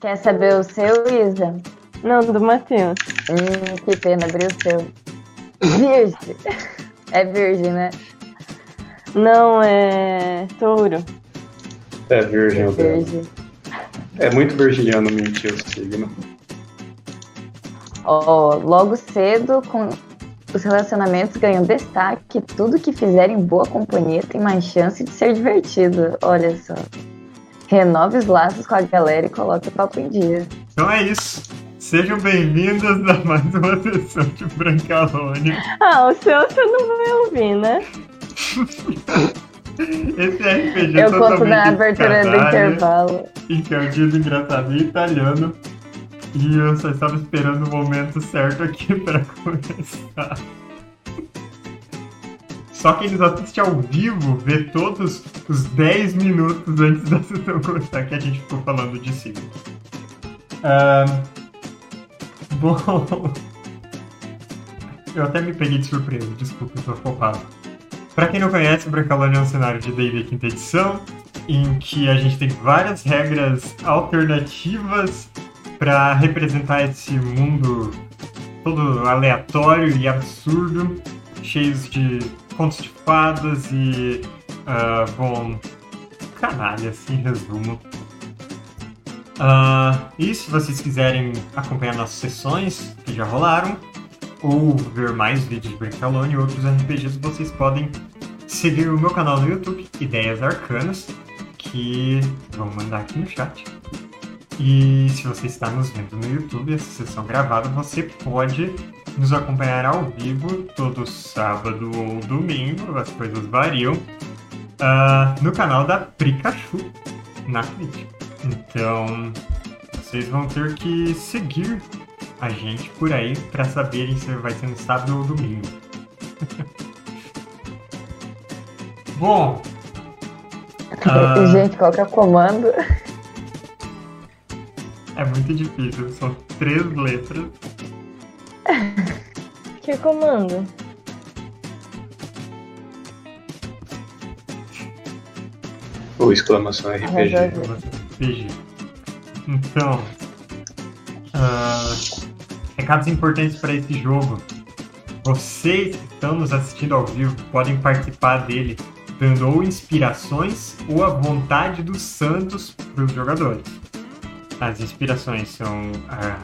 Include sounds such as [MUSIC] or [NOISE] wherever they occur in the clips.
Quer saber o seu, Isa? Não, do Matheus. Hum, que pena abrir o seu. Virgem. É virgem, né? Não, é touro. É virgem, É virgem. É muito virginiano mentir o signo. Ó, logo cedo, com os relacionamentos ganham destaque. Tudo que fizer em boa companhia tem mais chance de ser divertido. Olha só. Renove os laços com a galera e coloque o papo em dia. Então é isso. Sejam bem-vindas a mais uma sessão de Brancalone. Ah, o seu você não vai ouvir, né? [LAUGHS] Esse RPG Eu conto totalmente na abertura do intervalo. encardido, engraçado e italiano. E eu só estava esperando o momento certo aqui [LAUGHS] para começar. Só quem nos assiste ao vivo vê todos os 10 minutos antes da sessão começar que a gente ficou falando de signo. Ah, bom. [LAUGHS] Eu até me peguei de surpresa, desculpa, eu tô focado. Pra quem não conhece, Brancalone é um cenário de D&D quinta edição, em que a gente tem várias regras alternativas para representar esse mundo todo aleatório e absurdo, cheios de contos de fadas e, ah, bom, canalhas, em resumo. Ah, e se vocês quiserem acompanhar nossas sessões que já rolaram, ou ver mais vídeos de Brancalone e outros RPGs, vocês podem seguir o meu canal no YouTube, Ideias Arcanas, que vou mandar aqui no chat. E se você está nos vendo no YouTube, essa sessão gravada, você pode nos acompanhar ao vivo todo sábado ou domingo, as coisas variam, ah, no canal da Pikachu na Twitch. Então, vocês vão ter que seguir a gente por aí para saberem se vai ser no sábado ou domingo. [LAUGHS] Bom, Ah. Gente, qual que é o comando? É muito difícil, são três letras. [LAUGHS] Que comando? Ou exclamação RPG. Arrasou. PG. Então, ah, recados importantes para esse jogo. Vocês que estão nos assistindo ao vivo podem participar dele dando ou inspirações ou a vontade dos santos para os jogadores. As inspirações são ah,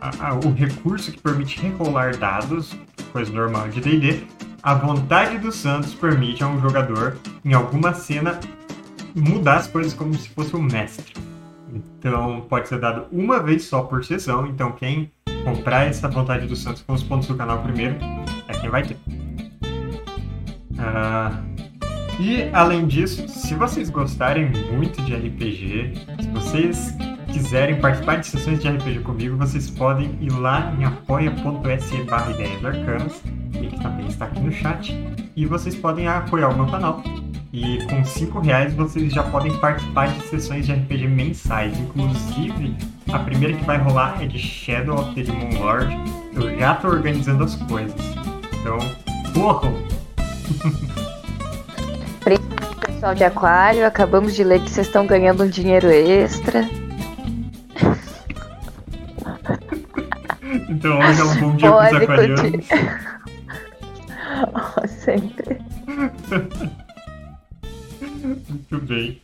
a- a- o recurso que permite rerolar dados, coisa normal de D&D. A vontade dos santos permite a um jogador, em alguma cena, mudar as coisas como se fosse o mestre. Então, pode ser dado uma vez só por sessão. Então, quem comprar essa vontade dos santos com os pontos do canal primeiro é quem vai ter. Ah, e, além disso, se vocês gostarem muito de RPG, se vocês quiserem participar de sessões de RPG comigo, vocês podem ir lá em apoia.se barra ideias arcanas, link também está aqui no chat, e vocês podem apoiar o meu canal. E com 5 reais vocês já podem participar de sessões de RPG mensais. Inclusive, a primeira que vai rolar é de Shadow of the Demon Lord. Eu já tô organizando as coisas. Então, corram! [LAUGHS] Pessoal de Aquário, acabamos de ler que vocês estão ganhando um dinheiro extra. Então hoje é um bom dia pros Pode aquarianos. continuar. [LAUGHS] Ó, Sempre. Muito bem.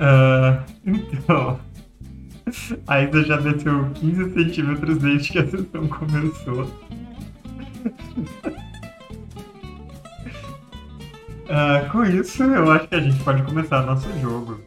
Ah, então. A Isa já desceu 15 centímetros desde que a sessão começou. Ah, com isso, eu acho que a gente pode começar nosso jogo.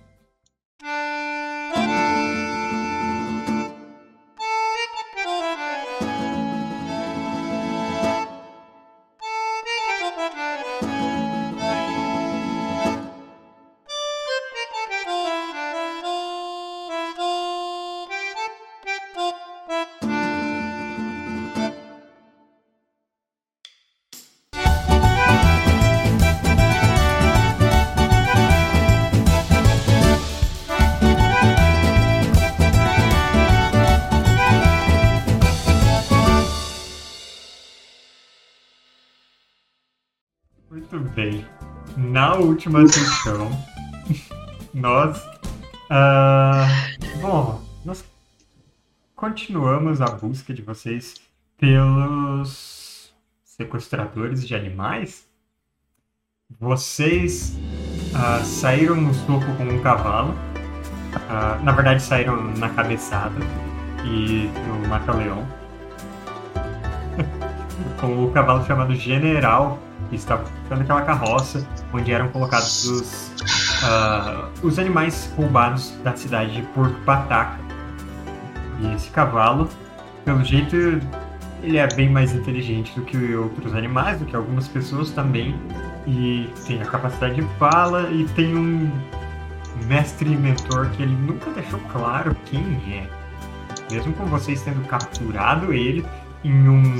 Última sessão, [LAUGHS] nós ah, continuamos a busca de vocês pelos sequestradores de animais. Vocês ah, saíram no topo com um cavalo. Ah, na verdade, saíram na cabeçada e no mata-leão. [LAUGHS] com o cavalo chamado General, que estava ficando aquela carroça onde eram colocados os, ah, os animais roubados da cidade de Porto Pataca. E esse cavalo, pelo jeito, ele é bem mais inteligente do que outros animais, do que algumas pessoas também. E tem a capacidade de fala e tem um mestre e mentor que ele nunca deixou claro quem é. Mesmo com vocês tendo capturado ele em um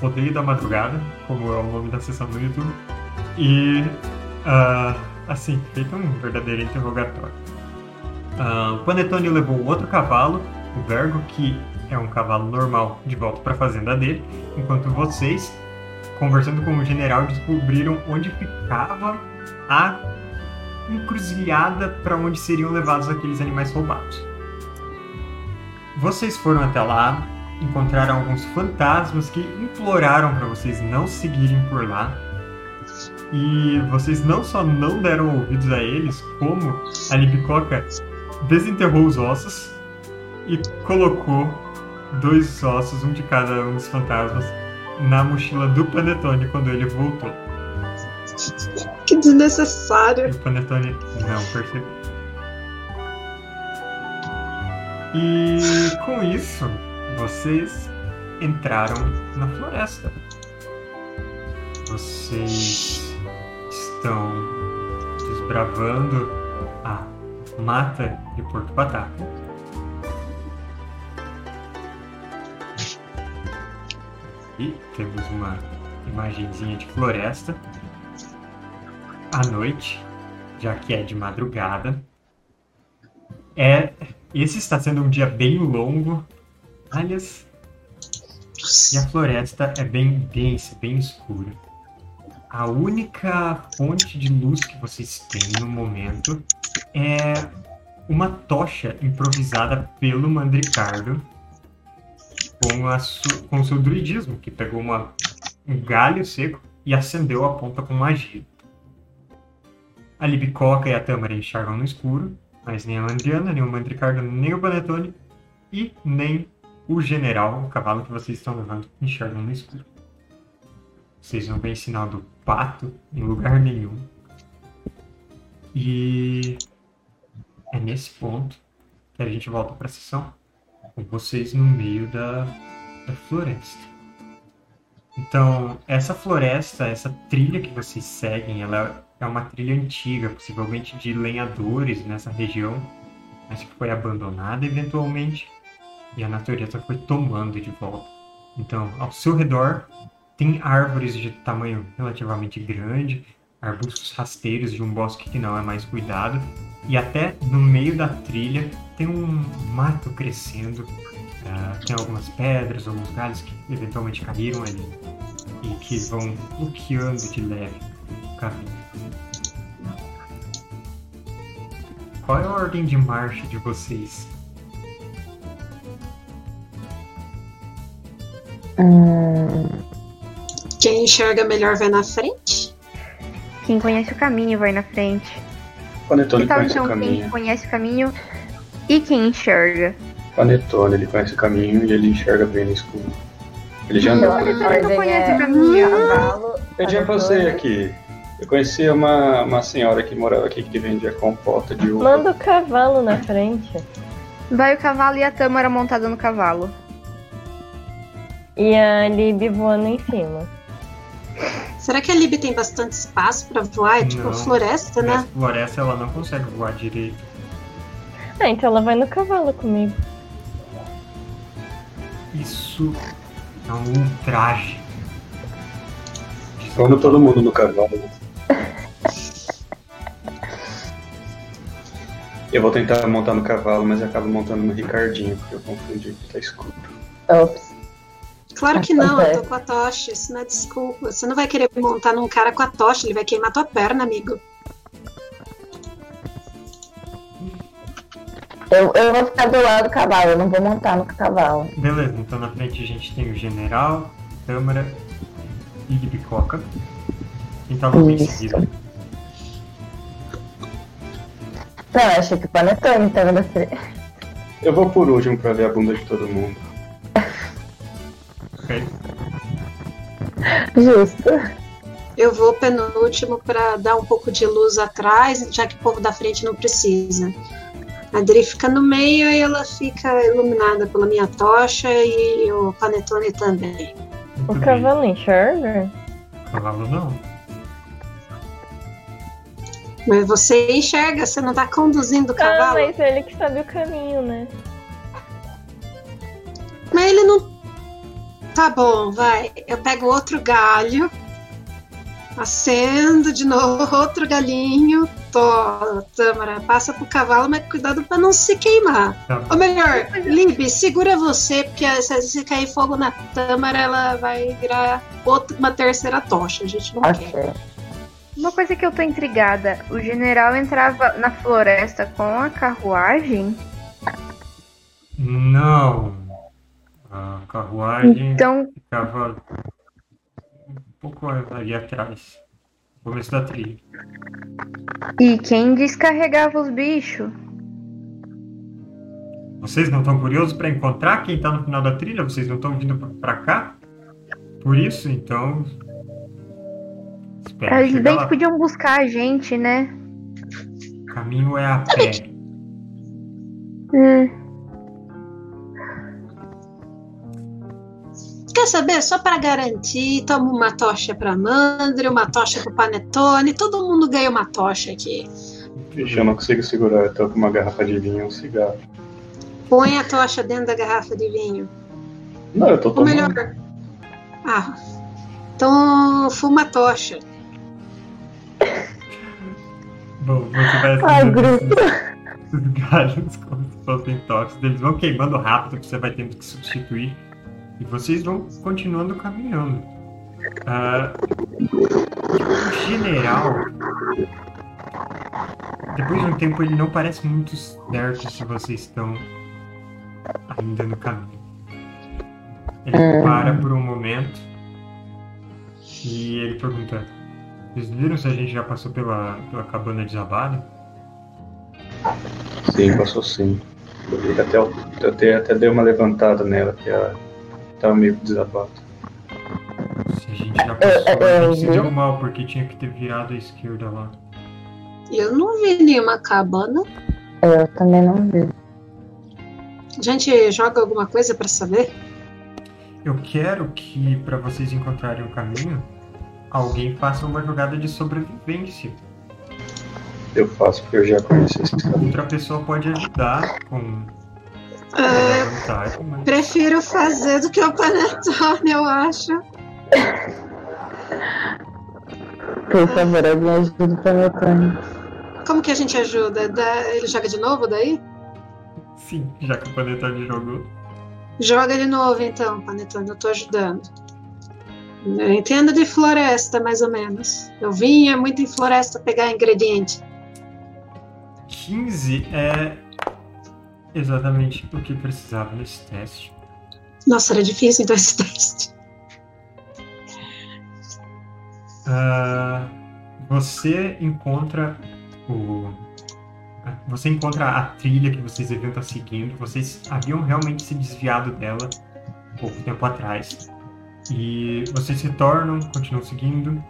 rodeio da madrugada, como é o nome da sessão do YouTube, e ah, assim, feito um verdadeiro interrogatório. Ah, o Panetone levou outro cavalo, o Vergo, que é um cavalo normal, de volta para a fazenda dele, enquanto vocês, conversando com o general, descobriram onde ficava a encruzilhada para onde seriam levados aqueles animais roubados. Vocês foram até lá, encontraram alguns fantasmas que imploraram para vocês não seguirem por lá. E vocês não só não deram ouvidos a eles, como a Libicoca desenterrou os ossos e colocou dois ossos, um de cada um dos fantasmas, na mochila do Panetone quando ele voltou. Que desnecessário. E o Panetone não percebeu. E com isso, vocês entraram na floresta. Vocês estão desbravando a mata de Porto Pataca. E temos uma imagenzinha de floresta. À noite, já que é de madrugada. É, esse está sendo um dia bem longo. E a floresta é bem densa, bem escura. A única fonte de luz que vocês têm no momento é uma tocha improvisada pelo Mandricardo com, a com seu druidismo, que pegou uma, um galho seco e acendeu a ponta com magia. A Libicoca e a Tâmara enxergam no escuro, mas nem a Mandriana, nem o Mandricardo, nem o Panetone e nem o General, o cavalo que vocês estão levando, enxergam no escuro. Vocês não veem sinal do pato em lugar nenhum. E é nesse ponto que a gente volta para a sessão com vocês no meio da, da floresta. Então, essa floresta, essa trilha que vocês seguem, ela é uma trilha antiga, possivelmente de lenhadores nessa região, mas que foi abandonada eventualmente e a natureza foi tomando de volta. Então, ao seu redor tem árvores de tamanho relativamente grande, arbustos rasteiros de um bosque que não é mais cuidado, e até no meio da trilha tem um mato crescendo, ah, tem algumas pedras, alguns galhos que eventualmente caíram ali e que vão bloqueando de leve o caminho. Qual é a ordem de marcha de vocês? Hum, Quem enxerga melhor vai na frente? Quem conhece o caminho vai na frente. Panetone Então, conhece o então quem caminho. conhece o caminho e quem enxerga. Panetone, ele conhece o caminho e ele enxerga bem no escuro. Ele já andou eu por aqui. Não ordem conhece o caminho. cavalo, Eu já passei aqui. Eu conheci uma, uma senhora que morava aqui que vendia compota de uva. Manda o cavalo na frente. Vai o cavalo e a Tâmara montada no cavalo. E a Lib voando em cima. Será que a Lib tem bastante espaço pra voar? É tipo Não. floresta, né? Nessa floresta ela não consegue voar direito. Ah, então ela vai no cavalo comigo. Isso é um ultraje. Vamos todo mundo no cavalo. Eu vou tentar montar no cavalo, mas acabo montando no Ricardinho, porque eu confundi que tá escuro. Ops. Claro que não, eu tô com a tocha, isso não é desculpa. Você não vai querer montar num cara com a tocha, ele vai queimar tua perna, amigo. Eu, eu vou ficar do lado do cavalo, eu não vou montar no cavalo. Beleza, então na frente a gente tem o general, Câmara e Bicoca. Quem tá logo em seguida? Não, eu achei que o Panetone tava na frente. Eu vou por último pra ver a bunda de todo mundo. Ok. Justo. Eu vou penúltimo para dar um pouco de luz atrás, já que o povo da frente não precisa. A Dri fica no meio e ela fica iluminada pela minha tocha e o Panetone também. Muito O bem. cavalo enxerga? Cavalo não. Mas você enxerga, você não tá conduzindo o Ah, cavalo. mas ele que sabe o caminho, né? Mas ele não. Tá bom, vai. Eu pego outro galho, acendo de novo [LAUGHS] outro galinho. Tô, Tâmara, passa pro cavalo, mas cuidado pra não se queimar. Tá Ou melhor, Lib, segura você, porque se, se cair fogo na Tâmara, ela vai virar outra, uma terceira tocha. A gente não quer. Ok. Uma coisa que eu tô intrigada, o general entrava na floresta com a carruagem, Não. A carruagem então ficava um pouco ali atrás. No começo da trilha. e quem descarregava os bichos? Vocês não estão curiosos para encontrar quem tá no final da trilha? Vocês não estão vindo pra cá? Por isso, então. Espera, Eles bem lá. que podiam buscar a gente, né? O caminho é a pé. Hum, Quer saber? Só para garantir, toma uma tocha pra Mandre, uma tocha pro Panetone, todo mundo ganha uma tocha aqui. Vixe, eu não consigo segurar, eu tô com uma garrafa de vinho e um cigarro. Põe a tocha dentro da garrafa de vinho. Não, eu tô Ou tomando. melhor. Ah. Então fuma a tocha. Bom, você vai Ai, grupo. esses galhos como se fossem toques. Eles vão queimando rápido, que você vai tendo que substituir. E vocês vão continuando caminhando. Ah, o general. Depois de um tempo, ele não parece muito certo se vocês estão ainda no caminho. Ele Hum. para por um momento e ele pergunta: Vocês viram se a gente já passou pela, pela cabana desabada? Sim, passou sim. Até, até, até dei uma levantada nela, que ela tava meio desabada. Se a gente já passou, eu a gente se deu mal porque tinha que ter virado à esquerda lá. Eu não vi nenhuma cabana. Eu também não vi. A gente joga alguma coisa pra saber? Eu quero que, para vocês encontrarem o caminho, alguém faça uma jogada de sobrevivência. Eu faço porque eu já conheci esse caminho. Outra pessoa pode ajudar com Ah, mas prefiro fazer do que o Panetone, eu acho. Por favor, alguém ajuda o Panetone. Como que a gente ajuda? Da- Ele joga de novo daí? sim, já que o Panetone jogou. Joga de novo então, Panetone, eu tô ajudando. Eu entendo de floresta, mais ou menos. Eu vinha muito em floresta pegar ingrediente. 15 é exatamente o que precisava nesse teste. Nossa, era difícil então esse [LAUGHS] teste. Ah, você encontra o. Você encontra a trilha que vocês deviam estar seguindo. Vocês haviam realmente se desviado dela pouco tempo atrás. E vocês retornam, continuam seguindo.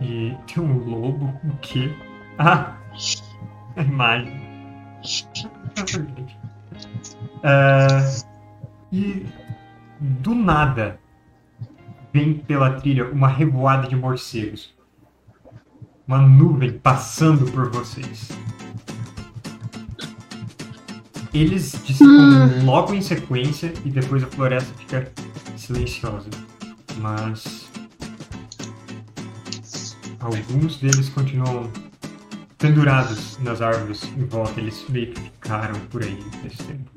E tem um lobo, o quê? Ah! [LAUGHS] A imagem. Ah, e do nada vem pela trilha uma revoada de morcegos. Uma nuvem passando por vocês. Eles dissipam logo em sequência e depois a floresta fica silenciosa. Mas alguns deles continuam pendurados nas árvores em volta. Eles meio que ficaram por aí nesse tempo.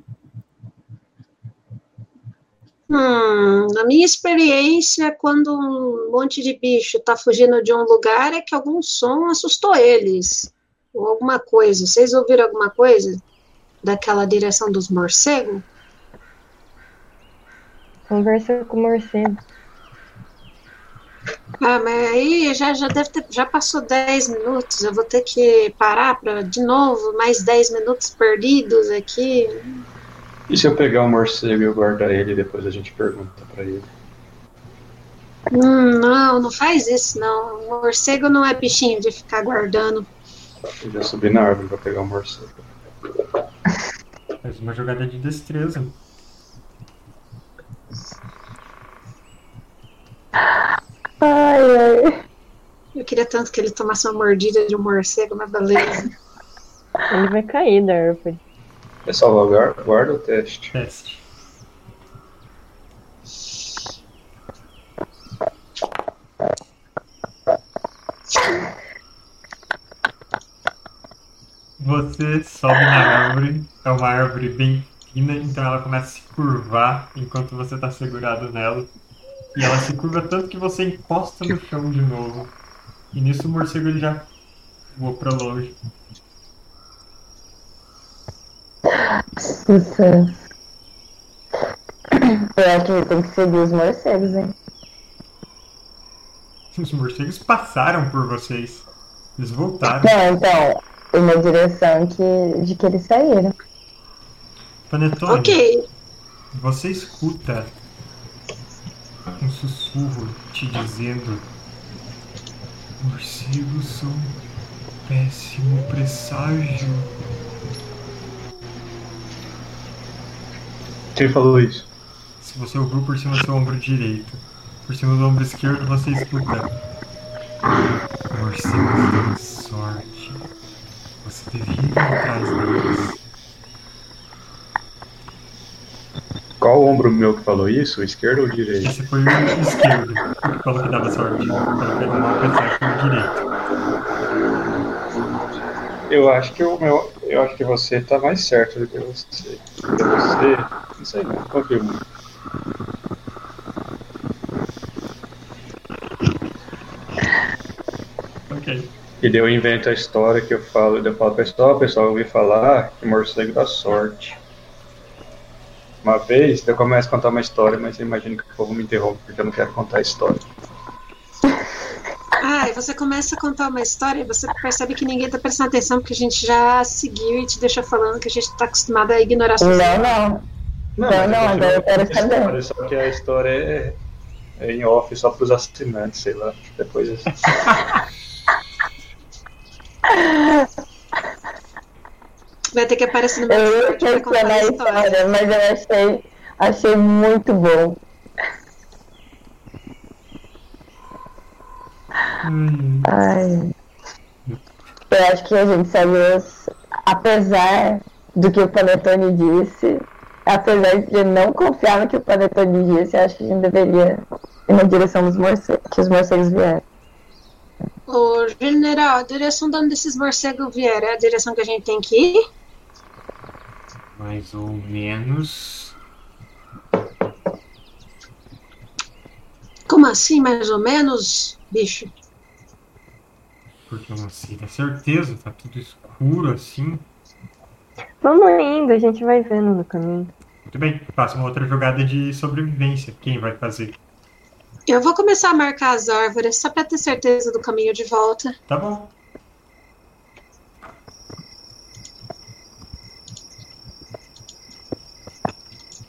Hum, na minha experiência, quando um monte de bicho tá fugindo de um lugar, é que algum som assustou eles. Ou alguma coisa. Vocês ouviram alguma coisa? daquela direção dos morcegos? Conversa com o morcego. Ah, mas aí já, já deve ter, já passou 10 minutos. Eu vou ter que parar para de novo mais 10 minutos perdidos aqui. E se eu pegar um morcego e eu guardar ele e depois a gente pergunta pra ele? Hum, não, não faz isso não. Morcego não é bichinho de ficar guardando. Eu já subi na árvore pra pegar um morcego. Faz uma jogada de destreza. Ai, ai. Eu queria tanto que ele tomasse uma mordida de um morcego, mas beleza. Ele vai cair da árvore. É salvar guarda o teste. Teste. Você sobe na árvore, é uma árvore bem fina, então ela começa a se curvar enquanto você está segurado nela. E ela se curva tanto que você encosta no chão de novo. E nisso o morcego ele já voou pra longe. Sucesso. Eu acho que tem que seguir os morcegos, hein? Os morcegos passaram por vocês. Eles voltaram. Não, então, uma direção que, de que eles saíram. Panetone, ok. você escuta um sussurro te dizendo: Morcegos são um péssimo presságio. Quem falou isso? Se você ouviu por cima do seu ombro direito, por cima do ombro esquerdo, você escuta: Morcegos dão sorte. Você devia ir atrás deles. Qual ombro meu que falou isso? O esquerdo ou o direito? Esse foi o esquerdo que falou que dava sorte. Falou que era uma pensar foi o direito. Eu acho que o meu. Eu acho que você tá mais certo do que você. Você. Não sei não, confio muito. Ok. E daí eu invento a história que eu falo, eu falo pessoal, pessoal, eu ouvi falar que morcego dá sorte. Uma vez, eu começo a contar uma história, mas eu imagino que o povo me interrompe, porque eu não quero contar a história. Ah, e você começa a contar uma história e você percebe que ninguém tá prestando atenção porque a gente já seguiu e te deixa falando que a gente tá acostumado a ignorar suas Não, não. Não, não, eu agora eu quero saber. história, Só que a história é, é em off só pros assinantes, sei lá. Depois. [LAUGHS] Vai ter que aparecer no meu Eu Discord pra contar questionar a história. história, mas eu achei, achei muito bom. Hum, Ai. Eu acho que a gente saiu, apesar do que o Panetone disse, apesar de não confiar no que o Panetone disse, acho que a gente deveria ir na direção dos morcegos, que os morcegos vieram. Ô, general, a direção de onde esses morcegos vieram é a direção que a gente tem que ir? Mais ou menos. Como assim, mais ou menos, bicho? Porque eu não sei da certeza, tá tudo escuro assim. Vamos indo, a gente vai vendo no caminho. Muito bem, faça uma outra jogada de sobrevivência. Quem vai fazer? Eu vou começar a marcar as árvores só pra ter certeza do caminho de volta. Tá bom.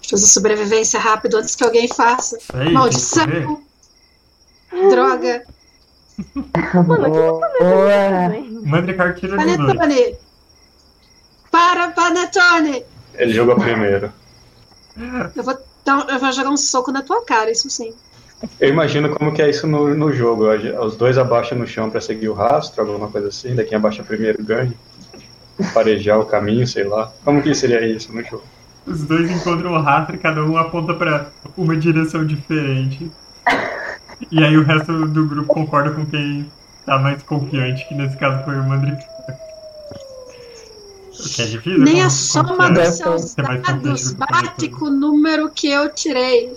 Fazer sobrevivência rápido antes que alguém faça. Que Maldição! Droga! [LAUGHS] Boa. Mandricar tira. Panetone! Para, Panetone! Ele jogou primeiro. Eu vou, dar eu vou jogar um soco na tua cara, isso sim. Eu imagino como que é isso no, no jogo. Os dois abaixam no chão pra seguir o rastro, alguma coisa assim. Daí quem abaixa primeiro ganha. Parejar o caminho, sei lá. Como que seria isso no jogo? Os dois encontram o rastro e cada um aponta pra uma direção diferente. E aí o resto do grupo concorda com quem tá mais confiante, que nesse caso foi o Mandricar. O que é difícil? Nem a con- soma dos seus dados bate com o número que eu tirei.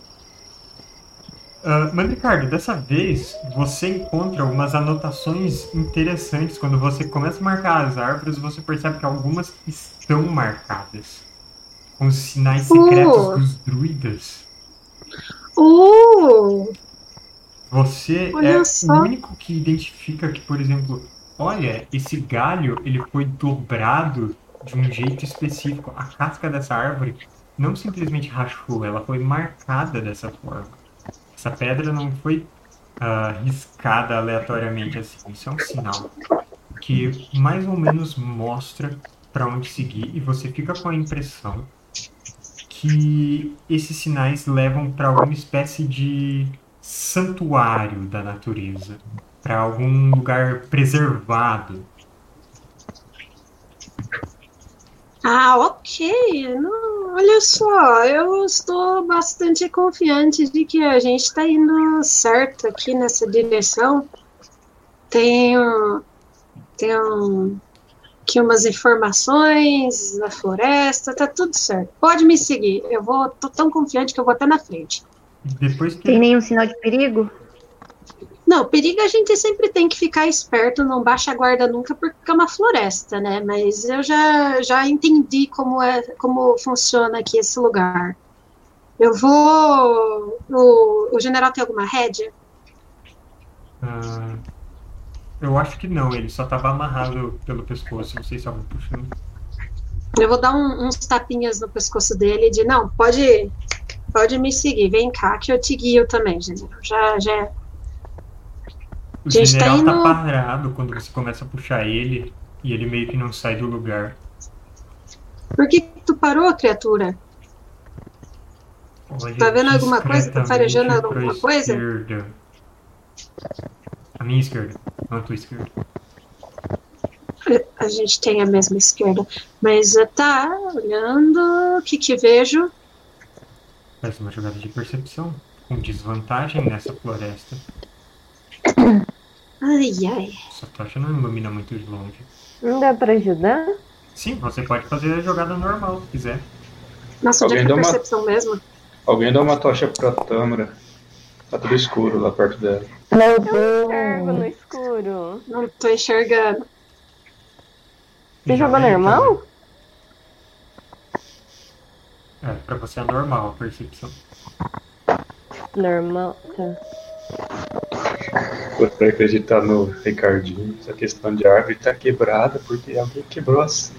Uh, Mandricardo, dessa vez você encontra umas anotações interessantes. Quando você começa a marcar as árvores, você percebe que algumas estão marcadas. Com os sinais secretos Uh. dos druidas. Uh! Você Olha é só. o único que identifica que, por exemplo, olha, esse galho ele foi dobrado de um jeito específico. A casca dessa árvore não simplesmente rachou, ela foi marcada dessa forma. Essa pedra não foi ah, riscada aleatoriamente assim. Isso é um sinal que mais ou menos mostra para onde seguir e você fica com a impressão que esses sinais levam para alguma espécie de santuário da natureza, para algum lugar preservado. Ah, ok. Não, olha só, eu estou bastante confiante de que a gente está indo certo aqui nessa direção. Tenho, tenho aqui umas informações na floresta, tá tudo certo. Pode me seguir. Eu vou, tô tão confiante que eu vou até na frente. Depois que Tem nenhum sinal de perigo? Não, perigo a gente sempre tem que ficar esperto, não baixa a guarda nunca, porque é uma floresta, né? Mas eu já, já entendi como, é, como funciona aqui esse lugar. Eu vou. O, o general tem alguma rédea? ah, eu acho que não, ele só estava amarrado pelo pescoço, não sei se alguém puxando. Eu vou dar um- uns tapinhas no pescoço dele e de não, pode, pode me seguir, vem cá que eu te guio também, general. Já, já. O Gente, tá general tá indo- parado quando você começa a puxar ele e ele meio que não sai do lugar. Por que tu parou, criatura? Olha Tá vendo alguma coisa? Tá farejando alguma coisa? Esquerda. A minha esquerda, não a tua esquerda. A gente tem a mesma esquerda. Mas tá, olhando, o que que vejo? Faz uma jogada de percepção, com desvantagem nessa floresta. Ai, ai. Sua tocha não ilumina muito de longe. Não dá pra ajudar? Sim, você pode fazer a jogada normal, se quiser. Nossa, onde é Alguém que é dá uma- percepção mesmo? Alguém dá uma tocha pra Tâmara. Tá tudo escuro lá perto dela. Meu Enxergo no Deus. escuro. Não tô enxergando. Você jogou joga normal? também. É, pra você é normal a percepção. Normal, tá. Por acreditar no Ricardinho, essa questão de árvore tá quebrada porque alguém quebrou assim.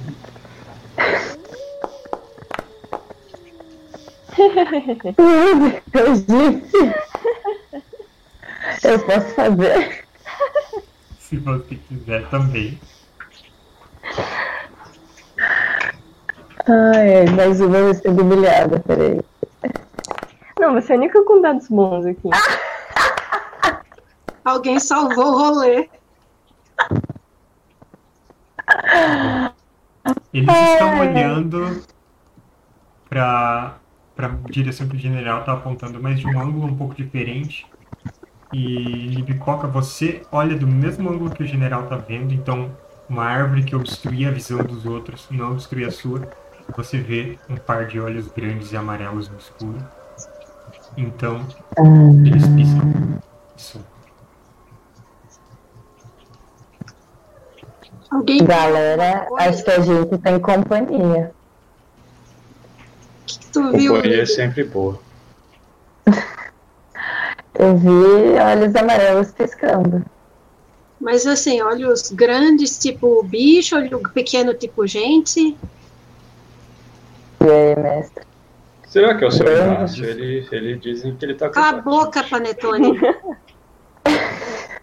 [LAUGHS] Eu disse. Eu posso fazer. Se você quiser também. Ai, mais uma vez sendo humilhada, peraí. Não, você é a única com dados bons aqui. [LAUGHS] Alguém salvou o rolê. Eles estão olhando para a direção que o general está apontando, mas de um ângulo um pouco diferente. E Libicoca, você olha do mesmo ângulo que o general está vendo, então uma árvore que obstruía a visão dos outros não obstrui a sua. Você vê um par de olhos grandes e amarelos no escuro. Então, eles piscam. Isso. Alguém Galera, acho que a gente tem companhia. que tu viu? Companhia é sempre boa. [LAUGHS] Eu vi olhos amarelos piscando. Mas assim, olhos grandes, tipo bicho, olho pequeno, tipo gente. E aí, mestre? Será que é o seu. Inácio? Ele, ele dizem que ele tá com Cala a boca, Panetone.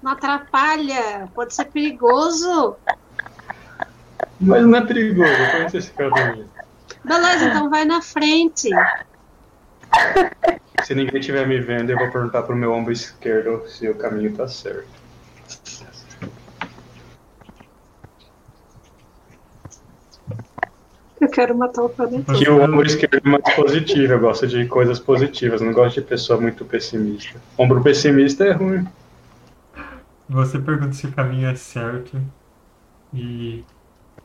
Não atrapalha, pode ser perigoso. Mas não é perigoso, eu conheço esse cara também. Beleza, então vai na frente. [LAUGHS] Se ninguém estiver me vendo, eu vou perguntar pro meu ombro esquerdo se o caminho tá certo. Eu quero matar o Panetone. Que o ombro esquerdo é mais positivo, eu gosto de coisas positivas, não gosto de pessoa muito pessimista. Ombro pessimista é ruim. Você pergunta se o caminho é certo e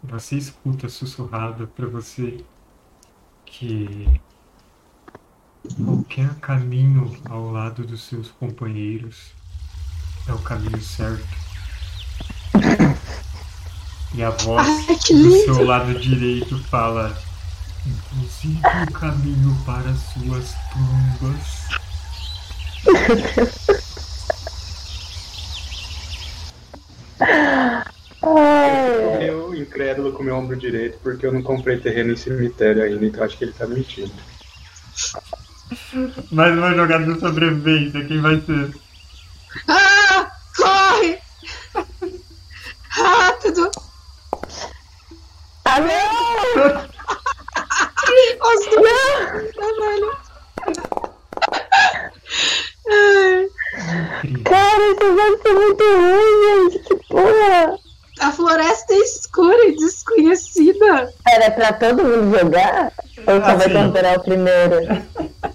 você escuta sussurrado pra você que Qualquer caminho ao lado dos seus companheiros é o caminho certo. E a voz Ai, que do seu lado direito fala: Inclusive o caminho para as suas tumbas. Eu, incrédulo, com meu ombro direito, porque eu não comprei terreno em cemitério ainda, então acho que ele tá mentindo. Mais uma jogada de sobrevivência, quem vai ser? Ah! Corre! Rápido! ah, não! [LAUGHS] Os dois! Caralho! Ai, Cara, isso vai ser muito ruim, gente. Que porra! a floresta é escura e desconhecida. Era pra todo mundo jogar? Ou só vai Assim. considerar o primeiro? [LAUGHS]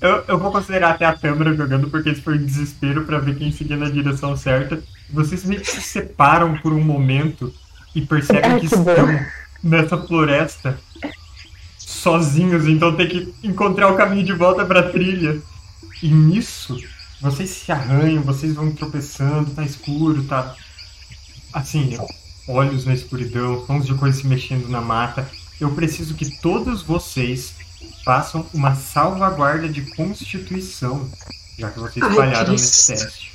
Eu, eu vou considerar até a câmera jogando, porque esse foi um desespero pra ver quem seguia na direção certa. Vocês meio que se separam por um momento e percebem Ai, que estão nessa floresta sozinhos, então tem que encontrar o caminho de volta pra trilha. E nisso, vocês se arranham, vocês vão tropeçando, tá escuro, tá. Assim, olhos na escuridão, sons de coisas se mexendo na mata. Eu preciso que todos vocês façam uma salvaguarda de constituição, já que vocês Ai, falharam nesse teste.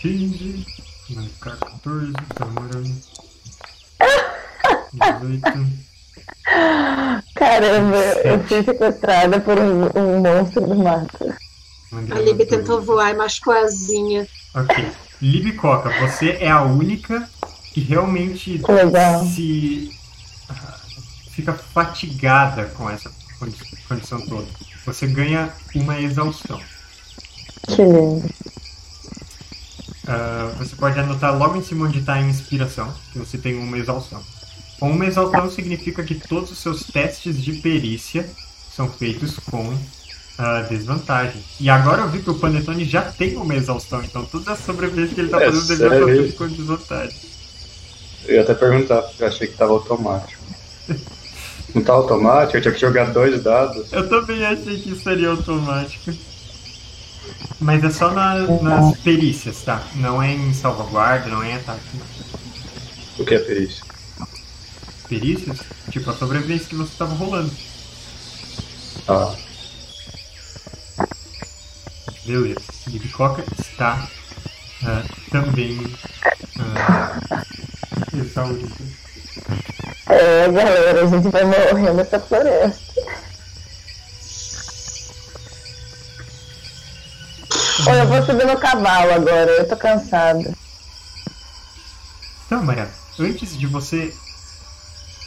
Quinze, mais 14, tá demorando. 18. Caramba, eu fui sequestrada por um, um monstro do mato. A Libby tentou voar e machucou a asinha. Ok. Libicoca, você é a única que realmente legal. se ah, fica fatigada com essa condi- condição toda. Você ganha uma exaustão. Que lindo. Ah, você pode anotar logo em cima onde está a inspiração, que você tem uma exaustão. Com uma exaustão significa que todos os seus testes de perícia são feitos com ah, desvantagem. E agora eu vi que o Panetone já tem uma exaustão, então todas as sobrevivências que ele está É fazendo deveriam estar isso? com desvantagem. Eu ia até perguntar, porque eu achei que tava automático. [LAUGHS] Não tá automático? Eu tinha que jogar dois dados. Eu também achei que seria automático. Mas é só na- nas perícias, tá? Não é em salvaguarda, não é em ataque. O que é perícia? Perícias? Tipo a sobrevivência que você tava rolando. Ah, Beleza. Libicoca está ah, também ah, exaurido. É, galera, a gente vai morrer nessa floresta. Olha, eu vou subir no cavalo agora, eu tô cansada. Então, Maria, antes de você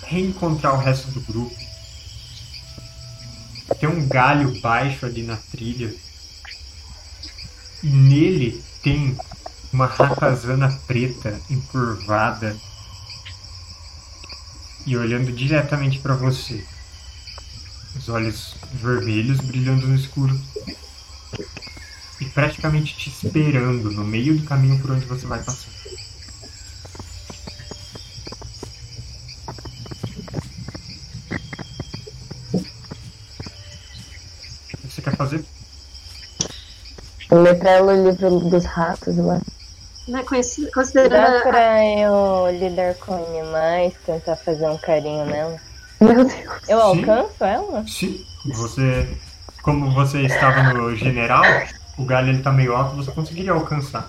reencontrar o resto do grupo, tem um galho baixo ali na trilha. E nele tem uma ratazana preta encurvada e olhando diretamente para você. Os olhos vermelhos brilhando no escuro. E praticamente te esperando no meio do caminho por onde você vai passar. O que você quer fazer? Ler pra ela o livro dos ratos lá. Né? Conheci- Dá Considerando. a- pra eu lidar com animais, tentar fazer um carinho nela? Meu Deus. Eu Sim. alcanço ela? Sim, você. Como você estava no general, o galho ele tá meio alto, você conseguiria alcançar.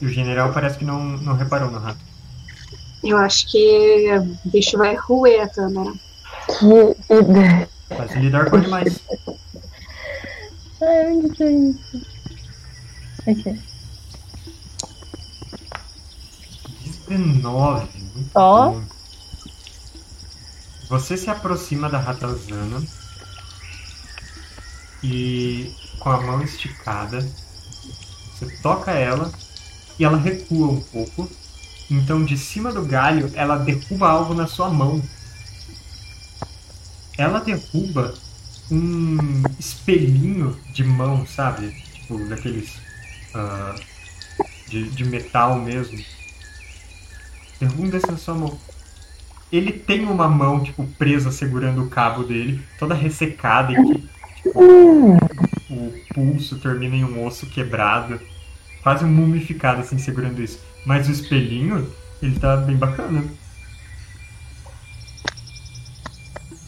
E o general parece que não, não reparou no rato. Eu acho que o bicho vai roer a câmera. Que ideia. Faz lidar com animais. Ai, onde tá isso? Aqui. 19. Muito Ó. bom. Você se aproxima da ratazana e com a mão esticada você toca ela e ela recua um pouco. Então de cima do galho ela derruba algo na sua mão. Ela derruba um espelhinho de mão, sabe? Tipo daqueles ah, de, de metal mesmo. Algum desses na sua mão. Ele tem uma mão, tipo, presa segurando o cabo dele, toda ressecada e que, tipo, o pulso termina em um osso quebrado. Quase um mumificado, assim, segurando isso. Mas o espelhinho, ele tá bem bacana.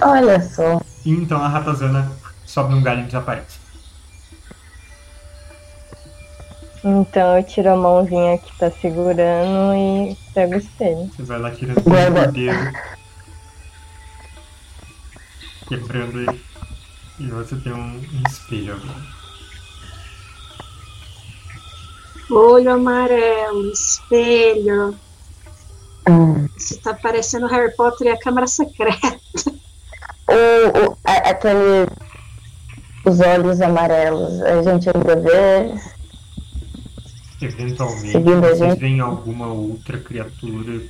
Olha só. E então a ratazana sobe num galho e desaparece. Então eu tiro a mãozinha que tá segurando e pego o espelho. Você vai lá tirando por dedo. Quebrando ele. E você tem um, um espelho agora. Olho amarelo, espelho. Hum. Isso tá parecendo Harry Potter e a Câmara Secreta. O, o, a- aquele. Os olhos amarelos. A gente ainda vê. Eventualmente, Seguindo vocês gente. veem alguma outra criatura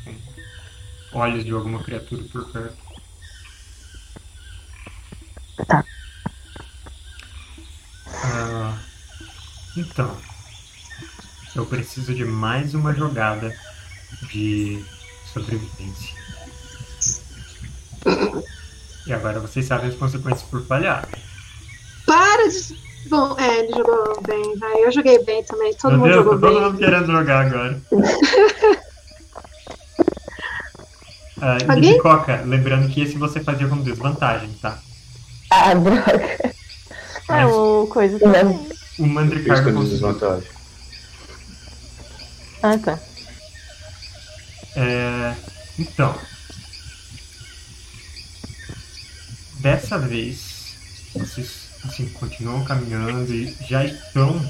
com olhos de alguma criatura por perto. Tá. Ah, então, eu preciso de mais uma jogada de sobrevivência. E agora vocês sabem as consequências por falhar. Para de. Bom, é, ele jogou bem, vai. Eu joguei bem também, todo Meu mundo Deus, jogou todo bem. mundo querendo jogar agora. [LAUGHS] Ah, e Alguém? Coca, lembrando que esse você fazia com desvantagem, tá? Ah, droga. É Mas o coisa também. o Mandricardo conseguiu. desvantagem. Ah, tá. É, então, dessa vez, vocês assim, continuam caminhando e já estão,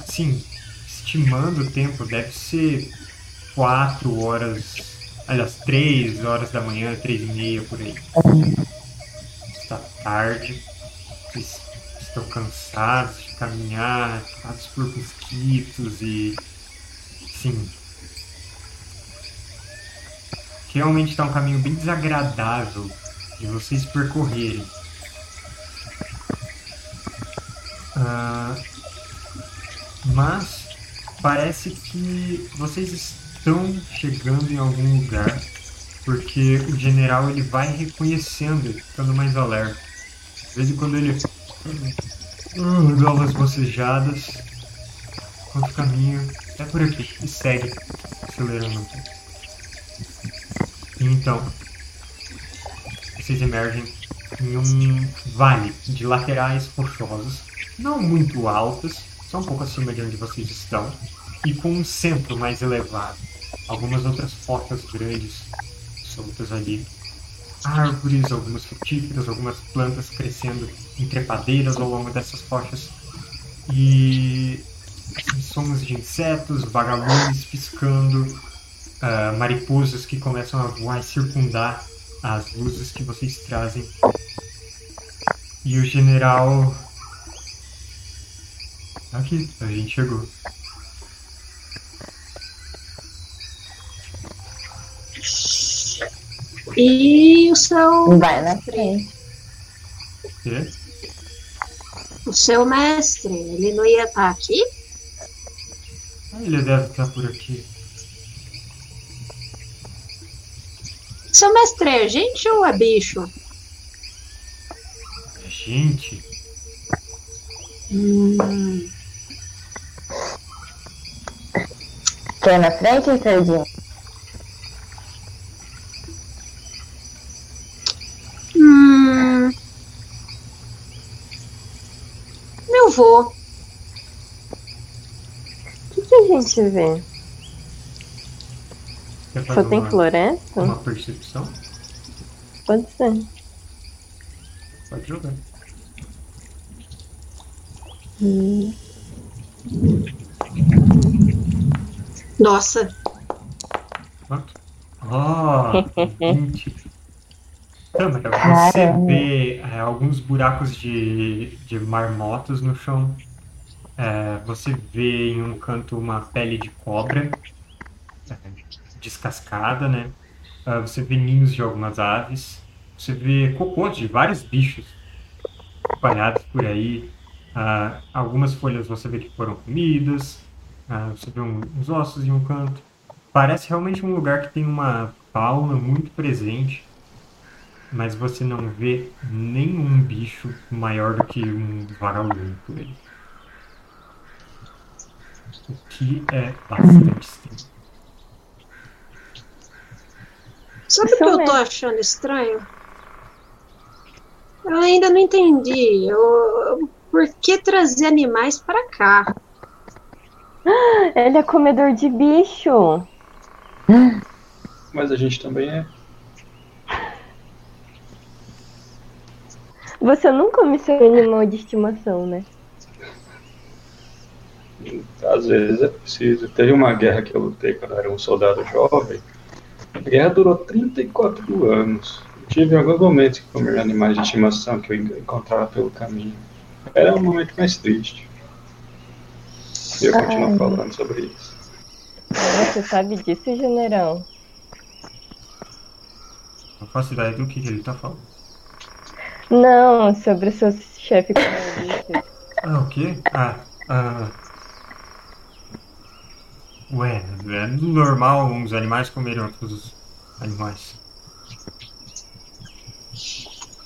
assim, estimando o tempo, deve ser quatro horas, aliás, três horas da manhã, três e meia por aí. Está tarde, estão cansados de caminhar, cansados por mosquitos e, sim, realmente está um caminho bem desagradável de vocês percorrerem. Ah, mas parece que vocês estão chegando em algum lugar porque o general ele vai reconhecendo, ficando mais alerta. De vez em quando ele ah, dá umas bocejadas, enquanto caminho é por aqui e segue acelerando. Então, vocês emergem em um vale de laterais rochosos, não muito altas, só um pouco acima de onde vocês estão, e com um centro mais elevado. Algumas outras rochas grandes soltas ali. Árvores, algumas frutíferas, algumas plantas crescendo em trepadeiras ao longo dessas rochas. E sons de insetos, vagalumes piscando, ah, mariposas que começam a voar e circundar as luzes que vocês trazem. E o general. Aqui, a gente chegou. E o seu, Vai na frente. Quê? o seu mestre, ele não ia estar aqui? Ah, ele deve estar por aqui. Seu mestre é gente ou é bicho? É gente. Hum, Quer na frente, Ricardinho? hum, eu vou. O que, que a gente vê? Só tem uma, floresta? uma percepção? Pode ser. Pode jogar. Nossa, Quanto? Oh, 20. Câmara, você Caramba. vê é, alguns buracos de, de marmotas no chão. É, você vê em um canto uma pele de cobra é, descascada, né? Ah, você vê ninhos de algumas aves. Você vê cocôs de vários bichos espalhados por aí. Ah, algumas folhas você vê que foram comidas, ah, você vê um- uns ossos em um canto. Parece realmente um lugar que tem uma fauna muito presente, mas você não vê nenhum bicho maior do que um vagalume por aí. O que é bastante estranho. Sabe o que eu tô achando estranho? Eu ainda não entendi. Eu, eu- por que trazer animais pra cá? [GASPS] Ele é comedor de bicho. [GASPS] Mas a gente também é. [LAUGHS] Você não come seu animal de estimação, né? Às vezes é preciso. Teve uma guerra que eu lutei quando eu era um soldado jovem. A guerra durou 34 anos. Eu tive alguns momentos que comer animais de estimação que eu encontrava pelo caminho. Era um momento mais triste. Eu continuo Ai. falando sobre isso. Você sabe disso, general? Não faço ideia do que, que ele tá falando. Não, sobre o seu chefe comunista. Ah, o quê? Ah, ah. Ué, é normal uns animais comerem outros animais.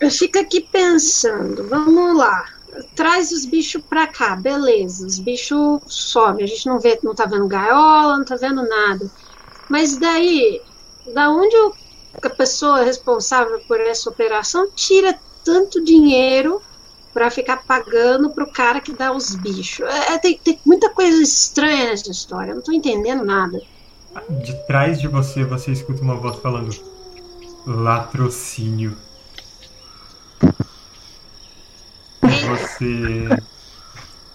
Eu fico aqui pensando, vamos lá. Traz os bichos pra cá, beleza. Os bichos somem, a gente não vê, não tá vendo gaiola, não tá vendo nada. Mas daí, da onde a pessoa responsável por essa operação tira tanto dinheiro pra ficar pagando pro cara que dá os bichos? É, é, tem, tem muita coisa estranha nessa história, eu não tô entendendo nada. De trás de você, você escuta uma voz falando latrocínio. E você.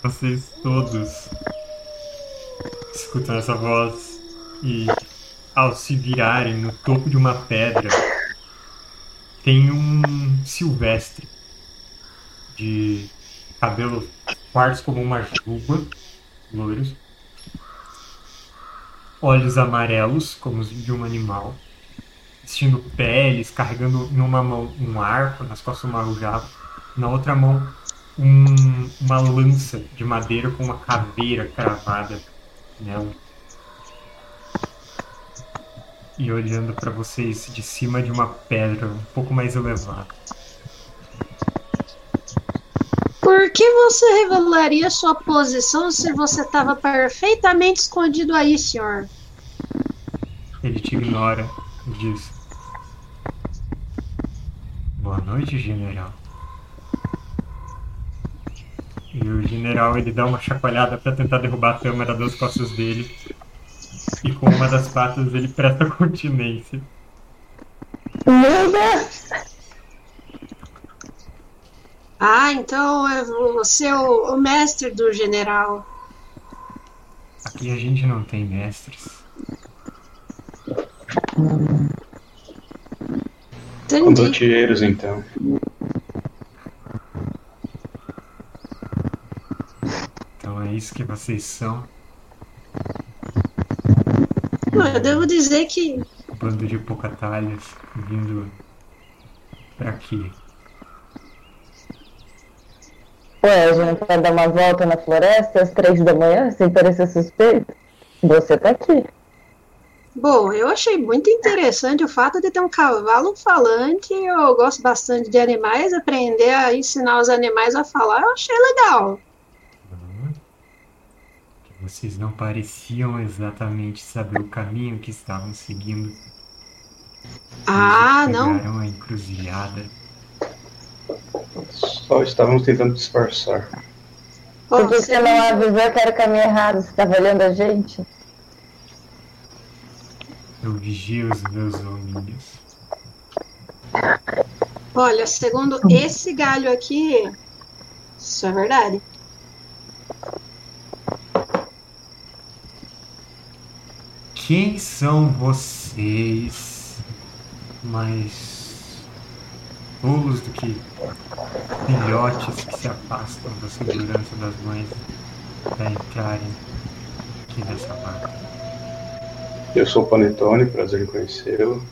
Vocês todos escutam essa voz e, ao se virarem no topo de uma pedra, tem um silvestre de cabelo quartos como uma juba, loiros, olhos amarelos, como os de um animal, vestindo peles, carregando em uma mão um arco, nas costas uma aljava, na outra mão um- uma lança de madeira com uma caveira cravada nela. E olhando para vocês de cima de uma pedra um pouco mais elevada. Por que você revelaria sua posição se você estava perfeitamente escondido aí, senhor? Ele te ignora e diz: Boa noite, general. E o general ele dá uma chacoalhada para tentar derrubar a câmera das costas dele. E com uma das patas ele presta [LAUGHS] continência. Meu Deus! Ah, então é você o, o mestre do general. Aqui a gente não tem mestres. Entendi. Condoteiros, então. Então é isso que vocês são. Não, eu devo dizer que Um bando de pocatalhas vindo pra aqui. Ué, a gente vai dar uma volta na floresta às três da manhã, sem parecer suspeito? Você tá aqui. Bom, eu achei muito interessante o fato de ter um cavalo falante. Eu gosto bastante de animais, aprender a ensinar os animais a falar, eu achei legal. Vocês não pareciam exatamente saber o caminho que estavam seguindo. Ah, não. pegaram a encruzilhada. Só estávamos tentando disfarçar. Por que você não avisou que era o caminho errado? Você tava olhando a gente? Eu vigio os meus homínios. Olha, segundo esse galho aqui, isso é verdade. Quem são vocês mais tolos do que filhotes que se afastam da segurança das mães para entrarem aqui nessa barca? Eu sou o Panetone, prazer em conhecê-lo.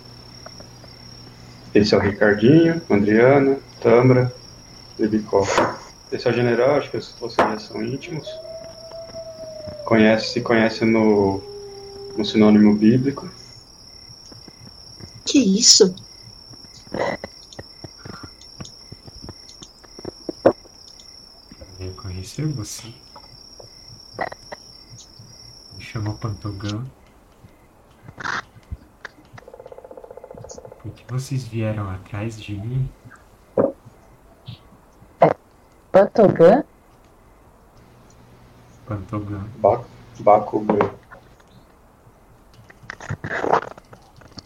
Esse é o Ricardinho, Andriana, Tambra, Bibicó. esse é o general, acho que vocês já são íntimos. Conhece, se conhece no, no sinônimo bíblico. Que isso? Eu conhecer você. Me chamou Pantogan. Por que vocês vieram atrás de mim? Pantogan? Pantogan. Ba Bakugan.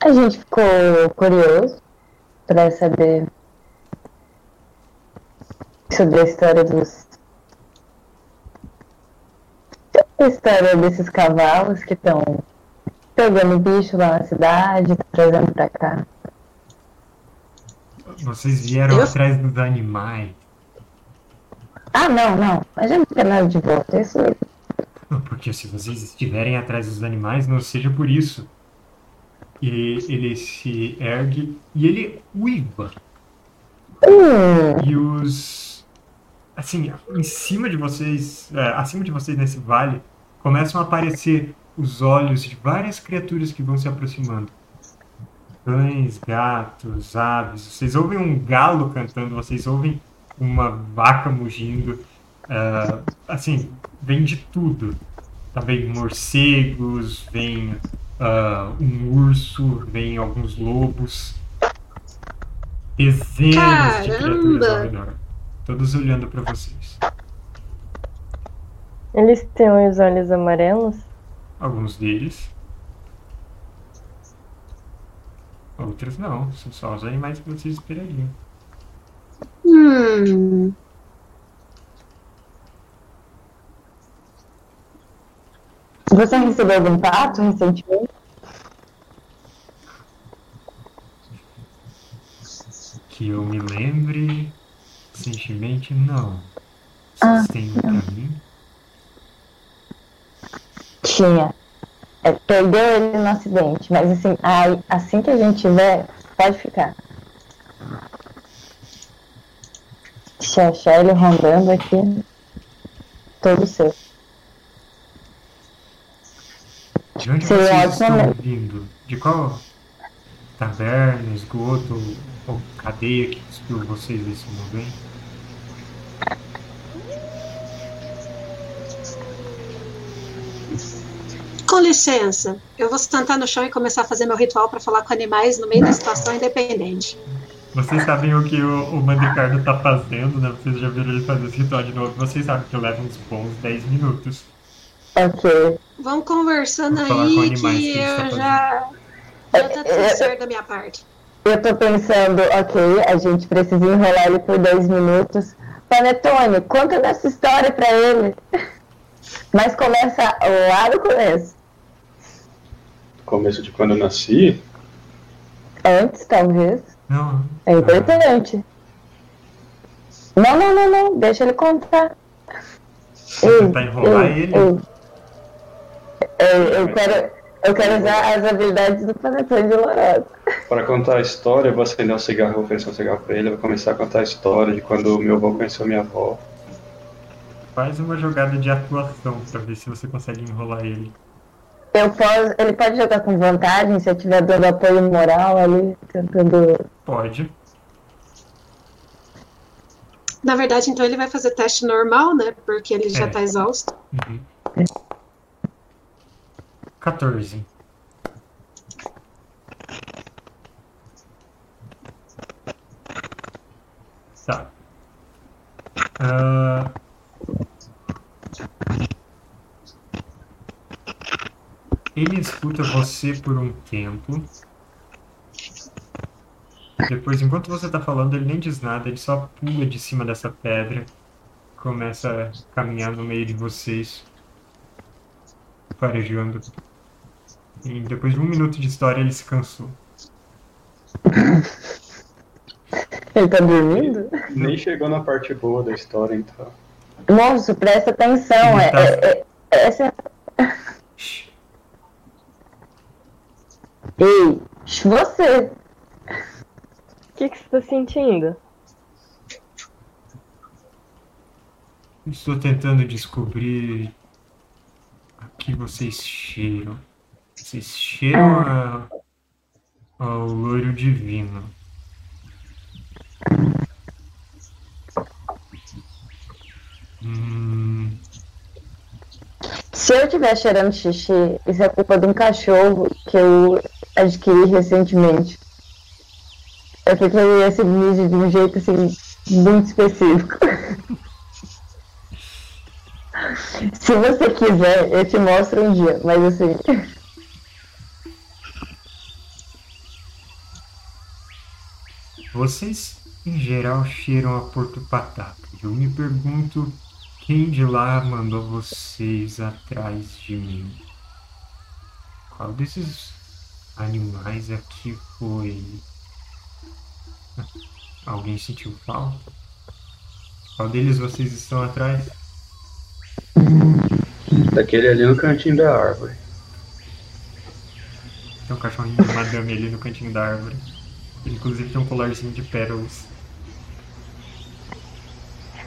A gente ficou curioso pra saber sobre a história dos. A história desses cavalos que estão pegando bicho lá na cidade, trazendo pra cá. Vocês vieram Eu- atrás dos animais. Ah, não, não. A gente não quer nada de volta. Isso Porque se vocês estiverem atrás dos animais, não seja por isso. E ele se ergue e ele uiva. E os. Assim, em cima de vocês, é, acima de vocês nesse vale, começam a aparecer os olhos de várias criaturas que vão se aproximando. Cães, gatos, aves. Vocês ouvem um galo cantando, vocês ouvem uma vaca mugindo. é, assim, vem de tudo. Também morcegos, vem ah, um urso, vem alguns lobos. Dezenas de criaturas ao redor. Todos olhando para vocês. Eles têm os olhos amarelos? Alguns deles. Outros não. São só os animais que vocês esperariam. Hum. Você recebeu algum pato recentemente? Que eu me lembre. Recentemente, não. Ah, Vocês têm um pra mim? Tinha. É, perdeu ele no acidente, mas assim, aí, assim que a gente tiver, pode ficar. Se achar ele rondando aqui, todo seu. De onde vocês estão né? vindo? De qual taberna, esgoto ou, ou cadeia que cuspiu vocês nesse momento? Com licença, eu vou sentar no chão e começar a fazer meu ritual para falar com animais no meio da situação independente. Vocês sabem o que o, o Mandicardo tá fazendo, né? Vocês já viram ele fazer esse ritual de novo. Vocês sabem que leva uns bons 10 minutos. Ok. Vamos conversando Vou aí que eu já. Já tá tudo certo da minha parte. Eu tô pensando, ok, a gente precisa enrolar ele por 10 minutos. Panetone, conta dessa história pra ele. Mas começa lá do começo. Começo de quando eu nasci, Antes, talvez. Não. É importante. Não, não, não, não. Deixa ele contar. Vou tentar enrolar ele. Eu, eu quero, eu quero usar as habilidades do Panetone de Lorado. para contar a história, eu vou acender um cigarro, vou oferecer um cigarro pra ele, eu vou começar a contar a história de quando meu avô conheceu minha avó. Faz uma jogada de atuação pra ver se você consegue enrolar ele. Eu posso, ele pode jogar com vantagem se eu estiver dando apoio moral ali, tentando. Pode. Na verdade, então ele vai fazer teste normal, né? Porque ele já É. tá exausto. Uhum. 14. Tá. Ah, Ele escuta você por um tempo. Depois, enquanto você tá falando, ele nem diz nada, ele só pula de cima dessa pedra. Começa a caminhar no meio de vocês. Farejando. E depois de um minuto de história, ele se cansou. [LAUGHS] Ele tá dormindo? Nem chegou na parte boa da história, então. Moço, presta atenção. É, Tá. é- é- essa é-. Ei, você. O que, que você tá sentindo? Estou tentando descobrir a que vocês cheiram. Vocês cheiram a, ao loiro divino. Hum, Se eu estiver cheirando xixi, isso é culpa de um cachorro que eu adquiri recentemente. É porque ele se mija de um jeito assim, muito específico. [LAUGHS] Se você quiser, eu te mostro um dia, mas assim. Vocês, em geral, cheiram a Porto Pataca. Eu me pergunto quem de lá mandou vocês atrás de mim. Qual desses animais aqui foi? Alguém sentiu falta? Qual deles vocês estão atrás? Daquele ali no cantinho da árvore. Tem um cachorrinho de madame ali no cantinho da árvore. Ele, inclusive tem um colarzinho de pérolas.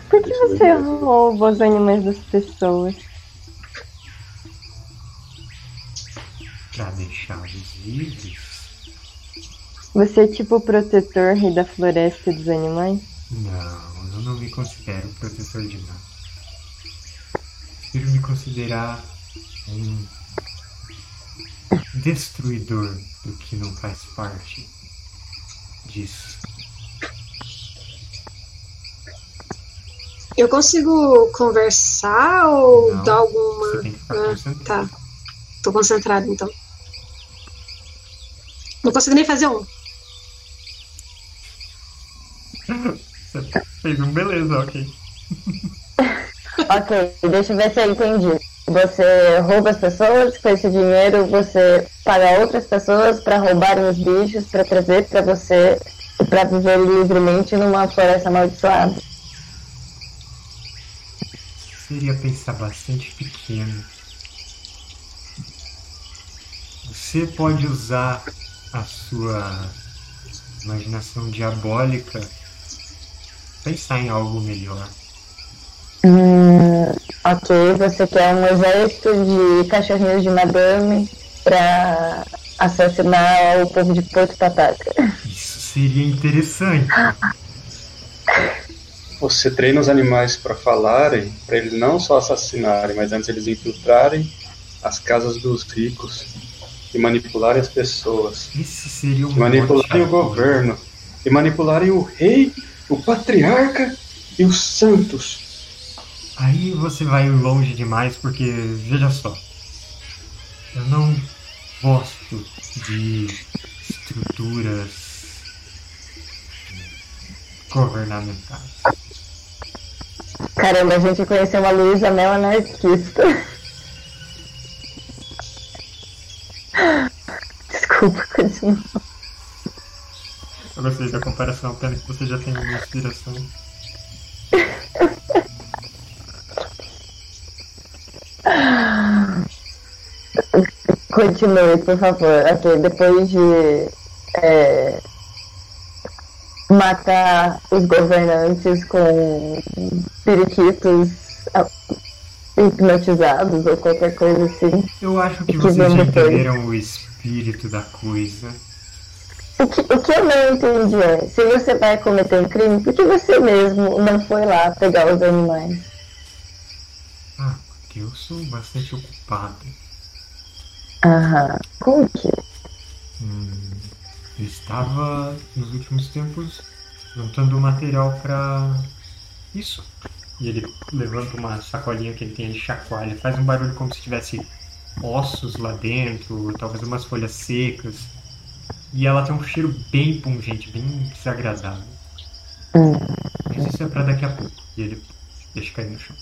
Por que você rouba os animais das pessoas? Pra deixá-los livres? Você é tipo o protetor rei da floresta e dos animais? Não, eu não me considero protetor de nada. Prefiro me considerar um destruidor do que não faz parte disso. Eu consigo conversar ou Não, dar alguma. Você tem que ficar Ah, tá. Tô concentrado então. Não consigo nem fazer um. [LAUGHS] Você fez um beleza, ok. [LAUGHS] Ok, deixa eu ver se eu entendi. Você rouba as pessoas, com esse dinheiro você paga outras pessoas para roubarem os bichos, para trazer para você, para viver livremente numa floresta amaldiçoada. Seria pensar bastante pequeno. Você pode usar a sua imaginação diabólica pensar em algo melhor. Hum, ok, você quer um exército de cachorrinhos de madame para assassinar o povo de Porto Pataca. Isso seria interessante. Você treina os animais para falarem, para eles não só assassinarem, mas antes eles infiltrarem as casas dos ricos e manipularem as pessoas, Esse seria um manipularem o governo, e manipularem o rei, o patriarca e os santos. Aí você vai longe demais porque, veja só, eu não gosto de estruturas governamentais. Caramba, a gente conheceu uma Luísa Mel anarquista. Desculpa, continua. Eu gostei da comparação, pena que você já tem uma inspiração. [LAUGHS] Continue, por favor. Ok, depois de é, matar os governantes com periquitos ah, hipnotizados ou qualquer coisa assim. Eu acho que Que vocês já entenderam o espírito da coisa. O que, o que eu não entendi é, se você vai cometer um crime, por que você mesmo não foi lá pegar os animais? Porque eu sou bastante ocupado. Aham. Como que? Hum, eu estava nos últimos tempos juntando material pra isso. E ele levanta uma sacolinha que ele tem, ele chacoalha, faz um barulho como se tivesse ossos lá dentro, talvez umas folhas secas. E ela tem um cheiro bem pungente, bem desagradável. Hum. Mas isso é pra daqui a pouco. E ele deixa cair no chão.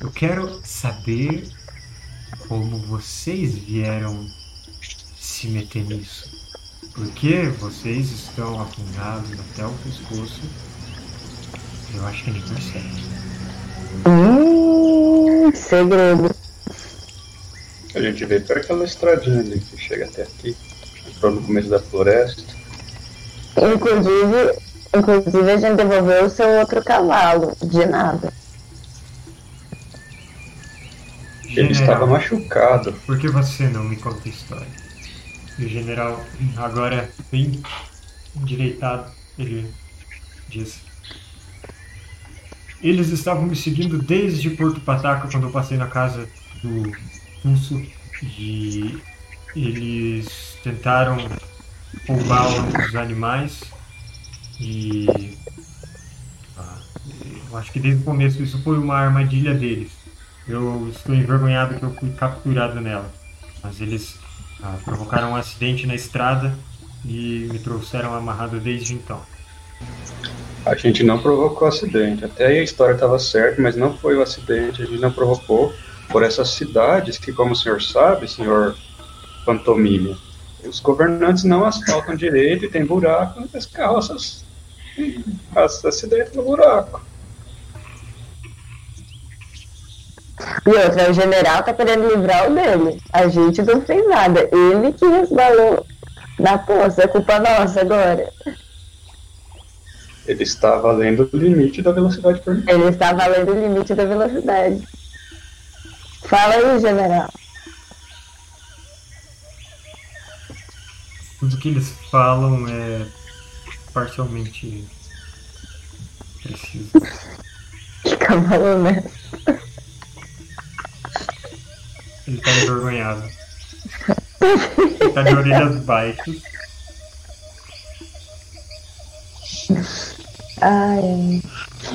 Eu quero saber como vocês vieram se meter nisso. Porque vocês estão afundados até o pescoço. Eu acho que nem percebe. Hum, segredo. A gente veio por aquela estradinha ali que chega até aqui. Entrou no começo da floresta. Inclusive, Inclusive, a gente devolveu o seu outro cavalo. De nada. Ele estava machucado. Por que você não me conta a história? E o general, agora bem endireitado, ele diz: Eles estavam me seguindo desde Porto Pataca quando eu passei na casa do Pulso e eles tentaram roubar os animais e ah, eu acho que desde o começo isso foi uma armadilha deles. Eu estou envergonhado que eu fui capturado nela. Mas eles ah, provocaram um acidente na estrada e me trouxeram amarrado desde então. A gente não provocou acidente. Até aí a história estava certa, mas não foi o acidente. A gente não provocou por essas cidades que, como o senhor sabe, senhor Pantomime, os governantes não asfaltam direito e tem buraco e as carroças no buraco. E outra, o general tá querendo livrar o dele. A gente não fez nada. Ele que resbalou na poça. É culpa nossa agora. Ele estava além do limite da velocidade permitida. Ele estava além do limite da velocidade. Fala aí, general. Tudo que eles falam é parcialmente preciso. [LAUGHS] Que cavalo, né? Ele tá envergonhado. Ele tá de orelhas baixas. Ai.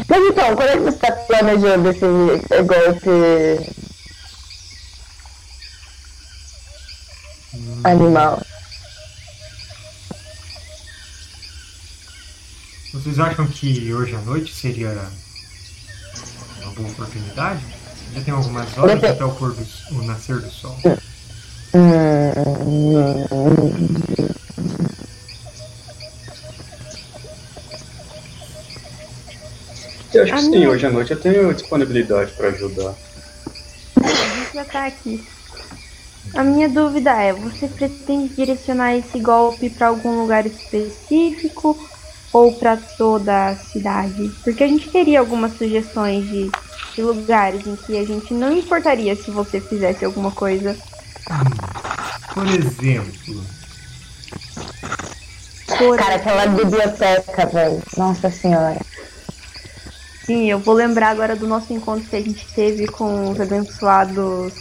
Mas então, quando é que você tá planejando esse golpe animal? Vocês acham que hoje à noite seria uma boa oportunidade? Já tem algumas horas até o, pôr do, o nascer do sol. Eu acho que sim, hoje à noite eu tenho disponibilidade para ajudar. A gente já tá aqui. A minha dúvida é, você pretende direcionar esse golpe para algum lugar específico ou para toda a cidade? Porque a gente teria algumas sugestões de, de lugares em que a gente não importaria se você fizesse alguma coisa. Por exemplo, Por Cara, aquela biblioteca, velho. Nossa senhora. Sim, eu vou lembrar agora do nosso encontro que a gente teve com os abençoados.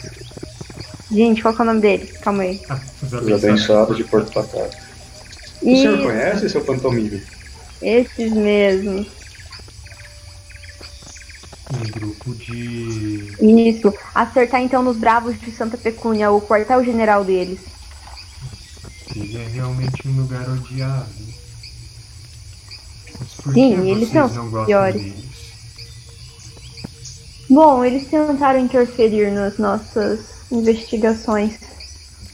Gente, qual que é o nome deles? Calma aí. ah, os Os abençoados. de Porto Pataca. O senhor conhece seu pantomime? esses mesmos. Um grupo de. Isso. Acertar então nos Bravos de Santa Pecúnia, o quartel-general deles. Ele é realmente um lugar odiado. Mas por Sim, que eles são não gostam piores. deles? Bom, eles tentaram interferir nas nossas investigações,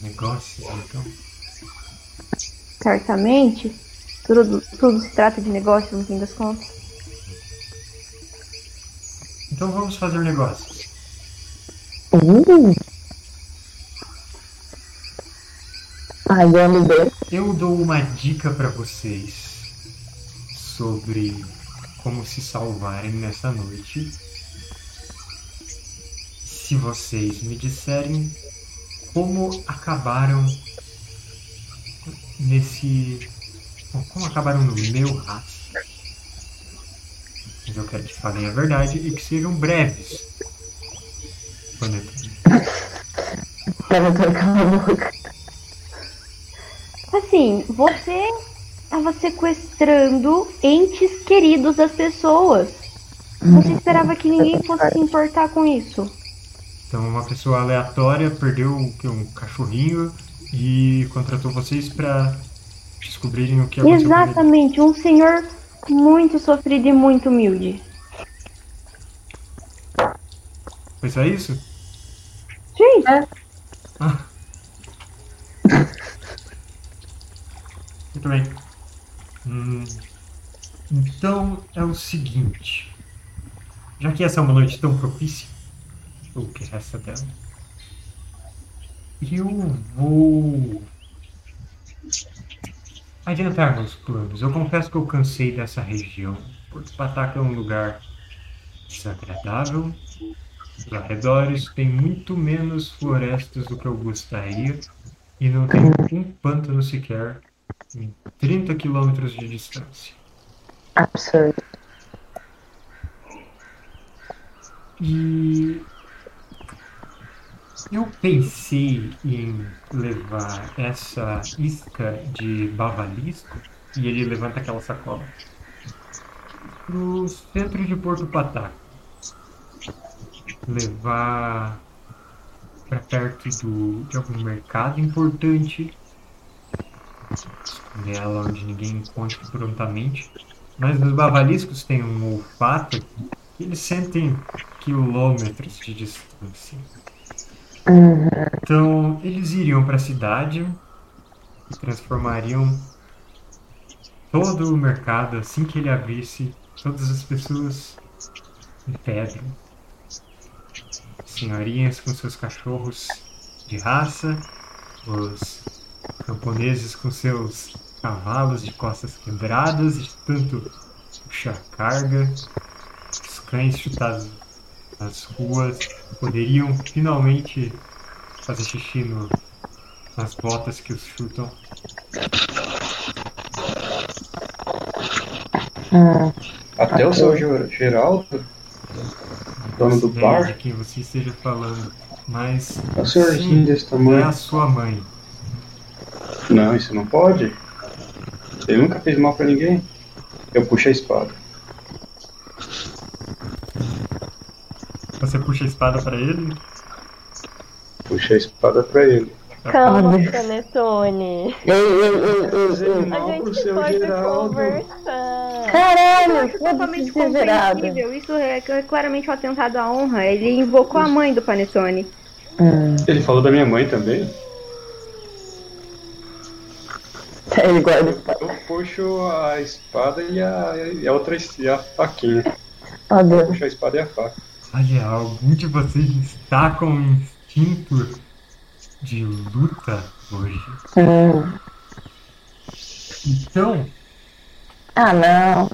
Negócios, então. certamente. Tudo, tudo se trata de negócio, no fim das contas. Então vamos fazer negócios. Uh. Eu dou uma dica para vocês sobre como se salvarem nessa noite. Se vocês me disserem como acabaram nesse. Como acabaram no meu rastro. Mas eu quero que falem a verdade e que sejam breves. Panetone. Pra trocar a boca. Assim, você estava sequestrando entes queridos das pessoas. Você esperava que ninguém fosse se importar com isso. Então uma pessoa aleatória perdeu um cachorrinho e contratou vocês para descobrirem o que aconteceu. Exatamente, um senhor muito sofrido e muito humilde. Foi só isso? Sim, Ah. Muito bem. Hum, então é o seguinte. Já que essa é uma noite tão propícia, o que resta dela, eu vou adiantar meus planos. Eu confesso que eu cansei dessa região. Porto Pataca é um lugar desagradável. Os arredores tem muito menos florestas do que eu gostaria e não tem um pântano sequer em 30 quilômetros de distância. Absurdo. E eu pensei em levar essa isca de bavalisco e ele levanta aquela sacola pro centro de Porto Pataca. Levar para perto do, de algum mercado importante, nela onde ninguém encontra prontamente. Mas os bavaliscos têm um olfato que eles sentem quilômetros de distância. Então, eles iriam para a cidade e transformariam todo o mercado assim que ele abrisse, todas as pessoas em pedra. Senhorinhas com seus cachorros de raça, os camponeses com seus cavalos de costas quebradas, de tanto puxar carga, os cães chutados nas ruas poderiam finalmente fazer xixi no, nas botas que os chutam. Até o seu Ger- Geraldo, dono do bar, de quem você esteja falando, mas é o senhorzinho sim, desse é tamanho. a sua mãe. Não, isso não pode. Ele nunca fez mal pra ninguém. Eu puxo a espada. Você puxa a espada para ele? Puxo a espada pra ele. Calma, ei, ei, Fazer ei, ei. mal A gente pode Geraldo. conversar. Caralho, Isso é totalmente compreensível. Isso é é claramente um atentado à honra. Ele invocou a mãe do Panetone. Hum, Ele falou da minha mãe também. ele guarda espada. Eu puxo a espada e a, e a outra e a faquinha. Oh, Deus. Puxo a espada e a faca. Olha, algum de vocês está com um instinto de luta hoje. Hum. Então, Ah, não.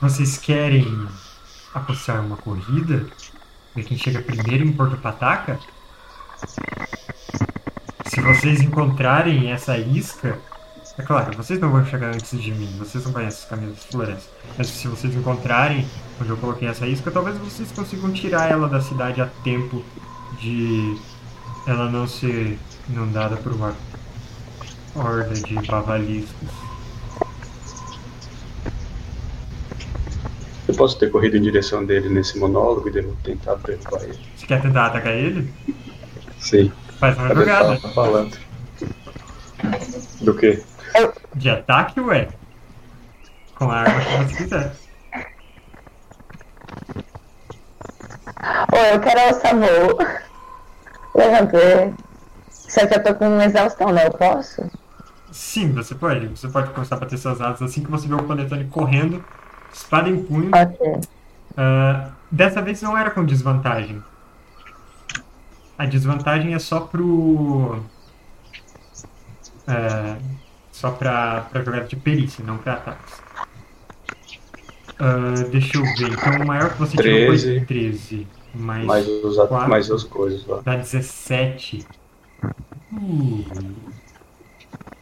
vocês querem apostar uma corrida? Ver quem chega primeiro em Porto Pataca? Se vocês encontrarem essa isca, é claro, vocês não vão chegar antes de mim, vocês não conhecem os caminhos das florestas. Mas se vocês encontrarem onde eu coloquei essa isca, talvez vocês consigam tirar ela da cidade a tempo de ela não ser inundada por uma horda de bavaliscos. Eu posso ter corrido em direção dele nesse monólogo e ter tentado derrubar ele. Você quer tentar atacar ele? Sim. Faz uma jogada. tá falando? Do quê? [LAUGHS] De ataque, ué? Com a arma que você quiser. Ô, eu quero alçar voo. Levantei. Só que eu tô com exaustão, né? Eu posso? Sim, você pode. Você pode começar a bater suas asas assim que você vê o Panetone correndo, espada em punho. Ok. Ah, dessa vez não era com desvantagem. A desvantagem é só pro. É, só pra, pra jogada de perícia, não pra ataques. Ah, deixa eu ver. Então o maior que você tirou foi 13. 13. Mais, Mais, os, at- quatro. mais as coisas lá. dá 17. Uh,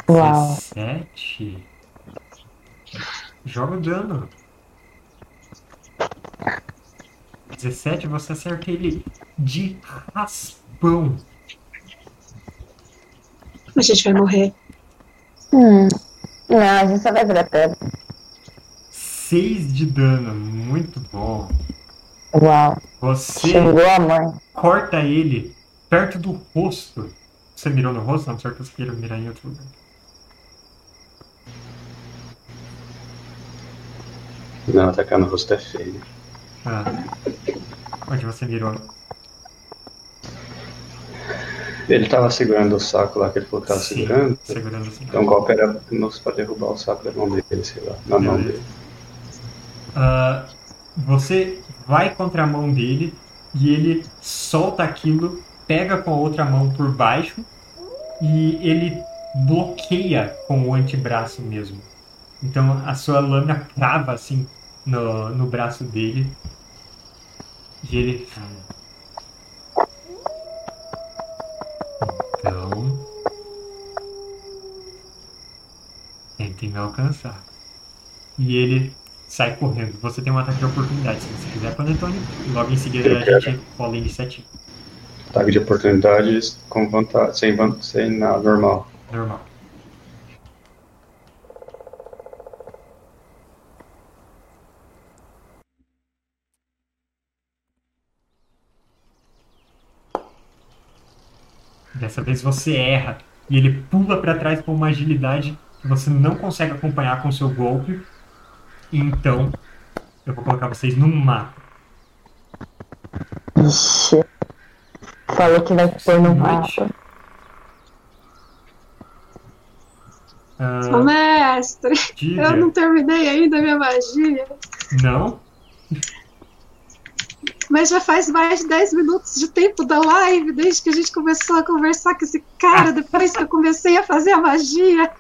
Uau. 17. Joga o dano. 17, você acerta ele de raspão. A gente vai morrer. Hum. Não, a gente só vai virar pedra. 6 de dano, muito bom. Uau. Você Xingou a mãe. corta ele perto do rosto. Você mirou no rosto? Não, certo que você queira mirar em outro lugar. Não, atacar no rosto é feio. Ah. Onde você mirou? Ele tava segurando o saco lá que ele falou que tava Sim, segurando. segurando. Então o golpe era pra derrubar o saco da mão dele, sei lá. Na mão dele. Ah, você vai contra a mão dele e ele solta aquilo, pega com a outra mão por baixo e ele bloqueia com o antebraço mesmo. Então a sua lâmina crava assim no, no braço dele. E ele. Tentem me alcançar. E ele sai correndo. Você tem um ataque de oportunidade se você quiser, Panetone. Logo em seguida Eu a quero. gente rola a iniciativa. Ataque de oportunidades com vantagem, sem, van- sem nada normal. Normal. Dessa vez você erra e ele pula para trás com uma agilidade que você não consegue acompanhar com o seu golpe. Então, eu vou colocar vocês no mapa. Ixi. Falou que vai pôr no Noite. mapa. Ô, Ah, mestre, diga. eu não terminei ainda a minha magia. Não? Mas já faz mais de 10 minutos de tempo da live, desde que a gente começou a conversar com esse cara, depois que eu comecei a fazer a magia.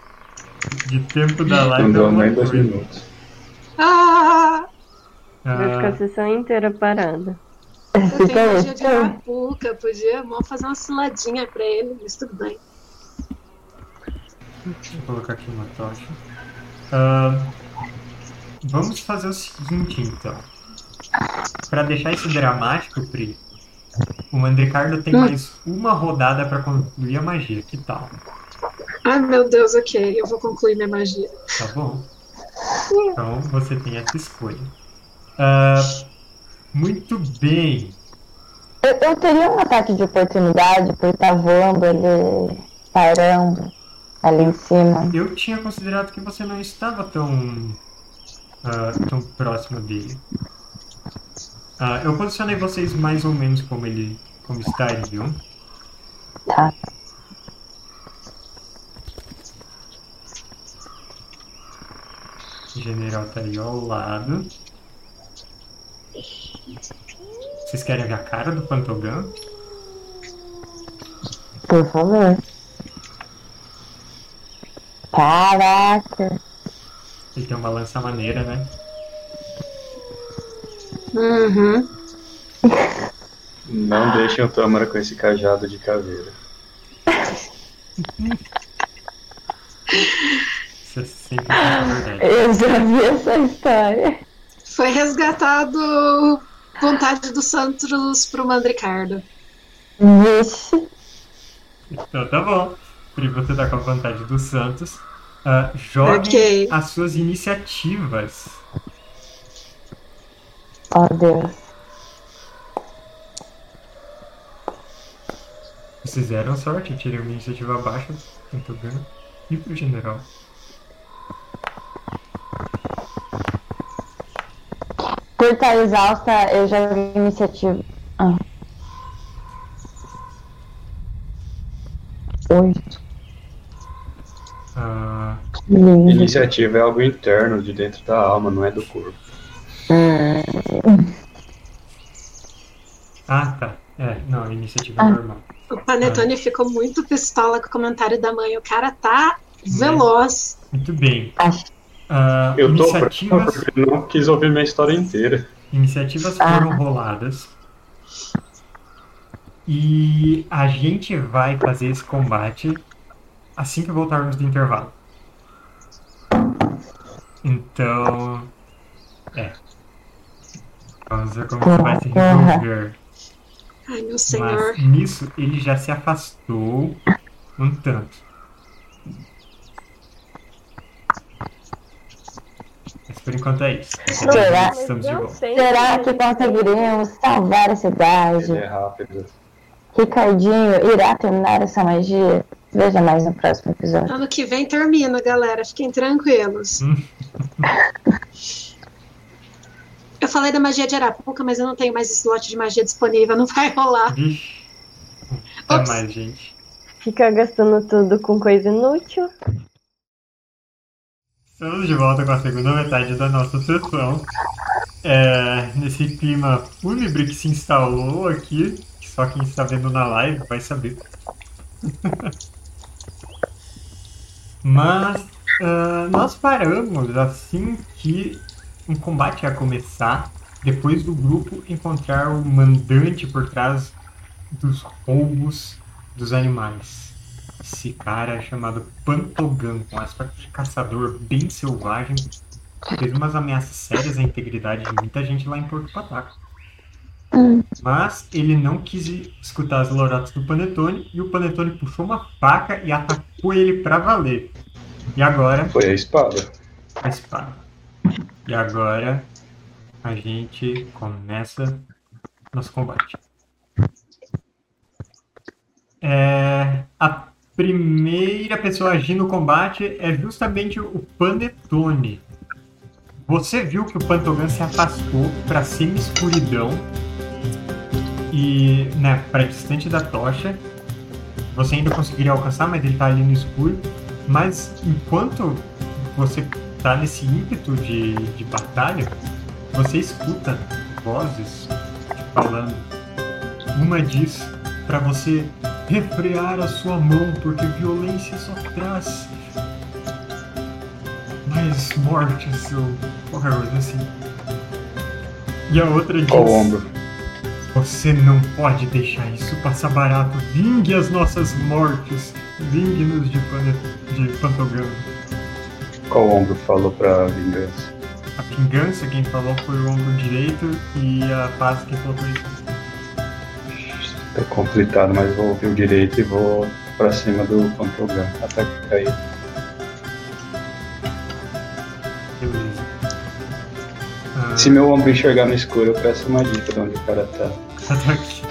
De tempo da live. Não deu é nem dois minutos. Ah, Vai ficar a Ah, sessão inteira parada. eu Fica tenho magia de arapuca, podia vamos fazer uma ciladinha pra ele, mas tudo bem. Deixa eu colocar aqui uma tocha. Ah, vamos fazer o seguinte, então. Pra deixar isso dramático, Pri, o Mandricardo tem mais uma rodada pra concluir a magia. Que tal? Ai meu Deus, ok, eu vou concluir minha magia. Tá bom? Então você tem essa escolha. Ah, muito bem. Eu, eu teria um ataque de oportunidade por estar voando ali, parando ali em cima. Eu tinha considerado que você não estava tão, ah, tão próximo dele. Ah, eu posicionei vocês mais ou menos como ele como estariam. Tá. O general tá aí ao lado. Vocês querem ver a cara do Pantogan? Por favor. Caraca. Ele tem uma lança maneira, né? Uhum. Não deixem o Tâmara com esse cajado de caveira. [LAUGHS] A verdade. Eu já vi essa história. Foi resgatado vontade dos Santos pro Mandricardo. Vixe. Então tá bom. Pri, você tá com a vantagem do Santos. Ah, joguem Ok. as suas iniciativas. Oh, Deus. Vocês deram sorte, eu tirei uma iniciativa baixa, Pantogan e pro general. Por estar exausta, eu já vi iniciativa. Ah. Oito. Ah. Iniciativa é algo interno, de dentro da alma, não é do corpo. Hum. ah, tá. É, não, iniciativa Ah. normal. O Panetone ficou muito pistola com o comentário da mãe. O cara tá veloz. Muito bem. Acho. Ah, Eu tô iniciativas, [LAUGHS] porque não quis ouvir minha história inteira. iniciativas Ah. foram roladas. E a gente vai fazer esse combate assim que voltarmos do intervalo. Então. É. Vamos ver como que vai se resolver. Ai, meu senhor. Mas nisso ele já se afastou um tanto. Por enquanto é isso. Será? Estamos de volta. Será que conseguiremos salvar a cidade? Ele é rápido. Ricardinho irá terminar essa magia? Veja mais no próximo episódio. Ano que vem termina, galera. Fiquem tranquilos. Hum. [LAUGHS] Eu falei da magia de Arapuca, mas eu não tenho mais slot de magia disponível. Não vai rolar. Até mais, gente. Ficar gastando tudo com coisa inútil. Estamos de volta com a segunda metade da nossa sessão. É, nesse clima fúnebre que se instalou aqui, que só quem está vendo na live vai saber. [LAUGHS] Mas ah, nós paramos assim que um combate ia começar depois do grupo encontrar o mandante por trás dos roubos dos animais. Esse cara chamado Pantogan, com aspecto de caçador bem selvagem, fez umas ameaças sérias à integridade de muita gente lá em Porto Pataco. Mas ele não quis escutar as lorotas do Panetone e o Panetone puxou uma faca e atacou ele pra valer. E agora Foi a espada. a espada. E agora a gente começa nosso combate. É, a primeira pessoa a agir no combate é justamente o Panetone. Você viu que o Pantogan se afastou para semi-escuridão e né, para distante da tocha. Você ainda conseguiria alcançar, mas ele está ali no escuro. Mas enquanto você tá nesse ímpeto de, de batalha, você escuta vozes falando. Uma diz para você refrear a sua mão, porque violência só traz mais mortes ou qualquer coisa assim. E a outra diz. Qual o ombro? Você não pode deixar isso passar barato. Vingue as nossas mortes. Vingue-nos de, de Pantogama. Qual ombro falou pra vingança? A vingança, quem falou foi o ombro direito e a paz quem falou foi Tô conflitado, mas vou ouvir o direito e vou pra cima do Pantogan. Ataque aí. beleza. Ah, Se meu ombro enxergar no escuro, eu peço uma dica de onde o cara tá. ataque.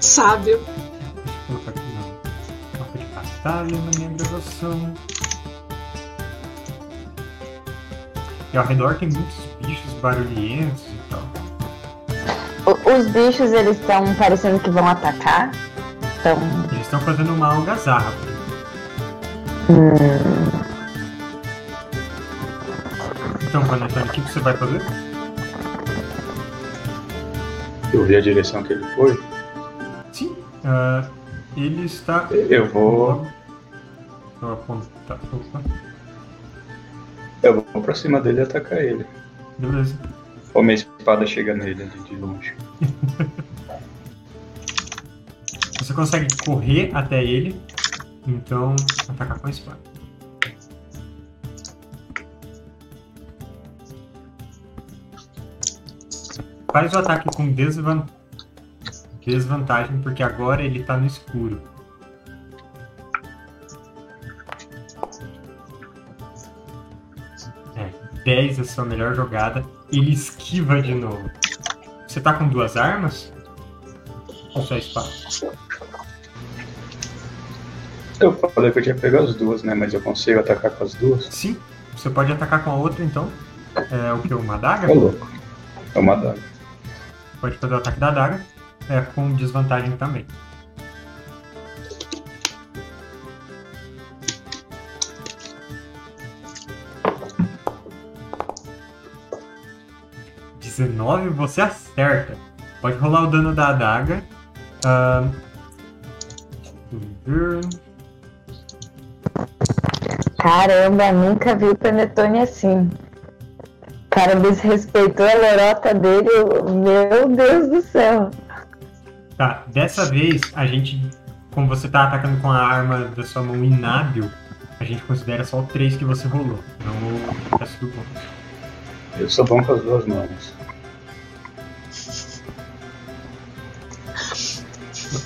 Sábio. Deixa eu colocar aqui não. Mapa de na minha gravação. E ao redor tem muitos bichos barulhentos Os bichos, eles estão parecendo que vão atacar. Então, Eles estão fazendo uma algazarra. Então, Panetone, o que você vai fazer? Eu vi a direção que ele foi. Sim. ah, ele está. Eu vou. Eu apontar. Opa, Eu vou pra cima dele e atacar ele. beleza. Ou minha espada chega nele de longe. [LAUGHS] Você consegue correr até ele, então atacar com a espada. Faz o ataque com desvan- desvantagem, porque agora ele tá no escuro. É, 10 é a sua melhor jogada. Ele esquiva de novo. Você tá com duas armas? Ou só espada? Eu falei que eu tinha pegar as duas, né? Mas eu consigo atacar com as duas? Sim, você pode atacar com a outra então. É o que? Uma adaga? É louco. É uma daga. Pode fazer o ataque da adaga. É com desvantagem também. Dezenove, você acerta. Pode rolar o dano da adaga. Ver. caramba, nunca vi o Panetone assim. O cara desrespeitou a lorota dele. eu- Meu Deus do céu. Tá, dessa vez a gente, como você tá atacando com a arma da sua mão inábil, a gente considera só o 3 que você rolou, não o resto do ponto. Eu sou bom com as duas mãos.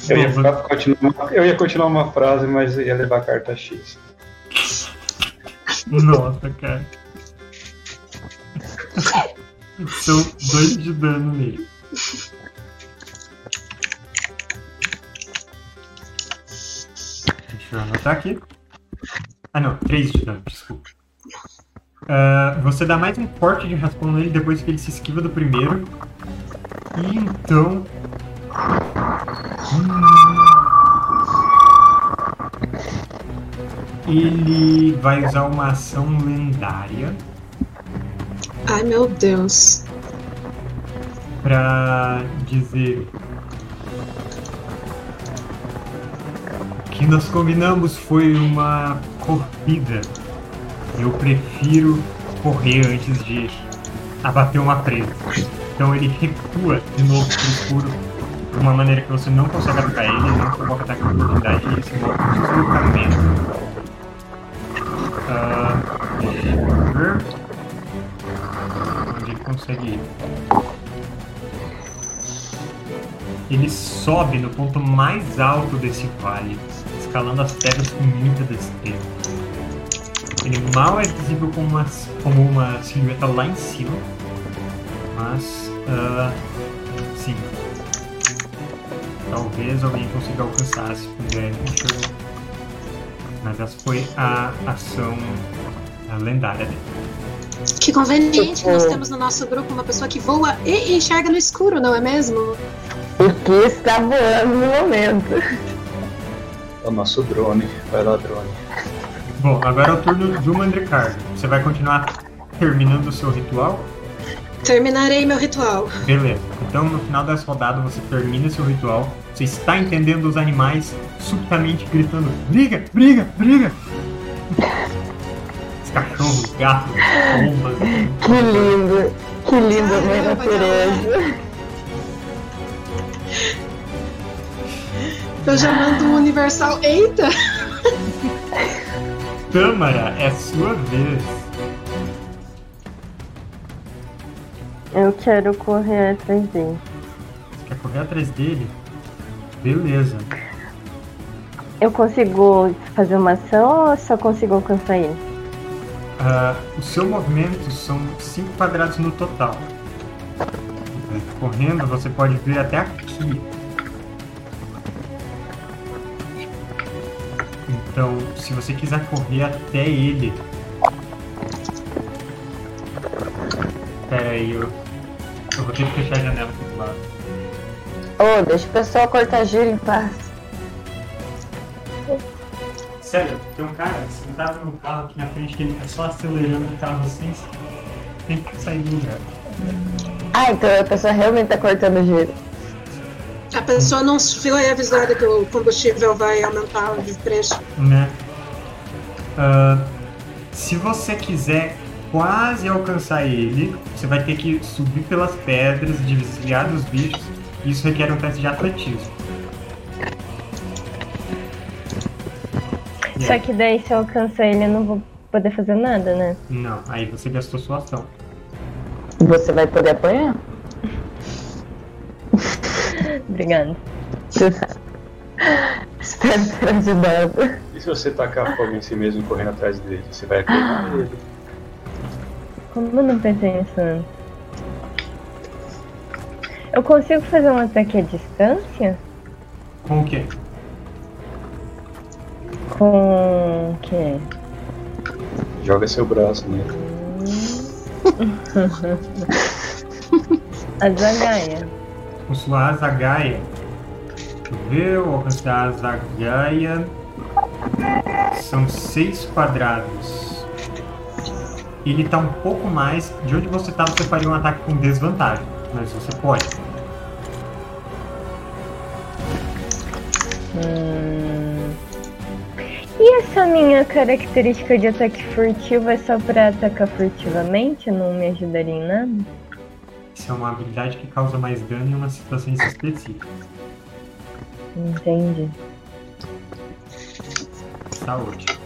Eu ia, ficar- continuar, eu ia continuar uma frase, mas ia levar a carta X. Nossa, cara. São dois de dano nele. Deixa eu anotar aqui. Ah não, três de dano, desculpa. Ah, você dá mais um corte de raspão nele depois que ele se esquiva do primeiro. E então. Ele vai usar uma ação lendária Ai, meu Deus. pra dizer que nós combinamos foi uma corrida. Eu prefiro correr antes de abater uma presa. Então ele recua de novo pro escuro uma maneira que você não consegue atacar ele, não provoca ataque de oportunidade e se com deslocamento. Ah, deixa eu ver. Onde ele consegue ir? Ele sobe no ponto mais alto desse vale, escalando as pedras com muita destreza. Ele mal é visível como uma, como uma silhueta lá em cima, mas ah, sim. Talvez alguém consiga alcançar se puder. Mas essa foi a ação ah, lendária dele. Que conveniente que nós temos no nosso grupo uma pessoa que voa e enxerga no escuro, não é mesmo? O que está voando no momento? É o nosso drone. Vai lá, drone. Bom, agora é o turno do Mandricardo. Você vai continuar terminando o seu ritual? Terminarei meu ritual. Beleza. Então no final dessa rodada você termina seu ritual. Você está entendendo os animais subitamente gritando: briga, briga, briga! [LAUGHS] Os cachorros, gatos, pombas. Que lindo! Que lindo, mãe Caramba, natureza! Eu já mando um universal. Eita! Tâmara, é sua vez. Eu quero correr atrás dele. Você quer correr atrás dele? Beleza. Eu consigo fazer uma ação ou só consigo alcançar ele? Ah, o seu movimento são 5 quadrados no total. Correndo, você pode ver até aqui. Então, se você quiser correr até ele. Pera aí, eu, eu vou ter que fechar a janela aqui do lado. Ô, deixa o pessoal cortar giro em paz. Sério, tem um cara sentado no carro aqui na frente que ele tá só acelerando o carro assim. Tem que sair do lugar. Ah, então a pessoa realmente tá cortando giro. A pessoa não foi avisada que o combustível vai aumentar de preço. né? Ah, se você quiser quase alcançar ele, você vai ter que subir pelas pedras, desviar dos bichos. e Isso requer um teste de atletismo. Só que daí se eu alcançar ele eu não vou poder fazer nada, né? Não, aí você gastou sua ação. Você vai poder apanhar? [LAUGHS] Obrigada. [LAUGHS] Espero ter ajudado. E se você tacar fogo em si mesmo correndo atrás dele? Você vai queimar ele. [LAUGHS] Como eu não pensei nisso antes? Eu consigo fazer um ataque à distância? Com o quê? Com o quê? Joga seu braço [LAUGHS] nele. A zagaia. Com sua asa gaia. Deixa eu ver, o alcance da asa gaia. São 6 quadrados. Ele tá um pouco mais. De onde você tá, você faria um ataque com desvantagem. Mas você pode. Hum. E essa minha característica de ataque furtivo é só pra atacar furtivamente? Não me ajudaria em nada? Isso é uma habilidade que causa mais dano em umas situações específicas. Entendi. Saúde.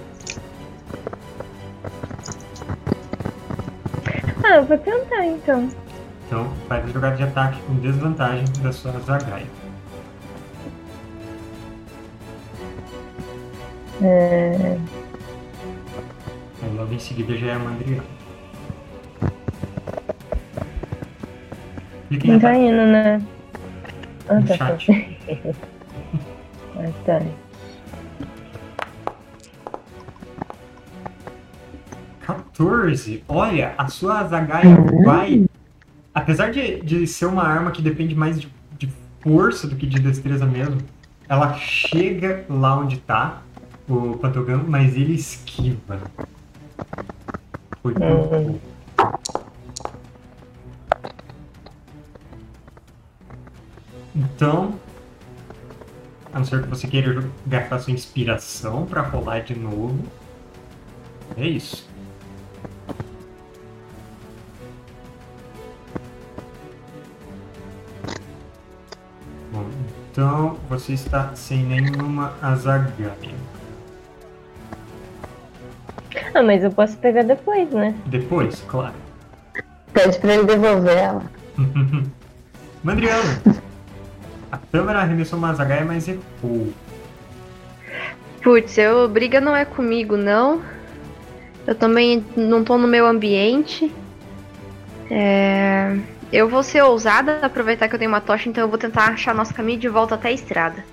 Ah, eu vou tentar então. Então, faz a jogada de ataque com desvantagem da sua zagaia. É... Aí logo em seguida já é a Mandriana. Clique Não tá indo, né? Ah, no tá. chat. [LAUGHS] Ah, tá. 14. Olha, a sua Zagaia vai. Apesar de, de ser uma arma que depende mais de, de força do que de destreza mesmo, ela chega lá onde tá o Pantogano, mas ele esquiva. Foi pouco. Então. A não ser que você queira gastar sua inspiração pra rolar de novo. É isso. Então você está sem nenhuma azagaia. Ah, mas eu posso pegar depois, né? Depois, claro. Pede pra ele devolver ela. [LAUGHS] Mandriano, a câmera arremessou uma zagaia, mas errou. Putz, eu, briga não é comigo, não. Eu também não tô no meu ambiente. É, Eu vou ser ousada, aproveitar que eu tenho uma tocha, então eu vou tentar achar nosso caminho de volta até a estrada.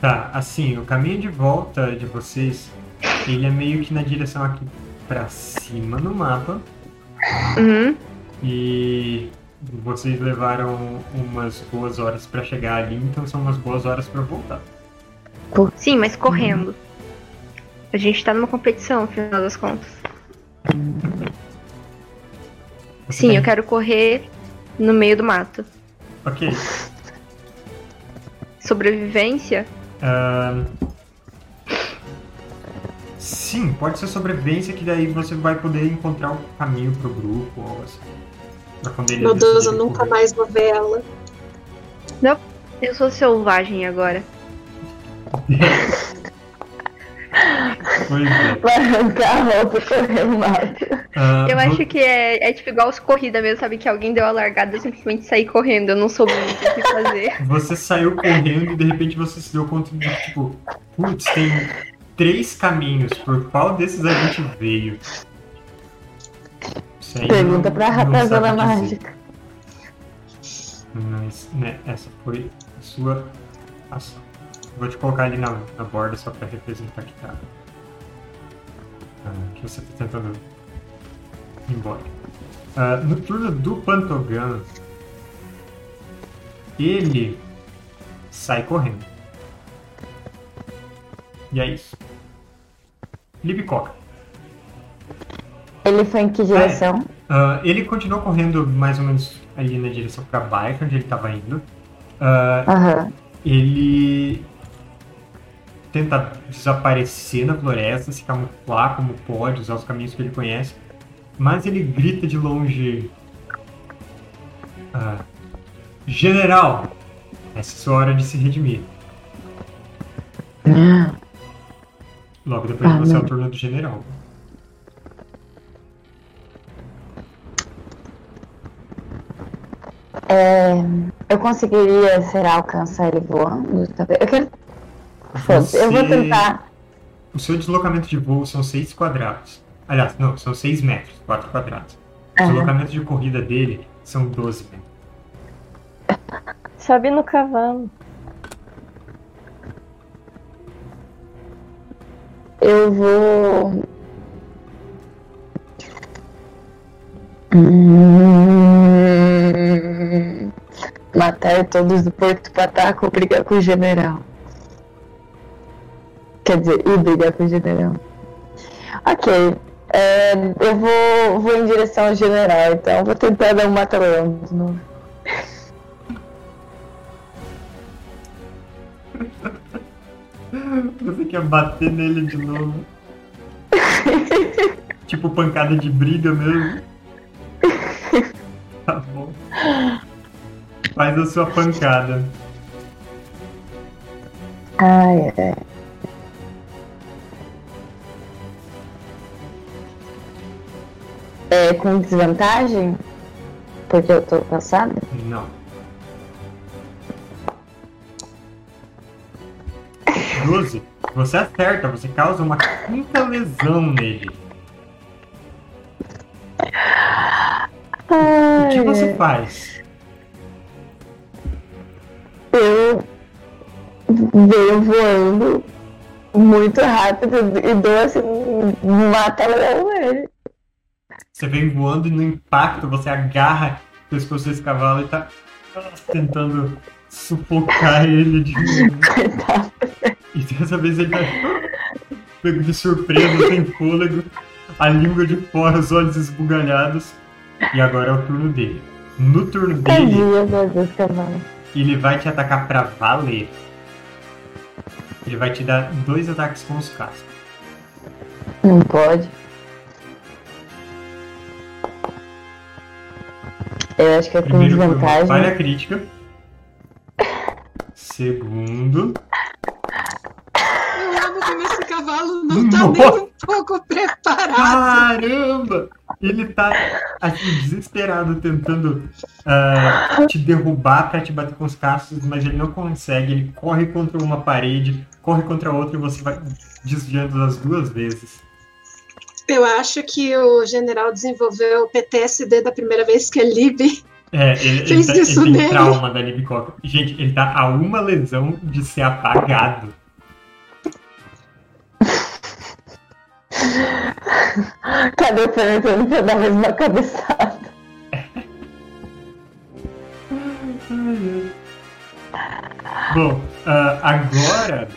Tá, assim, o caminho de volta de vocês, ele é meio que na direção aqui pra cima no mapa. Uhum. E vocês levaram umas boas horas pra chegar ali, então são umas boas horas pra voltar. Sim, mas correndo. A gente tá numa competição, no final das contas. Você Sim, tem- eu quero correr no meio do mato. Ok. Sobrevivência? Sim, pode ser sobrevivência que daí você vai poder encontrar o caminho pro grupo ou assim. Pra quando eles Meu Deus, eu nunca correr. mais vou ver ela. Eu sou selvagem agora. [LAUGHS] Pois é. Vai arrancar a roupa correr no mato. Ah, Eu acho que é, é tipo igual os corrida mesmo, sabe? Que alguém deu a largada e simplesmente saí correndo. Eu não soube muito o que fazer. [LAUGHS] Você saiu correndo e de repente você se deu conta de tipo, putz, tem três caminhos, por qual desses a gente veio? Pergunta não- pra ratazana mágica. Mas, né, essa foi a sua ação. Vou te colocar ali na, na borda só pra representar que tá. ah, que você tá tentando ir embora. Ah, no turno do Pantogan, ele sai correndo. E é isso. Libicoca. Ele foi em que direção? Ah, ele continuou correndo mais ou menos ali na direção pra baixo, onde ele tava indo. Ah, Aham. ele tenta desaparecer na floresta, se camuflar como pode, usar os caminhos que ele conhece, mas ele grita de longe: ah, General, essa é sua hora de se redimir. Logo depois de Ah, você é o turno do general. É, eu conseguiria, será, alcançar ele voando? Eu quero. Foda-se, eu vou Você- tentar. O seu deslocamento de voo são 6 quadrados. Aliás, não, são 6 metros, 4 quadrados. O Aham. deslocamento de corrida dele são 12 metros. Sobe no cavalo. Eu vou. Hum, Matar todos do Porto Pataco ou brigar com o general. Quer dizer, ir brigar com o general. Ok. é, eu vou, vou em direção ao general, então vou tentar dar um mata-leão de novo. Você quer bater nele de novo? [LAUGHS] tipo pancada de briga mesmo? [LAUGHS] Tá bom. Faz a sua pancada. Ai, ai. É com desvantagem? Porque eu tô cansada? Não. 12. Você acerta, você causa uma quinta lesão nele. O que você faz? Eu venho voando muito rápido e dou assim, um mata-leão nele. Você vem voando e no impacto você agarra o pescoço desse cavalo e tá tentando sufocar ele de. E dessa vez ele tá pego de surpresa, sem fôlego, a língua de fora, os olhos esbugalhados. E agora é o turno dele. No turno dele, ele vai te atacar pra valer. Ele vai te dar dois ataques com os cascos. Não pode. Eu acho que é com Primeiro desvantagem. falha crítica. Segundo. Eu amo como esse cavalo não tá Nossa. nem um pouco preparado. Caramba! Ele tá assim, desesperado tentando ah, te derrubar pra te bater com os cascos, mas ele não consegue. Ele corre contra uma parede, corre contra outra e você vai desviando das duas vezes. Eu acho que o general desenvolveu o PTSD da primeira vez que é Lib. É, ele, ele, Fez tá- ele isso tem nele. trauma da Libicoca. Gente, ele tá a uma lesão de ser apagado. [LAUGHS] Cadê o Fernando pra dar mais uma cabeçada? [LAUGHS] Bom, ah, agora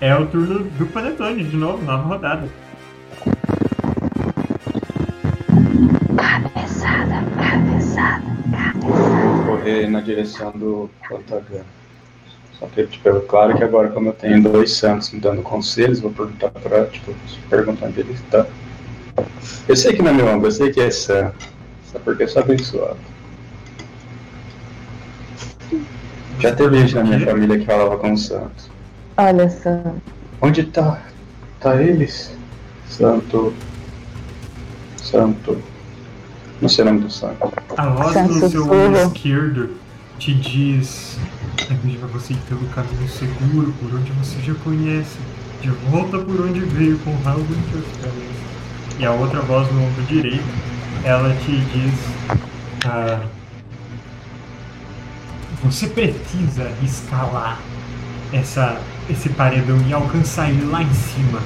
é o turno do Panetone, de novo, nova rodada. Cabeçada, cabeçada, Vou correr na direção do Pantagano. Só que, tipo, é claro que agora, como eu tenho dois santos me dando conselhos, vou perguntar pra, tipo, perguntar onde ele está. Eu sei que não é meu ombro, eu sei que é santo. Só porque eu sou abençoado. Já teve gente na minha família que falava com os santos. Olha só. Onde tá? Tá eles? Santo. Santo. Não sei o nome do santo. A voz Santo no seu Sussurro. ombro esquerdo te diz: Veja você ir pelo caminho seguro, por onde você já conhece, de volta por onde veio, com o rabo entre os pés. E a outra voz no ombro direito, ela te diz: ah, Você precisa escalar essa, esse paredão e alcançar ele lá em cima.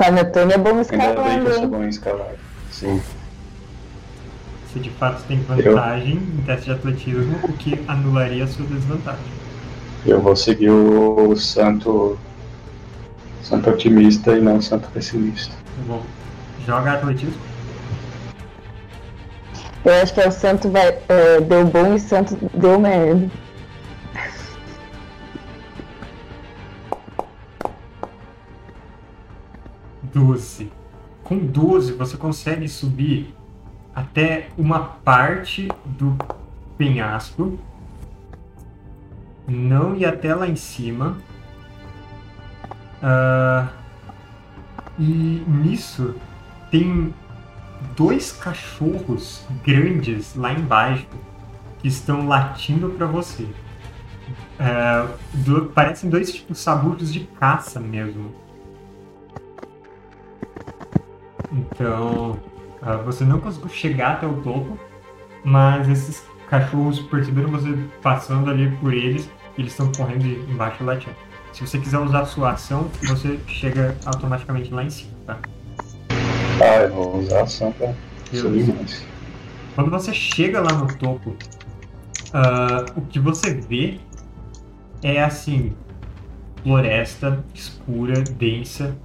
Panetone é bom Ainda bem que eu sou hein? bom em escalar. Sim. Você de fato tem vantagem em teste de atletismo, o que anularia a sua desvantagem. Eu vou seguir o santo. Santo otimista e não santo pessimista. Tá bom. Joga atletismo. Eu acho que é o santo vai, é, deu bom e o santo deu merda. Doze. Com 12 você consegue subir até uma parte do penhasco. Não ir até lá em cima. Ah, e nisso tem dois cachorros grandes lá embaixo que estão latindo para você. É, do- parecem dois tipo sabutos de caça mesmo. Então, ah, você não conseguiu chegar até o topo, mas esses cachorros perceberam você passando ali por eles e eles estão correndo embaixo latindo. Se você quiser usar a sua ação, você chega automaticamente lá em cima, tá? Ah, eu vou usar a ação pra subir mais. Quando você chega lá no topo, ah, o que você vê é assim: floresta escura, densa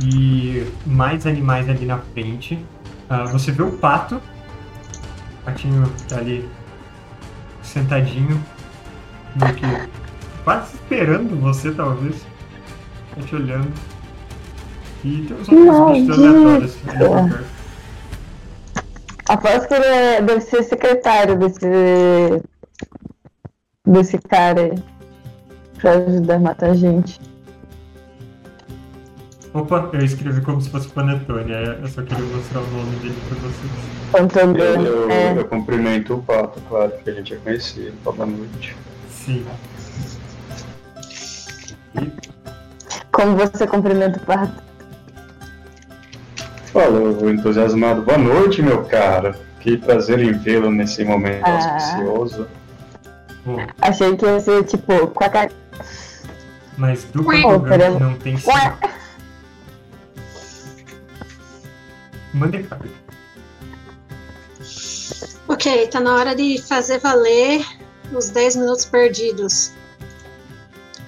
e mais animais ali na frente. Ah, você vê o pato, o patinho tá ali sentadinho, meio que quase esperando você, talvez. Tá te olhando. E tem uns outros bichos aleatórios. Aposto que ele é- deve ser secretário desse. desse cara aí. Pra ajudar a matar a gente. Opa, eu escrevi como se fosse Panetone, é, eu só queria mostrar o nome dele pra vocês. Eu, eu, É. eu cumprimento o pato, claro, porque a gente já conhecia. Boa noite. Sim. E Como você cumprimenta o pato? Falou, entusiasmado. Boa noite, meu caro. Que prazer em vê-lo nesse momento Ah. auspicioso. Bom, Achei que ia ser tipo. Quaca... mas do Ô, não tem sinal. Manda cá. Ok, tá na hora de fazer valer os 10 minutos perdidos.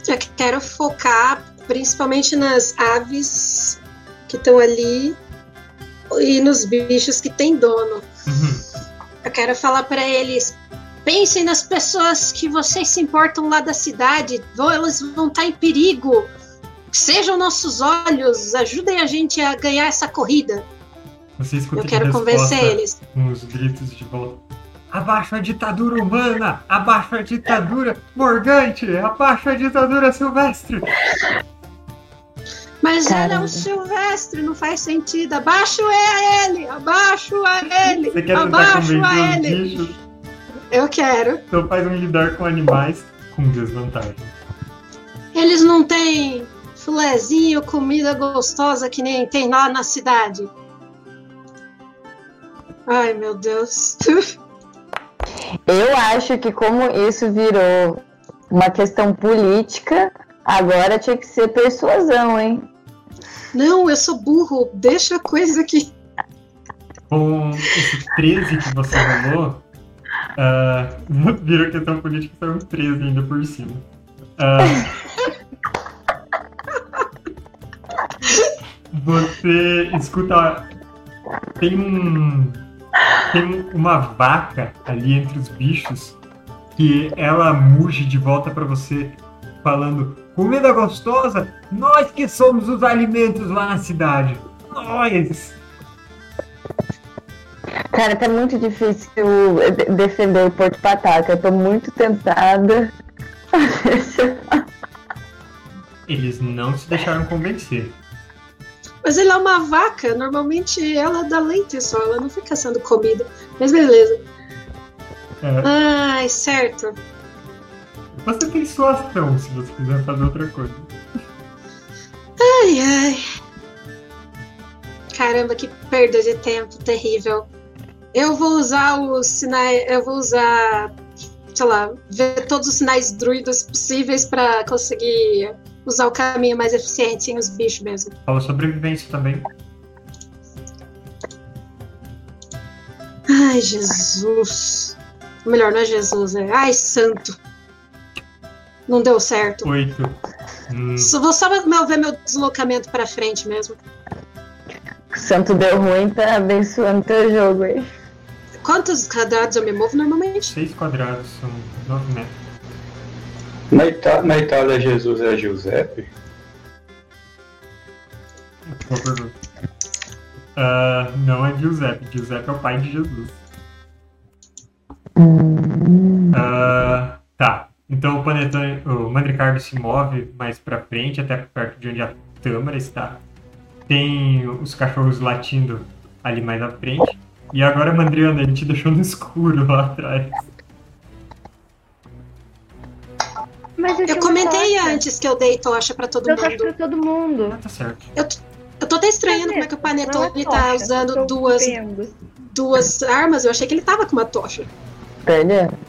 Já que quero focar principalmente nas aves que estão ali e nos bichos que têm dono. Uhum. Eu quero falar pra eles: Pensem nas pessoas que vocês se importam lá da cidade. Elas vão estar em perigo. Sejam nossos olhos. Ajudem a gente a ganhar essa corrida. Você escuta Eu quero convencer eles. uns gritos de volta. Abaixo a ditadura humana! Abaixo a ditadura morgante! Abaixo a ditadura silvestre! Mas ele é Caramba. um silvestre, não faz sentido. Abaixo é a ele! Abaixo a ele! Você quer Abaixo a ele! bichos? Eu quero. Então faz um lidar com animais com desvantagem. Eles não têm filezinho, comida gostosa que nem tem lá na cidade. Ai, meu Deus. [LAUGHS] Eu acho que como isso virou uma questão política, agora tinha que ser persuasão, hein? Não, eu sou burro. Deixa a coisa aqui. Com esse 13 que você rolou, ah, [LAUGHS] virou questão política e saiu um 13 ainda por cima. Ah, [LAUGHS] você escuta. Tem um. Tem uma vaca ali entre os bichos que ela muge de volta pra você, falando: Comida gostosa? Nós que somos os alimentos lá na cidade. Nós! Cara, tá muito difícil de- defender o Porto Pataca. Eu tô muito tentada. Eles não se deixaram convencer. Mas ele é uma vaca. Normalmente ela dá leite só. Ela não fica sendo comida. Mas beleza. É, Ai, certo. você tem sua ação se você quiser fazer outra coisa. Ai, ai. Caramba, que perda de tempo terrível. Eu vou usar os sinais. Eu vou usar. Sei lá, ver todos os sinais druidos possíveis pra conseguir usar o caminho mais eficiente sem os bichos mesmo. Fala sobrevivência também. Ai, Jesus. Melhor, não é Jesus, é. Ai, santo. Não deu certo. Oito. Hum, Só vou só meu- ver meu deslocamento pra frente mesmo. O santo deu ruim, tá abençoando teu jogo aí. Quantos quadrados eu me movo normalmente? seis quadrados são nove metros. Na, na Itália, Jesus é Giuseppe? Boa pergunta. Ah, não é Giuseppe. Giuseppe é o pai de Jesus. Ah, tá. Então o Panetone, o Mandricardo se move mais pra frente, até perto de onde a Tâmara está. Tem os cachorros latindo ali mais à frente. E agora, Mandriana, ele te deixou no escuro lá atrás. Mas eu, Eu comentei tocha. antes que eu dei tocha pra todo Eu tocho pra mundo. todo mundo. Ah, tá certo. Eu tô até estranhando como é que o Panetone é tá tocha, usando eu duas, vendo. duas armas. Eu achei que ele tava com uma tocha.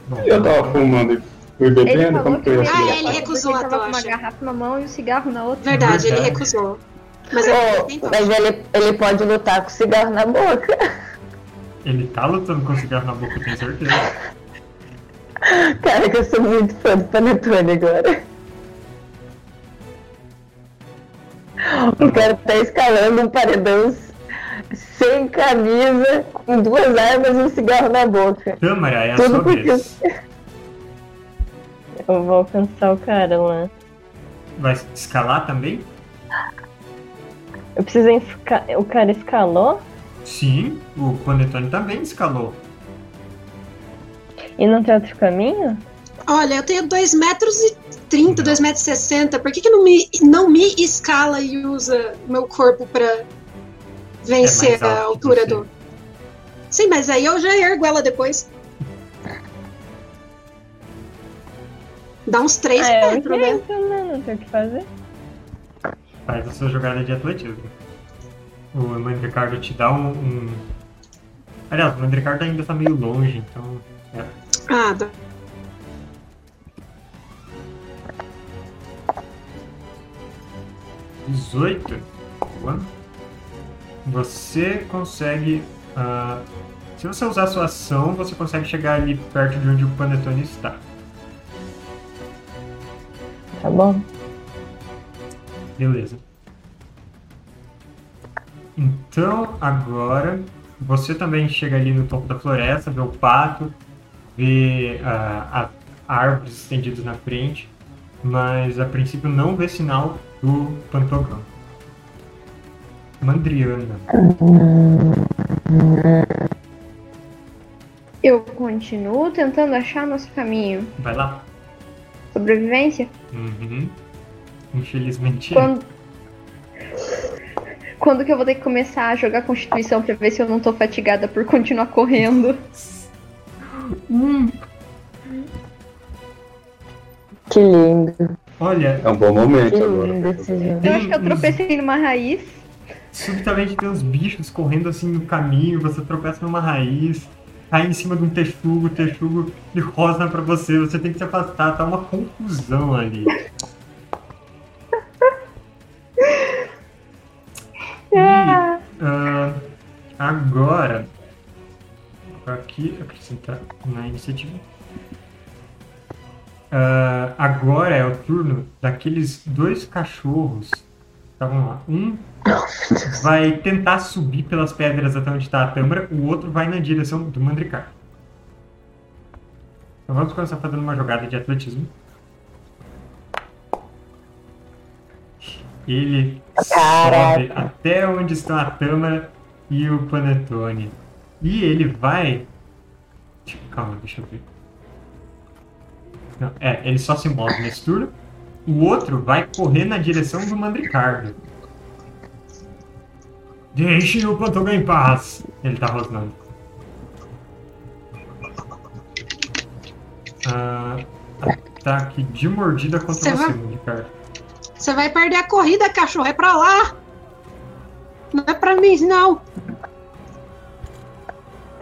Bom, Eu tava fumando e fui Ele bebendo, falou como eu ele, Ah, ele recusou ele a tava com uma tocha. garrafa na mão e um cigarro na outra. Verdade, ele recusou. Mas ele tocha. mas ele, ele pode lutar com cigarro na boca. Ele tá lutando com o cigarro na boca, eu tenho certeza. [LAUGHS] Cara, que eu sou muito fã do Panetone agora. O cara tá escalando um paredão sem camisa, com duas armas e um cigarro na boca. Tâmara, é a Tudo sua porque- vez. Eu vou alcançar o cara lá. Vai escalar também? Eu preciso esca... O cara escalou Sim, o Panetone também escalou. E não tem outro caminho? Olha, eu tenho 2 metros e 30, 2 metros e 60. Por que, que não, me, não me escala e usa meu corpo pra vencer É a altura do. Sim, mas aí eu já ergo ela depois. Dá uns 3 Ah, é metros, né? então, né? Não tem o que fazer. Faz a sua jogada de atletismo. O Mandricardo te dá um, um... Aliás, o Mandricardo ainda tá meio longe, então. É. Ah, dá. Dezoito. Boa. Você consegue. ah, se você usar sua ação, você consegue chegar ali perto de onde o Panetone está. Tá bom. Beleza. Então, agora, você também chega ali no topo da floresta, vê o pato vê ah, a árvores estendidas na frente, mas a princípio não vê sinal do pantogrão. Mandriana. Eu continuo tentando achar nosso caminho. Vai lá. Sobrevivência? Uhum. Infelizmente. Quando... Quando que eu vou ter que começar a jogar Constituição pra ver se eu não tô fatigada por continuar correndo? [LAUGHS] Que lindo. Olha, É um bom momento Que agora. lindo esse jogo. Eu acho que eu tropecei numa raiz. subitamente tem uns bichos correndo assim no caminho, você tropeça numa raiz, cai em cima de um texugo, o texugo ele rosna pra você, você tem que se afastar, tá uma confusão ali. [LAUGHS] E, ah, agora, aqui, acrescentar na iniciativa. Ah, agora é o turno daqueles dois cachorros. Tá, vamos lá. Um [LAUGHS] vai tentar subir pelas pedras até onde está a Tâmara, o outro vai na direção do Mandricar. Então vamos começar fazendo uma jogada de atletismo. Ele Caraca. sobe até onde estão a Tâmara e o Panetone. E ele vai. Deixa- Calma, deixa eu ver. Não, é, ele só se move nesse turno. O outro vai correr na direção do Mandricardo. Deixe o Pantogão em paz. Ele tá rosnando. Ah, ataque de mordida contra Você você, vai- Mandricardo. Você vai perder a corrida, cachorro. É pra lá. Não é pra mim, não.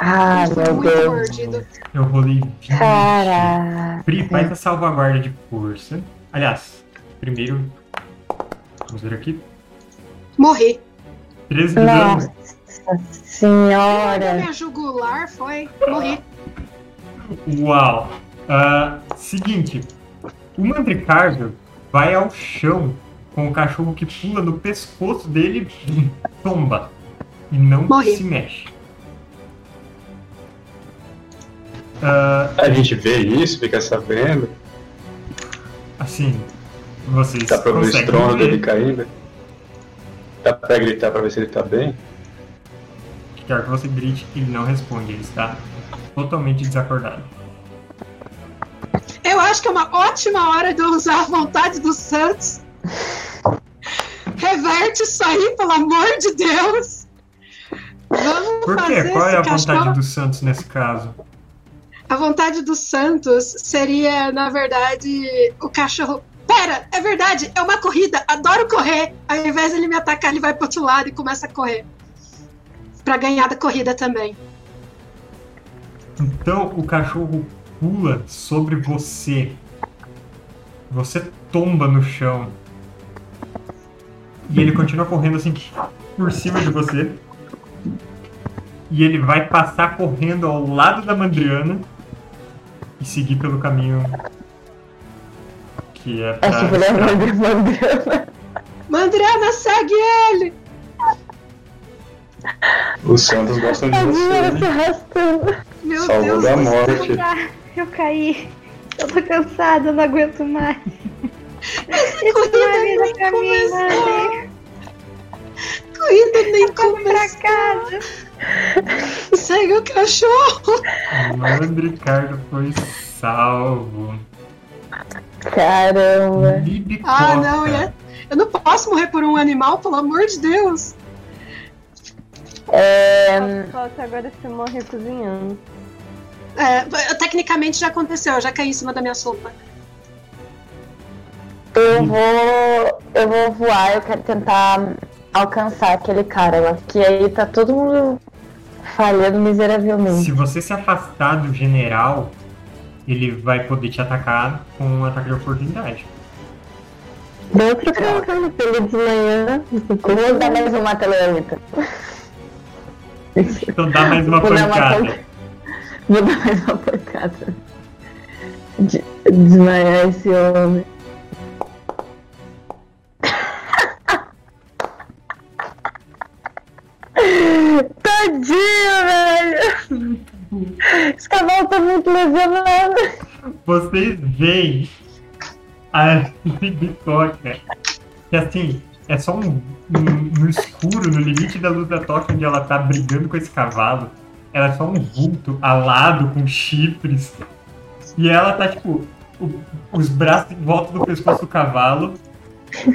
Ah, meu muito Deus. mordido. Eu rolei 20. Caraca. Pri, faz a salvaguarda de força. Aliás, primeiro. Vamos ver aqui. Morri. 13 de dano. Nossa Olha, senhora. minha jugular foi. Morri. Uau! Ah, seguinte, o Mandricardo vai ao chão com o cachorro que pula no pescoço dele e tomba. E não Morri. se mexe. Ah, A gente vê isso, fica sabendo. assim, vocês Dá pra ver o estrondo ver. dele caindo. Dá pra gritar pra ver se ele tá bem. Quero que você grite, ele não responde, ele está totalmente desacordado. Eu acho que é uma ótima hora de eu usar a vontade dos santos. Reverte isso aí, pelo amor de Deus. Vamos Por quê? fazer Qual é a esse vontade cachorro- dos santos nesse caso? A vontade dos santos seria, na verdade, o cachorro. Pera, é verdade, é uma corrida, adoro correr. Ao invés de ele me atacar, ele vai pro outro lado e começa a correr. Pra ganhar da corrida também. Então o cachorro pula sobre você. Você tomba no chão. E ele continua correndo assim por cima de você. E ele vai passar correndo ao lado da Mandriana e seguir pelo caminho que é pra Essa mandando. Mandriana, segue ele! Os santos gostam de você, Dina se né? arrastando. Meu Salvou Deus da morte. Eu caí. Eu tô cansada, eu não aguento mais. [LAUGHS] Isso corrida não é vida nem pra mim, começou. mãe. Corrida nem Vamos pra começou. casa. [LAUGHS] Segue o cachorro! O Mandricardo foi salvo. Caramba. Libicota. Ah, não, né? Eu não posso morrer por um animal, pelo amor de Deus! É, agora você morrer cozinhando. É, tecnicamente já aconteceu, eu já caí em cima da minha sopa. eu vou. Eu vou voar, eu quero tentar alcançar aquele cara lá. Que aí tá todo mundo falhando miseravelmente. Se você se afastar do general, ele vai poder te atacar com um ataque de oportunidade. Deu outro cancando pelo de manhã. Eu vou dar mais uma telegrama. Então dá mais uma Vou dar uma pancada. Vou dar mais uma pancada. De, desmaiar esse homem. Tadinho, velho! Os cavalos estão muito lesionados. Vocês veem a [LAUGHS] Bitoca, que assim, é só um, um- no escuro, no limite da luz da toca, onde ela tá brigando com esse cavalo. Ela é só um vulto alado com chifres. E ela tá, tipo, o- os braços em volta do pescoço do cavalo.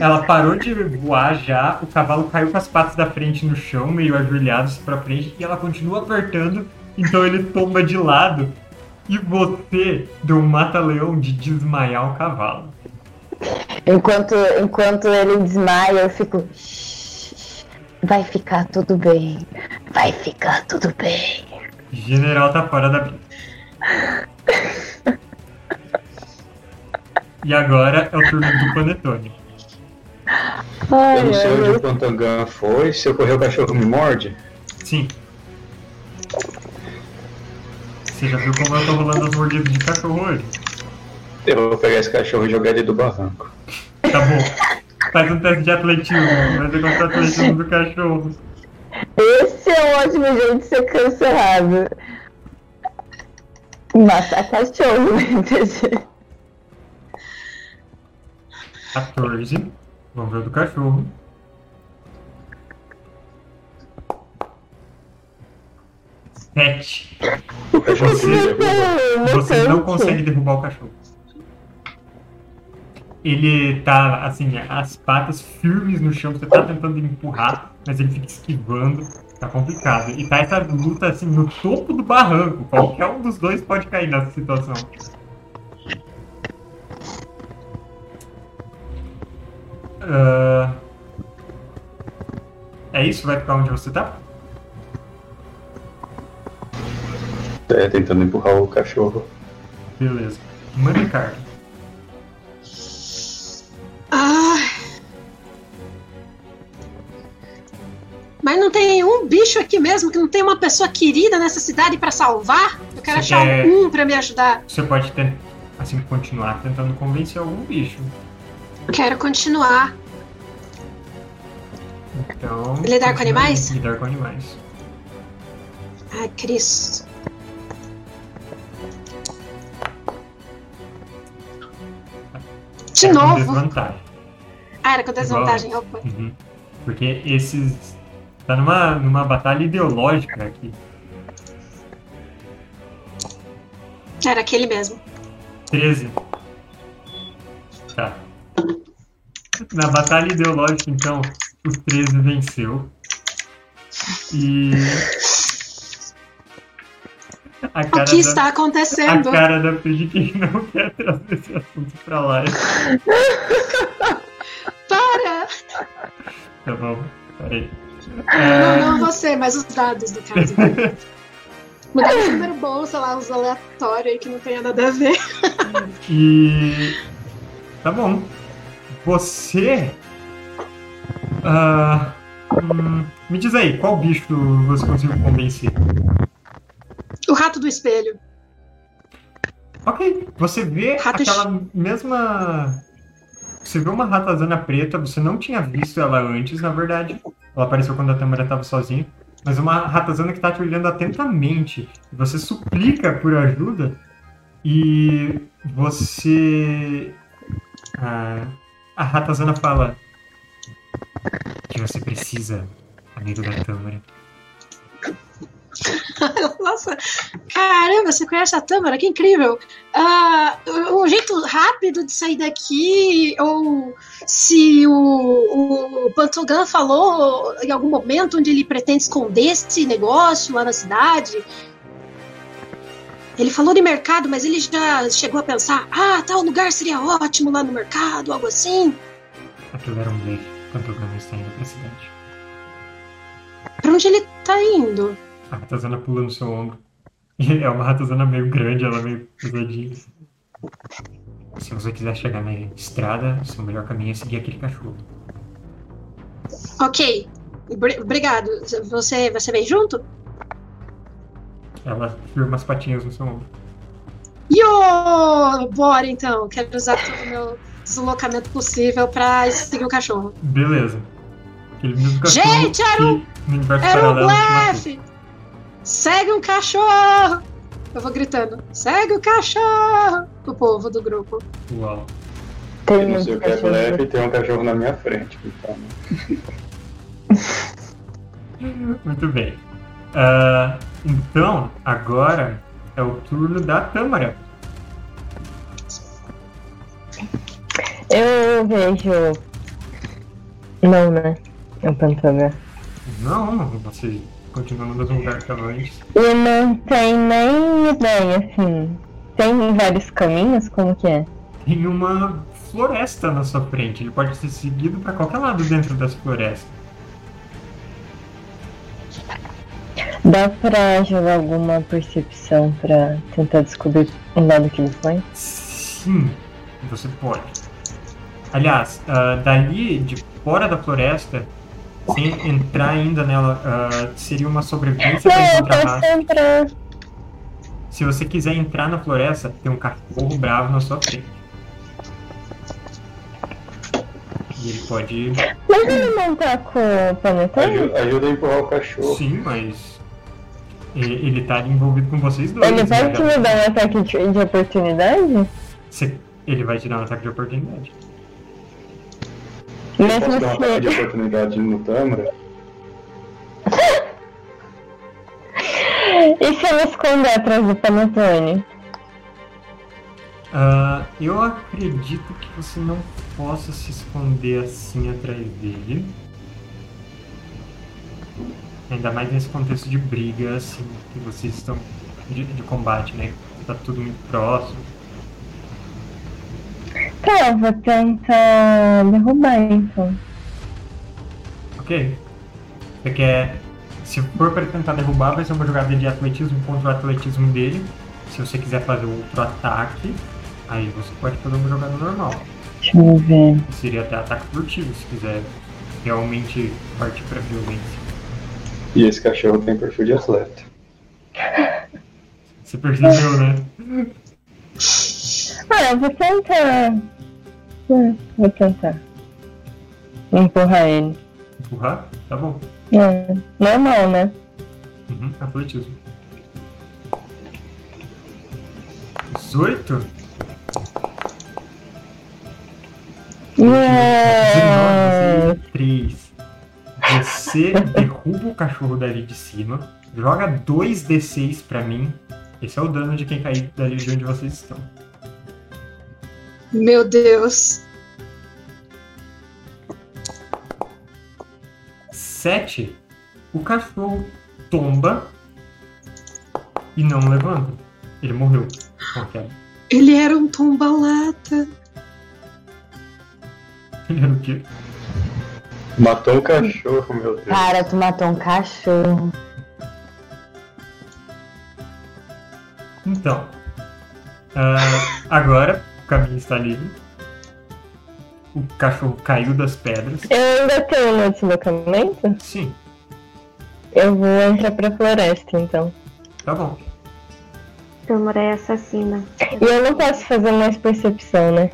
Ela parou de voar já, o cavalo caiu com as patas da frente no chão, meio ajoelhados pra frente, e ela continua apertando, então ele tomba de lado. E você deu um mata-leão de desmaiar o cavalo. Enquanto, enquanto ele desmaia, eu fico. "Shh, Vai ficar tudo bem. Vai ficar tudo bem. General tá fora da. [LAUGHS] E agora é o turno do Panetone. Ai, Eu não sei ai, onde ai. o Pantangan foi. Se eu correr, o cachorro me morde. Sim. Você já viu como eu tô rolando as mordidas de cachorro hoje? Eu vou pegar esse cachorro e jogar ele do barranco. Tá bom. Faz um teste de atletismo. Vai ver contra o atletismo do cachorro. Esse é um ótimo jeito de ser cancelado. Matar cachorro, [LAUGHS] né? TG? 14. Vamos ver o do cachorro. Sete. Me derruba. Você não consegue derrubar o cachorro. Ele tá, assim, as patas firmes no chão, você tá tentando empurrar, mas ele fica esquivando, tá complicado. E tá essa luta, assim, no topo do barranco. Qualquer um dos dois pode cair nessa situação. Ah, É isso? Vai ficar onde você tá? É, tentando empurrar o cachorro. Beleza. Manda. Ah. Mas não tem um bicho aqui mesmo que não tem uma pessoa querida nessa cidade pra salvar? Eu quero Você achar quer- um pra me ajudar. Você pode ter, assim, continuar tentando convencer algum bicho. Quero continuar. Então. Lidar com animais? Lidar com animais. Ai, Cristo. De com novo? desvantagem. Ah, era com desvantagem. Opa. Uhum. Porque esses. Tá numa, numa batalha ideológica aqui. Era aquele mesmo. 13. Tá. Na batalha ideológica, então, o 13 venceu. E. A O cara que da- está A acontecendo? cara da Pri quem não [LAUGHS] quer trazer esse assunto pra lá. [LAUGHS] Para! Tá bom, peraí. Não, É, não você, mas os dados do caso. [LAUGHS] Mudar esse número bom, sei lá, uns aleatórios aí que não tem nada a ver. e. Tá bom. Você. ah, hum, me diz aí, qual bicho você conseguiu convencer? O rato do espelho. Ok, você vê Rato aquela mesma. Você vê uma ratazana preta, você não tinha visto ela antes, na verdade. Ela apareceu quando a Tâmara estava sozinha. Mas uma ratazana que tá te olhando atentamente. Você suplica por ajuda e você. Ah, a ratazana fala: "O que você precisa, amigo da Tâmara. [LAUGHS] Nossa, caramba, você conhece a Tâmara? Que incrível! Ah, um jeito rápido de sair daqui, ou se o, o Pantogan falou em algum momento onde ele pretende esconder esse negócio lá na cidade. Ele falou de mercado, mas ele já chegou a pensar: ah, tal lugar seria ótimo lá no mercado, algo assim. Aquilo era um blefe quando o Gama está indo pra cidade. Pra onde ele tá indo? A ratazana pula no seu ombro. É uma ratazana meio grande, ela é meio pesadinha. Se você quiser chegar na estrada, o seu melhor caminho é seguir aquele cachorro. Ok, Bri- obrigado. Você, você vem junto? Ela firma as patinhas no seu ombro. Yo! Bora então, quero usar todo o meu deslocamento possível pra seguir o cachorro. Beleza. Aquele mesmo cachorro Gente, era um- Era um blefe! Segue um cachorro! Eu vou gritando, segue o cachorro! O povo do grupo. Uau. Tem Eu não sei o que é leve e tem um cachorro na minha frente. Então, [LAUGHS] Muito bem. Ah, então, agora é o turno da Tâmara. Eu vejo. Não, né? É o Pantanga. Não, você continua no mesmo lugar que estava antes. E não tem nem ideia, assim. Tem vários caminhos? Como que é? Tem uma floresta na sua frente. Ele pode ser seguido para qualquer lado dentro dessa floresta. Dá pra jogar alguma percepção pra tentar descobrir o lado que ele foi? Sim, você pode. Aliás, ah, dali de fora da floresta, sem entrar ainda nela, ah, seria uma sobrevivência Não, para eu encontrar posso entrar. Se você quiser entrar na floresta, tem um cachorro bravo na sua frente. E ele pode. Mas ele não tá com o planetânio? ajuda, ajuda a empurrar o cachorro. Sim, mas. Ele tá envolvido com vocês dois. Ele vai né, te me dar um ataque de, de oportunidade? Você- Ele vai te dar um ataque de oportunidade. Mesmo Posso dar um ataque de oportunidade no Tâmara? [LAUGHS] E se eu me esconder atrás do panetone? Ah, eu acredito que você não possa se esconder assim atrás dele. Ainda mais nesse contexto de briga, assim, que vocês estão. de, de combate, né? Tá tudo muito próximo. Tá, eu vou tentar derrubar então. Ok. Você quer. Se for para tentar derrubar, vai ser uma jogada de atletismo contra o atletismo dele. Se você quiser fazer outro ataque, aí você pode fazer uma jogada normal. Deixa eu ver. Seria até ataque furtivo, se quiser realmente partir para violência. E esse cachorro tem perfil de atleta. Você percebeu, né? Ah, eu vou tentar. Hum, vou tentar. Empurrar ele. Empurrar? Tá bom. É, normal, né? Uhum, atletismo. 18? Yeah. 3. Você derruba o cachorro dali de cima, joga 2d6 pra mim. Esse é o dano de quem cair dali de onde vocês estão. Meu Deus. 7. O cachorro tomba e não levanta. Ele morreu. Ele era um tombalata. Ele era o quê? Matou um cachorro, meu Deus. Cara, tu matou um cachorro. Então, ah, agora o caminho está livre. O cachorro caiu das pedras. Eu ainda tenho meu deslocamento? Sim, Eu vou entrar pra floresta então. tá bom. É assassina. E eu não posso fazer mais percepção, né?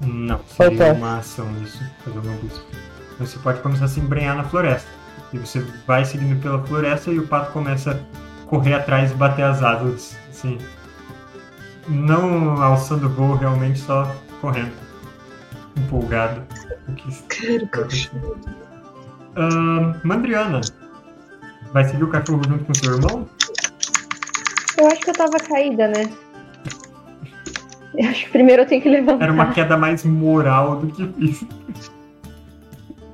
Não, seria uma ação isso, fazer uma busca. Você pode começar a se embrenhar na floresta. E você vai seguindo pela floresta e o pato começa a correr atrás e bater as asas, assim. Não alçando voo, realmente só correndo. Empolgado. O que cachorro. Ahn, Mandriana, vai seguir o cachorro junto com seu irmão? Eu acho que eu tava caída, né? Eu acho que primeiro eu tenho que levantar. Era uma queda mais moral do que física.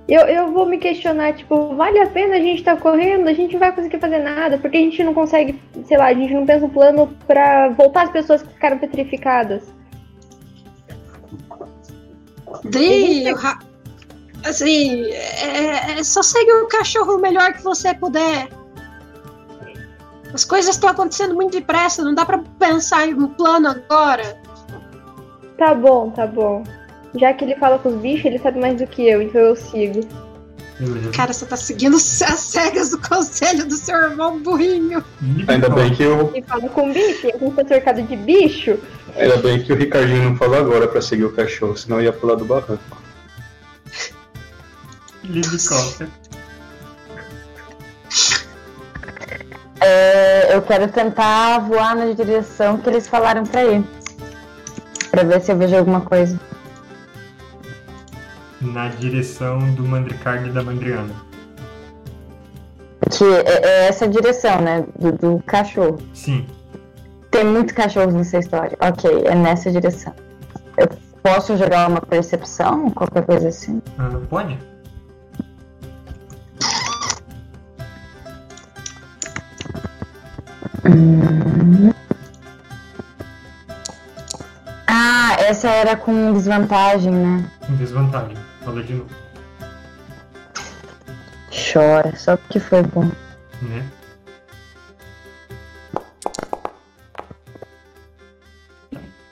Eu, eu vou me questionar, tipo, vale a pena a gente tá correndo? A gente não vai conseguir fazer nada, porque a gente não consegue, sei lá, a gente não pensa um plano pra voltar as pessoas que ficaram petrificadas. Dri, ra- assim, é, é- só segue o cachorro o melhor que você puder. As coisas estão acontecendo muito depressa, não dá pra pensar em um plano agora. Tá bom, tá bom. Já que ele fala com os bichos, ele sabe mais do que eu, então eu sigo. Beleza. Cara, você tá seguindo as cegas do conselho do seu irmão burrinho. Ainda bem que o, Ele fala com bicho, e a gente tá cercado de bicho. ainda bem que o Ricardinho não falou agora pra seguir o cachorro, senão ia pular do barranco. Helicóptero. É, eu quero tentar voar na direção que eles falaram pra ir. Pra ver se eu vejo alguma coisa. Na direção do Mandricardo e da Mandriana. Que é, é essa direção, né? Do, do cachorro. Sim. Tem muitos cachorros nessa história. Ok, é nessa direção. Eu posso jogar uma percepção? Qualquer coisa assim? Ah, pode? Ah, essa era com desvantagem, né? Com desvantagem. Fala de novo. Chora, só porque foi bom. Né?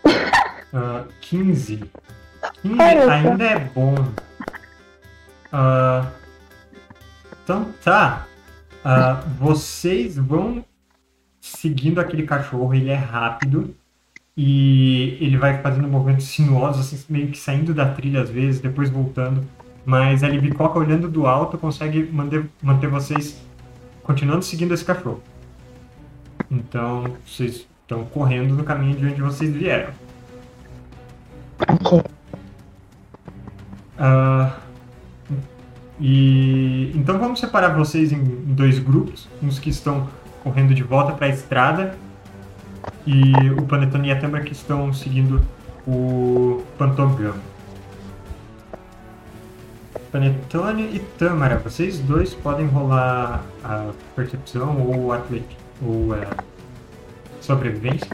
[LAUGHS] Ah, 15. 15 Olha só. ainda é bom. Ah, então tá. Ah, vocês vão seguindo aquele cachorro, ele é rápido e ele vai fazendo movimentos sinuosos, assim, meio que saindo da trilha às vezes, depois voltando. Mas a Libicoca, olhando do alto, consegue manter, manter vocês continuando seguindo esse cachorro. Então, vocês estão correndo no caminho de onde vocês vieram. Ah, e então vamos separar vocês em dois grupos, uns que estão correndo de volta para a estrada e o Panetone e a Tâmara que estão seguindo o Pantogama. Panetone e Tâmara, vocês dois podem rolar a percepção ou atleti ou é, sobrevivência.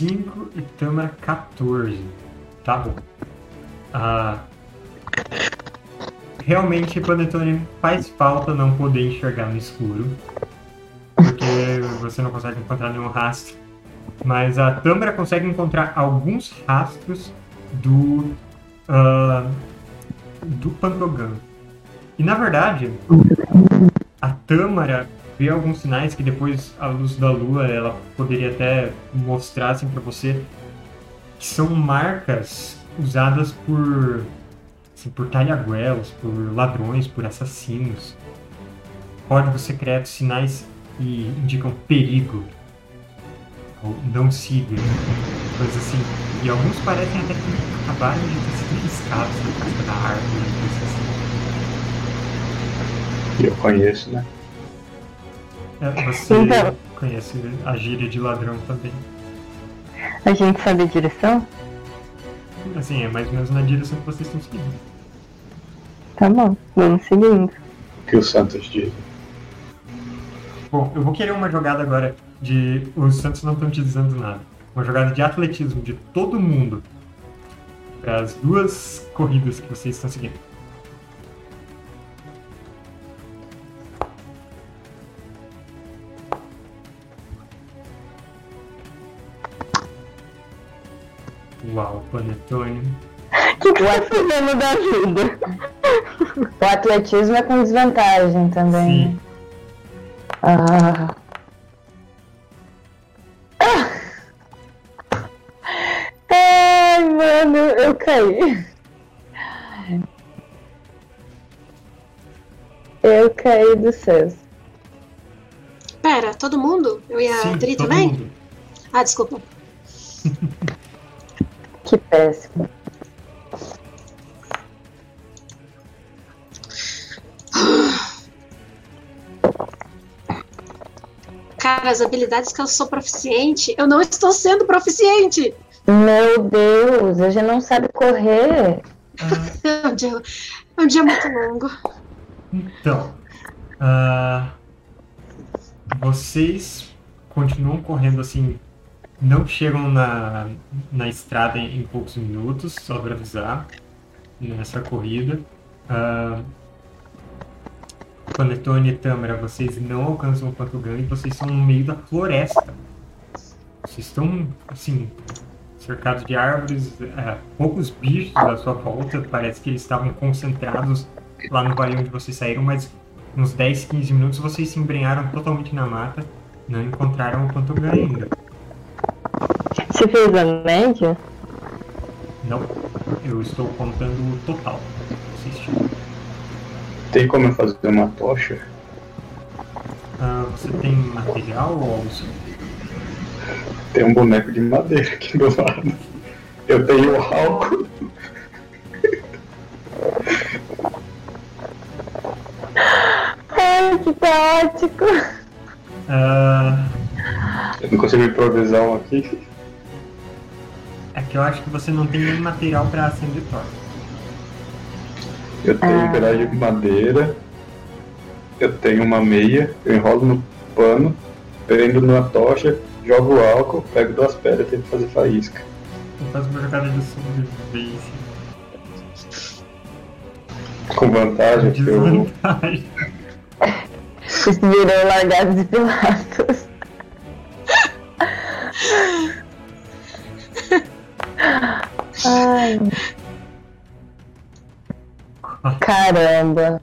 Então 5 e Tâmara 14. Tá bom. Ah, realmente, Panetone faz falta não poder enxergar no escuro. Porque você não consegue encontrar nenhum rastro. Mas a Tâmara consegue encontrar alguns rastros do. ah, do Pandogan. E na verdade, a Tâmara vê alguns sinais que depois a luz da lua ela poderia até mostrar assim para você que são marcas usadas por assim, por talhaguelos, por ladrões, por assassinos. Códigos secretos, sinais que indicam perigo. Ou não siga. Coisas assim. E alguns parecem até que acabaram de ter sido riscados na casca da árvore. coisas assim. Eu conheço, né? É, Você Então. conhece a gíria de ladrão também. A gente sabe a direção? Assim, é mais ou menos na direção que vocês estão seguindo. Tá bom, vamos seguindo. O que os santos dizem. Bom, eu vou querer uma jogada agora de. Os Santos não estão te dizendo nada. Uma jogada de atletismo de todo mundo. Para as duas corridas que vocês estão seguindo. Uau, Panetone. O que tá fazendo da vida? O atletismo é com desvantagem também. Sim. Ah. Ah. Ai, mano, eu caí. Eu caí do céu. Pera, todo mundo? Eu e a Sim, Dri todo também? mundo. Ah, desculpa. [LAUGHS] Que péssimo. Cara, as habilidades que eu sou proficiente, eu não estou sendo proficiente. Meu Deus, a gente não sabe correr. [LAUGHS] É um dia, é um dia muito longo. Então, ah, vocês continuam correndo assim, não chegam na, na estrada em, em poucos minutos, só para avisar, nessa corrida. Ah, Panetone e Tâmara, vocês não alcançam o Pantugan e vocês estão no meio da floresta. Vocês estão, assim, cercados de árvores, é, poucos bichos à sua volta, parece que eles estavam concentrados lá no vale onde vocês saíram, mas uns 10, 15 minutos vocês se embrenharam totalmente na mata Não encontraram o Pantogan ainda. Você fez a média? Não. Eu estou contando o total. Assiste. Tem como eu fazer uma tocha? Ah, você tem material ou algo assim? Tem um boneco de madeira aqui do lado. Eu tenho álcool. Ai, que caótico! Ah, Eu não consigo improvisar um aqui. É que eu acho que você não tem nem material para acender tocha. Eu tenho Ah. um pedaço de madeira. Eu tenho uma meia. Eu enrolo no pano. Prendo numa tocha. Jogo álcool. Pego duas pedras e tento fazer faísca. Vou fazer uma jogada de sobrevivência. Com vantagem que eu. Desvantagem. Vocês viram largados e pelados. Ai. Caramba.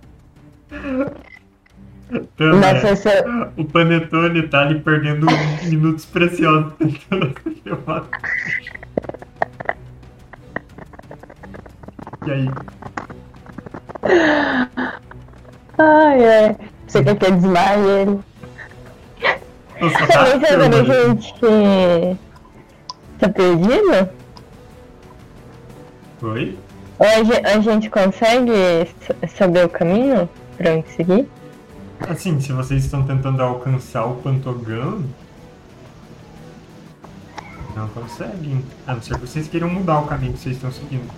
Então, Mas é, você, o Panetone tá ali perdendo minutos preciosos tentando. E aí? Ai, ai. Você quer que eu desmaie ele? Só tá filmando. gente tá perdido? Oi? A ge- a gente consegue saber o caminho pra onde seguir? Assim, se vocês estão tentando alcançar o Pantogan, não conseguem. A não ser que vocês queiram mudar o caminho que vocês estão seguindo.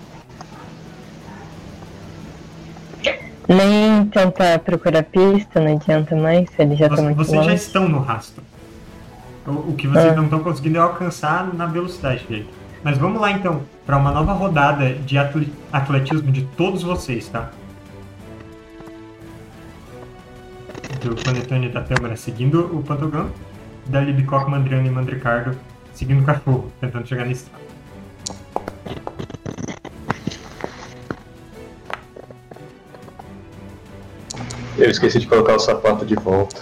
Nem tentar procurar pista, não adianta mais, ele já tá muito vocês já longe. estão no rastro. O, o que vocês Ah. não estão conseguindo é alcançar na velocidade dele. Mas vamos lá então, para uma nova rodada de atle- atletismo de todos vocês, tá? Do Panetone da Tâmara seguindo o Pantogan, da Libicoca, Mandriano e Mandricardo seguindo o cachorro, tentando chegar na estrada. Eu esqueci de colocar o sapato de volta.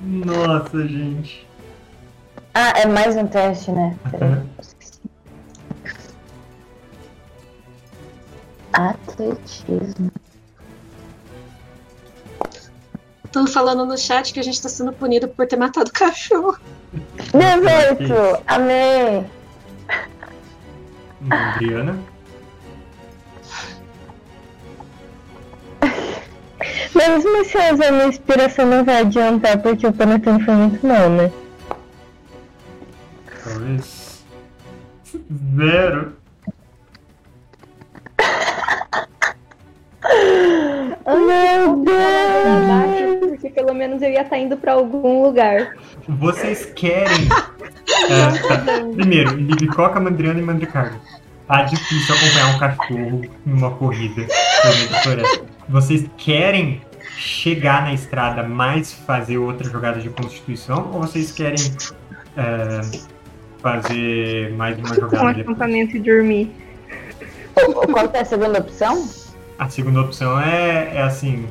Nossa, gente. Ah, é mais um teste, né? Aham. Atletismo. Estão falando no chat que a gente tá sendo punido por ter matado o cachorro. 18! Amei! Mandriana. Mesmo se eu usar minha inspiração não vai adiantar porque o Panetone foi muito mal, né? Talvez. Zero. Meu Deus! porque pelo menos eu ia estar indo pra algum lugar. Vocês querem. [LAUGHS] É, tá. Primeiro, Libicoca, Mandriana e Mandricardo. Tá difícil acompanhar um cachorro numa corrida no meio da floresta. Vocês querem chegar na estrada, mas fazer outra jogada de constituição? Ou vocês querem é, fazer mais uma Um jogada depois? acampamento e dormir. O- Qual é a segunda opção? A segunda opção é, é assim: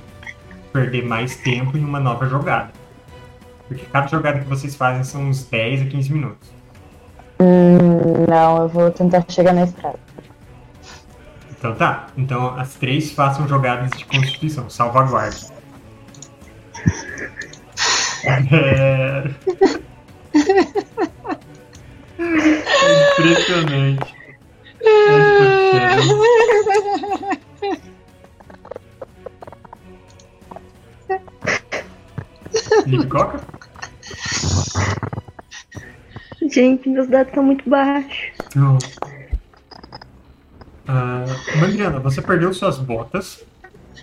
perder mais tempo em uma nova jogada. Porque cada jogada que vocês fazem são uns 10 a 15 minutos. Hum, não, eu vou tentar chegar na estrada. Então tá. Então as três façam jogadas de constituição, salvaguarda. [LAUGHS] É... Impressionante. Libicoca? Gente, meus dados estão muito baixos. Não. Ah, Mandriana, você perdeu suas botas.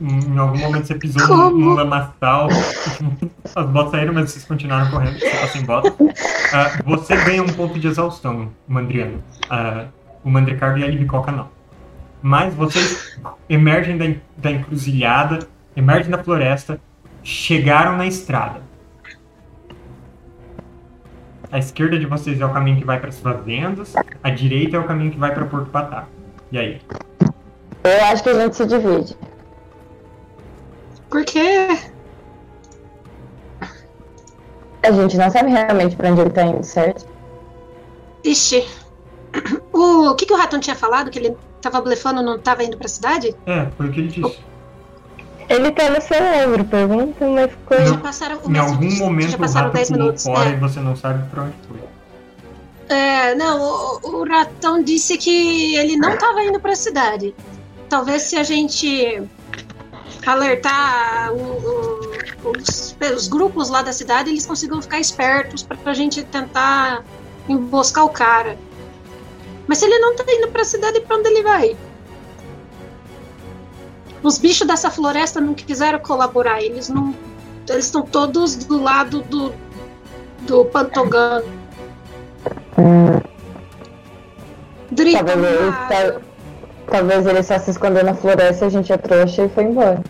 Em algum momento você pisou num- Como? num lamaçal. [LAUGHS] As botas saíram, mas vocês continuaram correndo, você tá sem botas. Ah, você ganha um ponto de exaustão, Mandriana. Ah, o Mandricardo e a Libicoca não. Mas vocês emergem da, da encruzilhada, emergem da floresta, chegaram na estrada. A esquerda de vocês é o caminho que vai para as fazendas, a direita é o caminho que vai para Porto Pataco. E aí? Eu acho que a gente se divide. Por quê? A gente não sabe realmente pra onde ele tá indo, certo? Ixi. O, [CLEARS THROAT] o que, que o Ratão tinha falado? Que ele tava blefando não tava indo pra cidade? É, foi o que ele disse. Ele tá no seu ombro, pergunta, mas ficou. Já passaram Em algum já momento o passaram rato 10 pulou minutos. fora é. e você não sabe pra onde foi. É, não, o, o Ratão disse que ele não estava indo para a cidade. Talvez se a gente alertar o- o- os, os grupos lá da cidade, eles consigam ficar espertos para a gente tentar emboscar o cara. Mas se ele não tá indo para a cidade, para onde ele vai? Os bichos dessa floresta não quiseram colaborar, eles não. Eles estão todos do lado do, do Pantogan. Hum, nada. tá- talvez ele só se escondeu na floresta, a gente é trouxa e foi embora.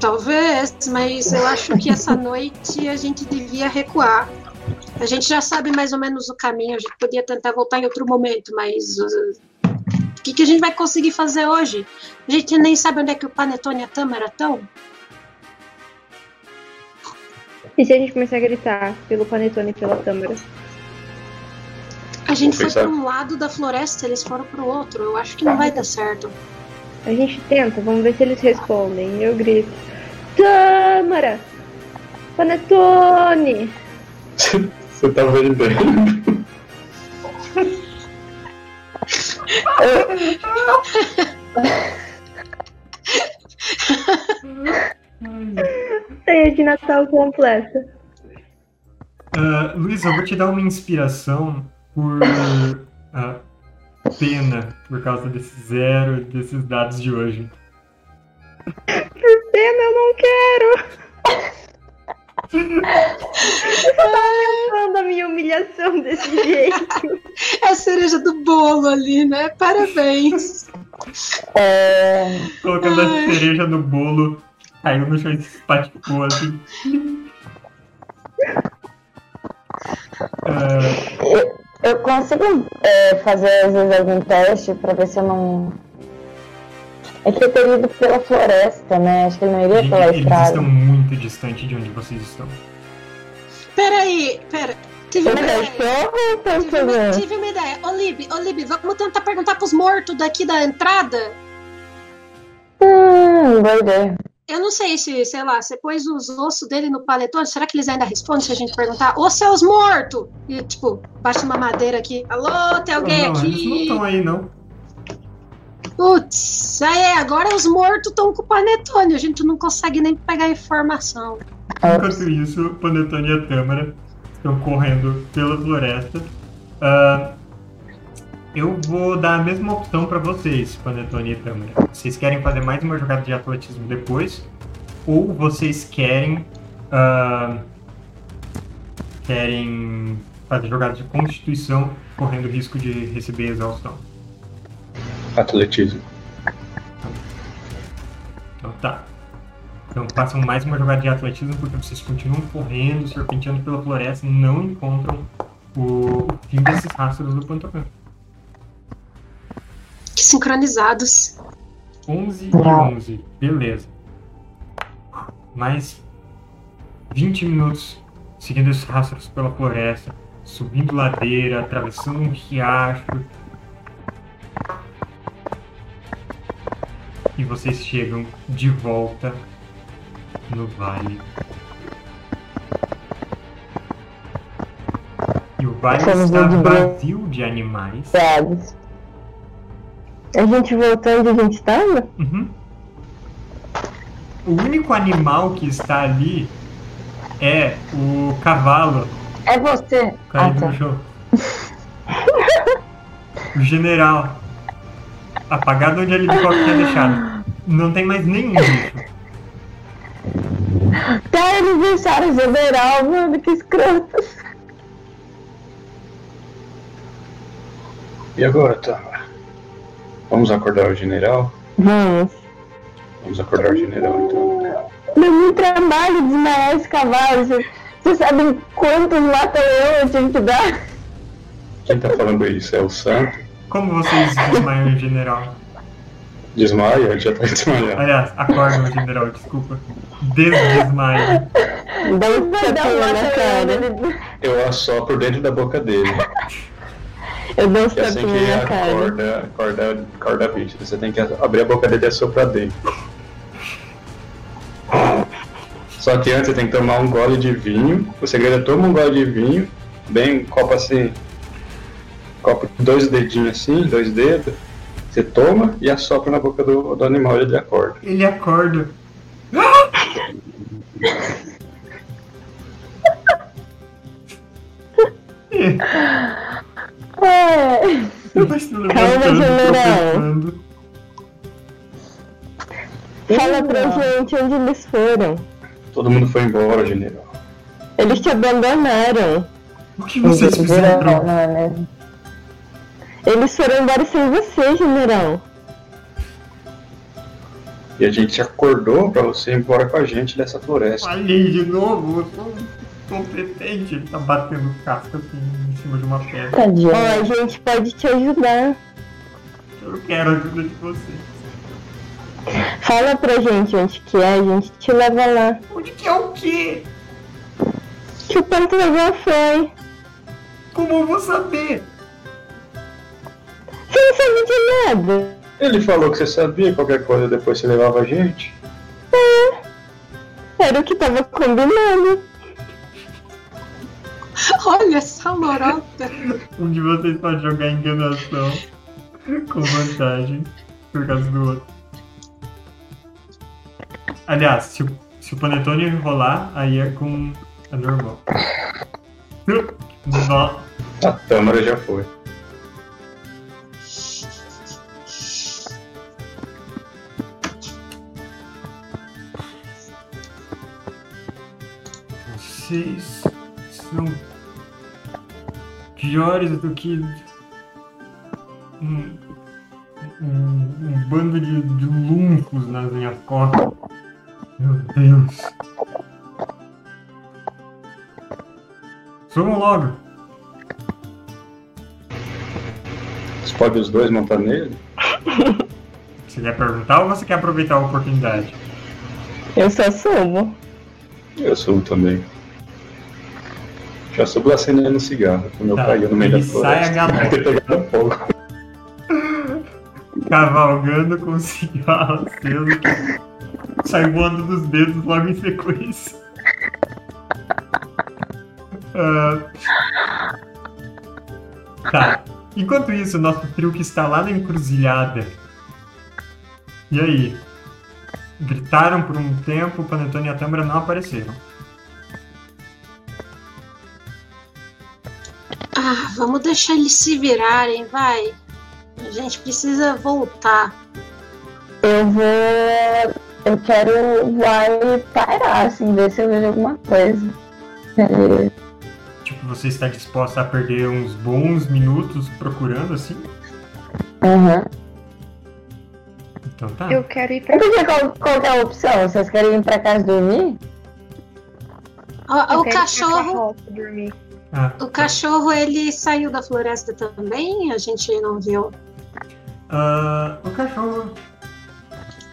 Talvez, mas eu acho que essa noite a gente devia recuar. A gente já sabe mais ou menos o caminho, a gente podia tentar voltar em outro momento, mas uh, o que, que a gente vai conseguir fazer hoje? A gente nem sabe onde é que o Panetone e a Tâmara estão. E se a gente começar a gritar pelo Panetone e pela Tâmara? A gente foi Pensar. para um lado da floresta, eles foram para o outro. Eu acho que não vai dar certo. A gente tenta, vamos ver se eles respondem. Eu grito: Tâmara! Panetone! [LAUGHS] Você tá vendendo. Ceia de Natal completa. Ah, Luiz, eu vou te dar uma inspiração por ah, pena por causa desse zero desses dados de hoje. Pena, eu não quero! Eu só tava lembrando da minha humilhação desse jeito. É a cereja do bolo ali, né? Parabéns. É, Colocando Ai. a cereja no bolo, caiu no chão e se espatifou assim. Ah, eu consigo é, fazer às vezes algum teste pra ver se eu não. É que eu teria ido pela floresta, né? Acho que ele não iria pela eles estrada. estão muito distante de onde vocês estão. Peraí, pera. Tive uma ideia. Tive uma, tive uma ideia. Ô, Lib, ô, Lib, vamos tentar perguntar pros mortos daqui da entrada? Hum, boa ideia. Eu não sei se, sei lá, você pôs os ossos dele no paletone, será que eles ainda respondem se a gente perguntar? Ô, seus mortos! E, tipo, baixa uma madeira aqui. Alô, tem alguém não, eles não aqui? estão aí, não. Putz, aí agora os mortos estão com o panetone, a gente não consegue nem pegar informação. Enquanto isso, o Panetone e a Tâmara estão correndo pela floresta. Ah, eu vou dar a mesma opção para vocês, Panetone e Tâmara. Vocês querem fazer mais uma jogada de atletismo depois? Ou vocês querem. ah, querem fazer jogada de constituição, correndo risco de receber exaustão? Atletismo. Então tá. Então façam mais uma jogada de atletismo porque vocês continuam correndo, serpenteando pela floresta e não encontram o o fim desses rastros do Pantocan. Sincronizados. 11 e 11. Beleza. Mais 20 minutos seguindo esses rastros pela floresta, subindo ladeira, atravessando um riacho. E vocês chegam de volta no vale. E o vale Estamos está vazio de animais. A gente voltou onde a gente tava? Uhum. O único animal que está ali é o cavalo É você. Ah, caído tá. o general. Apagado onde ele tinha deixado. Não tem mais nenhum bicho. Tá, eles deixaram o general, mano, que escroto. E agora, tá? Vamos acordar o general? Vamos. Vamos acordar o general, então. Deu muito trabalho desmaiar esse cavalo. Vocês sabem quantos mata-leão eu tive que dar? Quem tá falando isso? É o santo? Como vocês desmaiam o general? Desmaia, ele já tá desmaiado. Aliás, acorda, meu general, desculpa. Desdesmaia. Dá um uma na cara. Eu assopro dentro da boca dele. Eu dou uns É assim na cara. acorda, acorda, acorda bicho. Você tem que abrir a boca dele e assoprar dentro. Só que antes você tem que tomar um gole de vinho. O segredo é tomar um gole de vinho, bem um copo assim, copo dois dedinhos assim, dois dedos. Você toma e assopra na boca do, do animal e ele acorda. Ele acorda. [LAUGHS] [LAUGHS] É. Você vai se levantando, Calma, general. Fala pra gente onde eles foram. Todo mundo foi embora, general. Eles te abandonaram. O que vocês fizeram? é mesmo? Eles foram embora sem você, general. E a gente acordou pra você ir embora com a gente dessa floresta. Falhei de novo, eu sou competente. Ele tá batendo casca assim cima de uma pedra. Tadinho. Ó, a gente pode te ajudar. Eu não quero a ajuda de vocês. Fala pra gente onde que é, a gente te leva lá. Onde que é o quê? Que o Pantera já foi. Como eu vou saber? Você não sabe de nada. Ele falou que você sabia qualquer coisa depois você levava a gente. Era o que tava combinado. [LAUGHS] Olha essa lorota. Um de vocês pode jogar enganação com vantagem por causa do outro. Aliás, se o, se o Panetone rolar, aí é com a normal. Nó. A Tâmara já foi. Vocês são piores do que um, um, um bando de, de luncos nas minhas costas. Meu Deus. Subam logo. Você pode os dois montar nele? [LAUGHS] Você quer perguntar ou você quer aproveitar a oportunidade? Eu só subo. Eu subo também. Já subo acendendo um cigarro, quando eu Tá, caí no meio ele da floresta. sai agarrado. Ter pegado fogo. Cavalgando com cigarro aceso sai voando dos dedos logo em sequência. Ah, Tá. Enquanto isso, o nosso trio que está lá na encruzilhada. E aí? Gritaram por um tempo, o Panetone e a Tâmara não apareceram. Vamos deixar eles se virarem, vai. A gente precisa voltar. Eu vou. Eu quero voar e parar, assim, ver se eu vejo alguma coisa. É, Tipo, você está disposta a perder uns bons minutos procurando assim? Aham. Então tá. Eu quero ir pra. Eu queria qual, qual que é a opção? Vocês querem ir pra casa dormir? O quero ir pra cachorro, carroça dormir. Ah, o cachorro, ele saiu da floresta também? A gente não viu. Ah, o cachorro.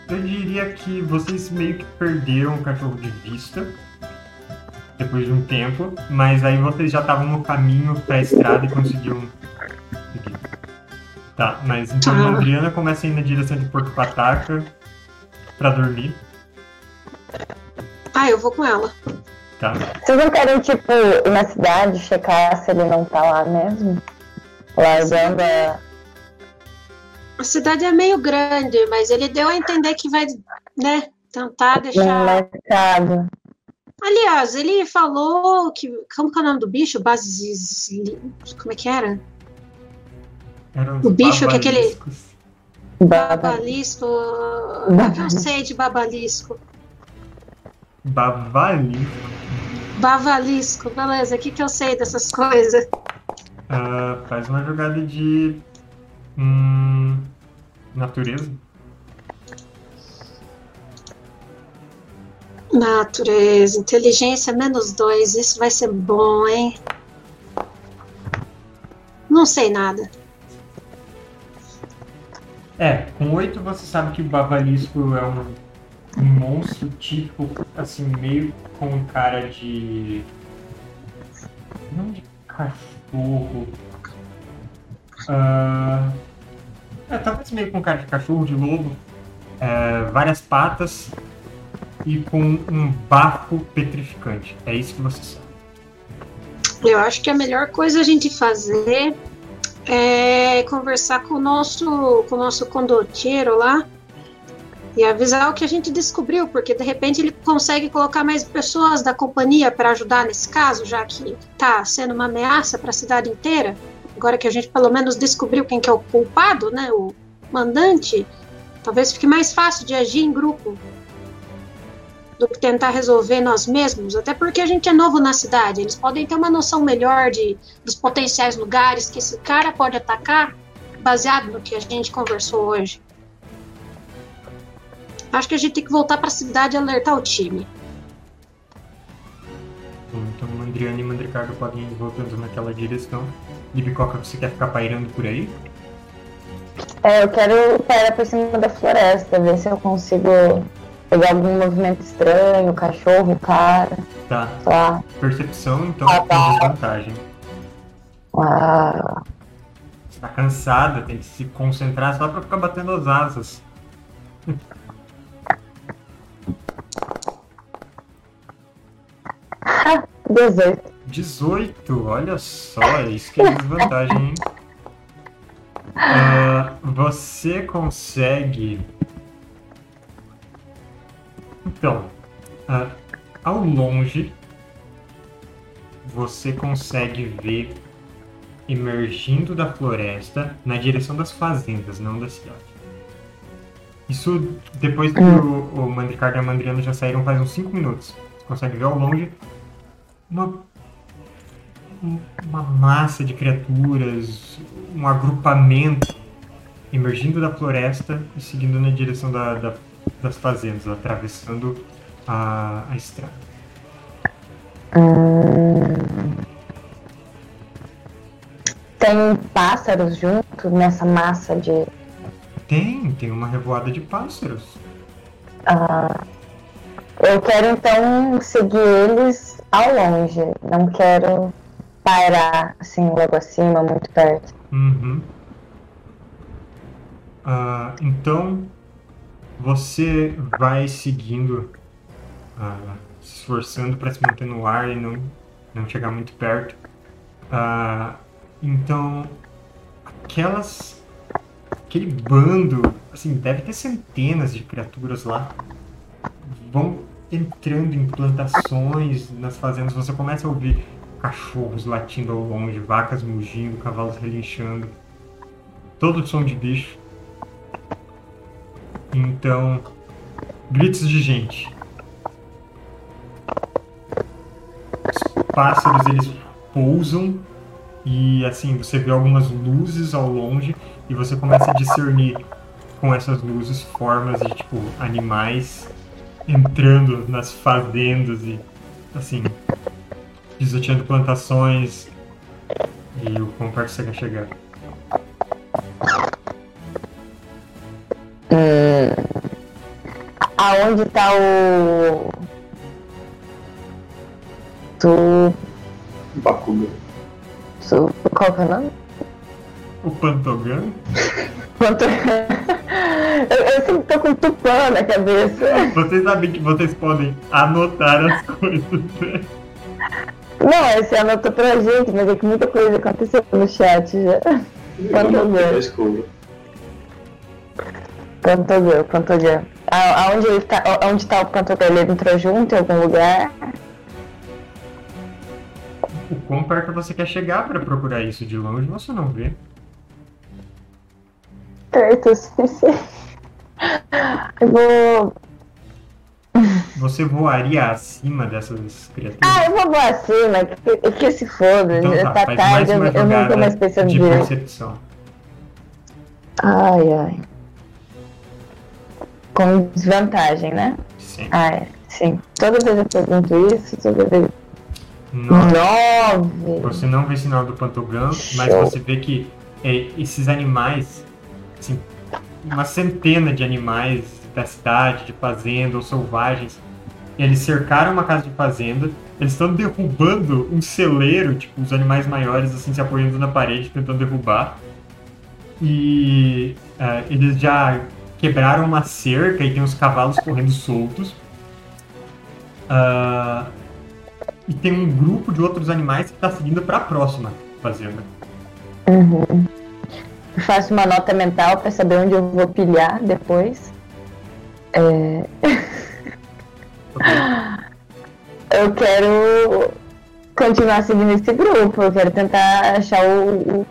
Eu diria que vocês meio que perderam o cachorro de vista depois de um tempo, mas aí vocês já estavam no caminho pra estrada e conseguiam seguir. Tá, mas então a Ah. Adriana começa a ir na direção de Porto Pataca pra dormir, Ah, eu vou com ela. Tá? Vocês não querem, tipo, ir na cidade, checar se ele não tá lá mesmo? Largando a. A cidade é meio grande, mas ele deu a entender que vai, né, tentar no deixar. mercado. Aliás, ele falou que. Como que é o nome do bicho? Basis. Como é que era? Eram os O bicho que é aquele-. Babalisco. O que eu sei de babalisco? Bavali. Bavalisco, beleza. O que, que eu sei dessas coisas? Ah, faz uma jogada de. Hum, natureza. Natureza, inteligência menos dois. Isso vai ser bom, hein? Não sei nada. É, com 8 você sabe que o bavalisco é um, um monstro típico, assim, meio com cara de. Não de cachorro. Ah, é, talvez meio com cara de cachorro, de lobo. É, várias patas e com um bafo petrificante. É isso que você sabe. Eu acho que a melhor coisa a gente fazer é conversar com o nosso, com o nosso condoteiro lá e avisar o que a gente descobriu, porque de repente ele consegue colocar mais pessoas da companhia para ajudar nesse caso, já que está sendo uma ameaça para a cidade inteira. Agora que a gente pelo menos descobriu quem que é o culpado, né, o mandante, talvez fique mais fácil de agir em grupo do que tentar resolver nós mesmos, até porque a gente é novo na cidade, eles podem ter uma noção melhor de, dos potenciais lugares que esse cara pode atacar, baseado no que a gente conversou hoje. Acho que a gente tem que voltar para a cidade e alertar o time. Bom, então Mandriana e Mandricardo podem ir voltando naquela direção. Libicoca, você quer ficar pairando por aí? É, eu quero parar por cima da floresta, ver se eu consigo pegar algum movimento estranho, cachorro, cara, Tá. lá. Percepção, então, Ah, com tá. desvantagem. Uau. Você tá cansada, tem que se concentrar só pra ficar batendo as asas. [LAUGHS] 18. 18, olha só, isso que é desvantagem, hein? Ah, você consegue. Então, ah, ao longe, você consegue ver emergindo da floresta na direção das fazendas, não da cidade. Isso depois que o, o Mandricardo e a Mandriana já saíram faz uns 5 minutos. Você consegue ver ao longe uma um- uma massa de criaturas, um agrupamento emergindo da floresta e seguindo na direção da- da- das fazendas, atravessando a, a estrada. Hum. Tem pássaros junto nessa massa de. Tem, tem uma revoada de pássaros. ah, eu quero então seguir eles ao longe. Não quero parar assim logo acima, muito perto. Uhum. Ah, então, você vai seguindo, ah, se esforçando para se manter no ar e não, não chegar muito perto. Ah, então, aquelas. aquele bando, assim, deve ter centenas de criaturas lá, vão entrando em plantações, nas fazendas. Você começa a ouvir cachorros latindo ao longe, vacas mugindo, cavalos relinchando. Todo som de bicho. Então, gritos de gente. Os pássaros eles pousam e assim você vê algumas luzes ao longe e você começa a discernir com essas luzes formas de tipo animais entrando nas fazendas e assim pisoteando plantações e o quão perto você quer chegar. Hum. Aonde tá o. Tu. Bakuga. tu qual que é o nome? O Pantogan? Quanto- [LAUGHS] eu, eu sempre tô com tupã na cabeça. Vocês sabem que vocês podem anotar as coisas, né? Não, esse anotou pra gente, mas é que muita coisa aconteceu no chat já. Pantogan. Pantogan, Pantogan. A- Aonde ele tá, a- onde tá o Pantogan? Ele entrou junto em algum lugar? O quão perto você quer chegar pra procurar isso de longe, você não vê. O [LAUGHS] suficiente. Eu vou. Você voaria acima dessas criaturas? Ah, eu vou voar acima, que, que se foda. então já tá, tá tarde, eu, eu não tô mais pensando de direito. percepção. Ai, ai. Com desvantagem, né? Sim. Ah, é. Sim. Toda vez eu pergunto isso, toda vez. Nove. Você não vê sinal do Pantogan, mas você vê que é, esses animais, assim, uma centena de animais da cidade, de fazenda ou selvagens. Eles cercaram uma casa de fazenda. Eles estão derrubando um celeiro, tipo, os animais maiores, assim, se apoiando na parede, tentando derrubar. E ah, eles já quebraram uma cerca e tem os cavalos correndo soltos. Ah, e tem um grupo de outros animais que está seguindo para a próxima fazenda. Uhum. Faço uma nota mental pra saber onde eu vou pilhar depois. É, Eu quero continuar seguindo esse grupo. Eu quero tentar achar o, o.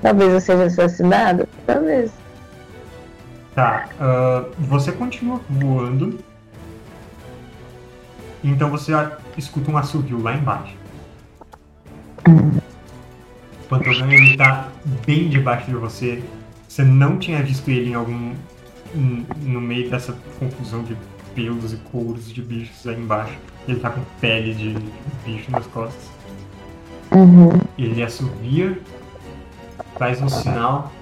Talvez eu seja assassinado. Talvez. Tá, ah, você continua voando. Então você escuta um assovio lá embaixo. O Pantogão ele tá bem debaixo de você. Você não tinha visto ele em algum. no meio dessa confusão de pelos e couros de bichos aí embaixo. Ele tá com pele de bicho nas costas. Uhum. Ele assovia, faz um sinal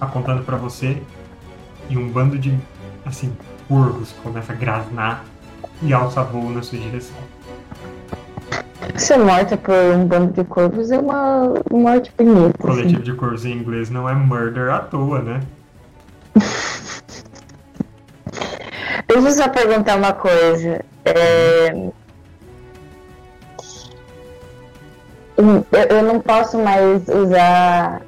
apontando pra você e um bando de, assim, corvos começa a grasnar e alça voo na sua direção. Ser morta por um bando de corvos é uma morte bonita. O assim. coletivo de corvos em inglês não é murder à toa, né? [LAUGHS] Deixa eu só perguntar uma coisa. É... Hum, eu não posso mais usar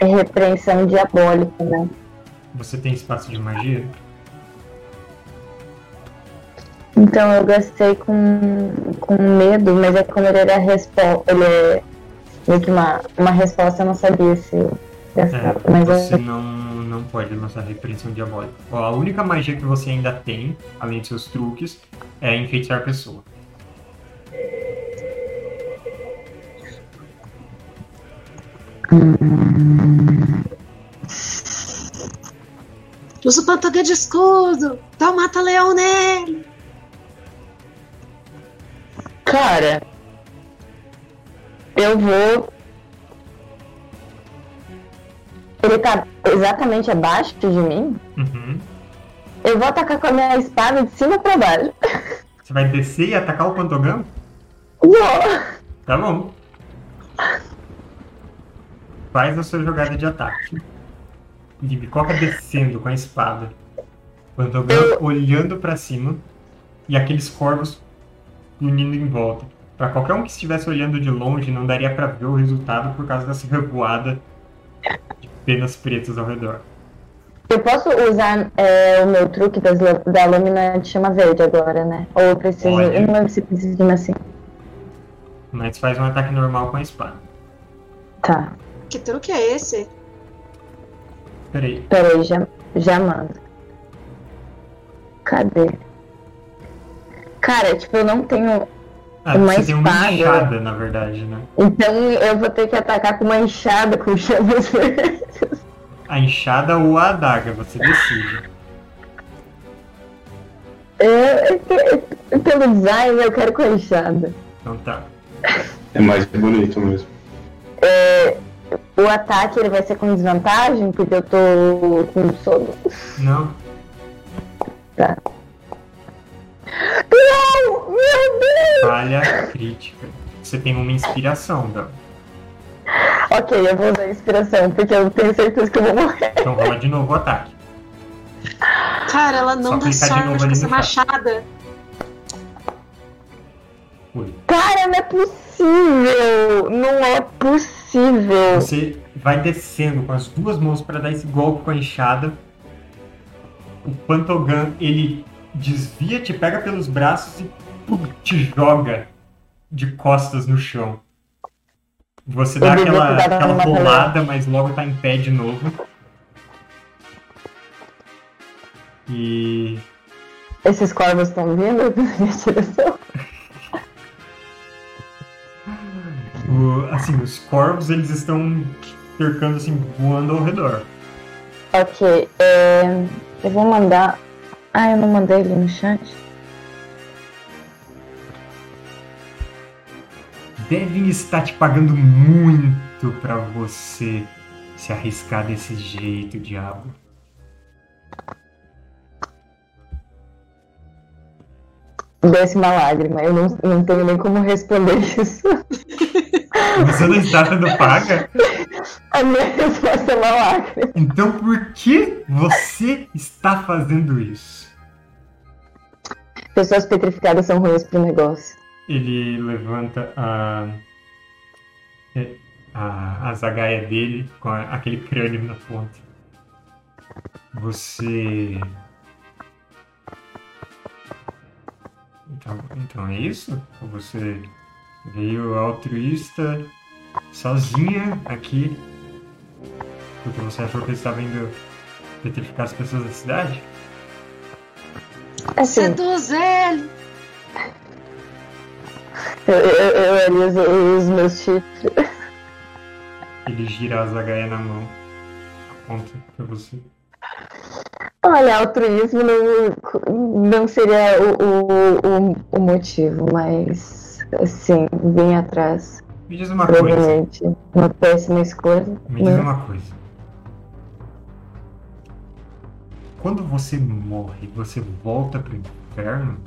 repreensão diabólica, né? Você tem espaço de magia? Então eu gastei com, com medo, mas é como ele era resposta. Ele é meio que uma, uma resposta, eu não sabia se gastava. É, mas você eu, não, não pode lançar repreensão diabólica. A única magia que você ainda tem, além de seus truques, é enfeitiçar a pessoa. Usa o pantogã de escudo. Dá um mata-leão nele. Cara, eu vou. Ele tá exatamente abaixo de mim. Uhum. Eu vou atacar com a minha espada de cima pra baixo. Você vai descer e atacar o Pantogão? Uou! Tá bom. Faz a sua jogada de ataque. Libicoca descendo com a espada. Pantogão Eu- olhando pra cima. E aqueles corvos unindo em volta. Pra qualquer um que estivesse olhando de longe, não daria pra ver o resultado por causa dessa revoada de penas pretas ao redor. Eu posso usar é, o meu truque das, da lâmina de chama verde agora, né? Ou eu preciso. Pode. Eu não lembro se precisa de uma assim. Mas faz um ataque normal com a espada. Tá. Que truque é esse? Peraí. Peraí, já, já mando. Cadê? Cara, tipo, eu não tenho. Ah, Uma você tem uma espada. enxada, na verdade, né? Então eu vou ter que atacar com uma enxada com chamas [LAUGHS] verdes. A enxada ou a adaga, você decide. É, é, é, pelo design eu quero com a enxada. Então tá. É mais bonito mesmo. O ataque ele vai ser com desvantagem, porque eu tô com sono. Não, Tá. Não! Meu Deus! falha crítica. Você tem uma inspiração, Dan. Ok, eu vou usar inspiração, porque eu tenho certeza que eu vou morrer. Então rola de novo o ataque. Cara, ela não Só dá sorte com essa machada. Cara, não é possível! Não é possível! Você vai descendo com as duas mãos para dar esse golpe com a enxada. O Pantogan, ele desvia, te pega pelos braços e pum, te joga de costas no chão. Você dá aquela, aquela uma rolada, mas logo tá em pé de novo. E Esses corvos estão vindo na [LAUGHS] minha direção? o- assim, os corvos eles estão cercando assim, voando ao redor. Ok, é, eu vou mandar. Ah, eu não mandei ele no chat. devem estar te pagando muito pra você se arriscar desse jeito, diabo. Desce uma lágrima. Eu não, não tenho nem como responder [LAUGHS] isso. Você não está sendo paga? A minha resposta é uma lágrima. Então por que você está fazendo isso? Pessoas petrificadas são ruins pro negócio. Ele levanta a, a, a zagaia dele com a- aquele crânio na ponta. Você. Então, então é isso? Você veio altruísta, sozinha aqui, porque você achou que ele estava indo petrificar as pessoas da cidade? Assim, Seduz ele! eu, eu, eu os meus chifres. Ele gira a zagaia na mão, aponta pra você. Olha, altruísmo não, não seria o, o, o, motivo, mas assim, vim atrás. Me diz uma coisa. Uma péssima escolha. Me diz né? uma coisa. Quando você morre, você volta pro inferno?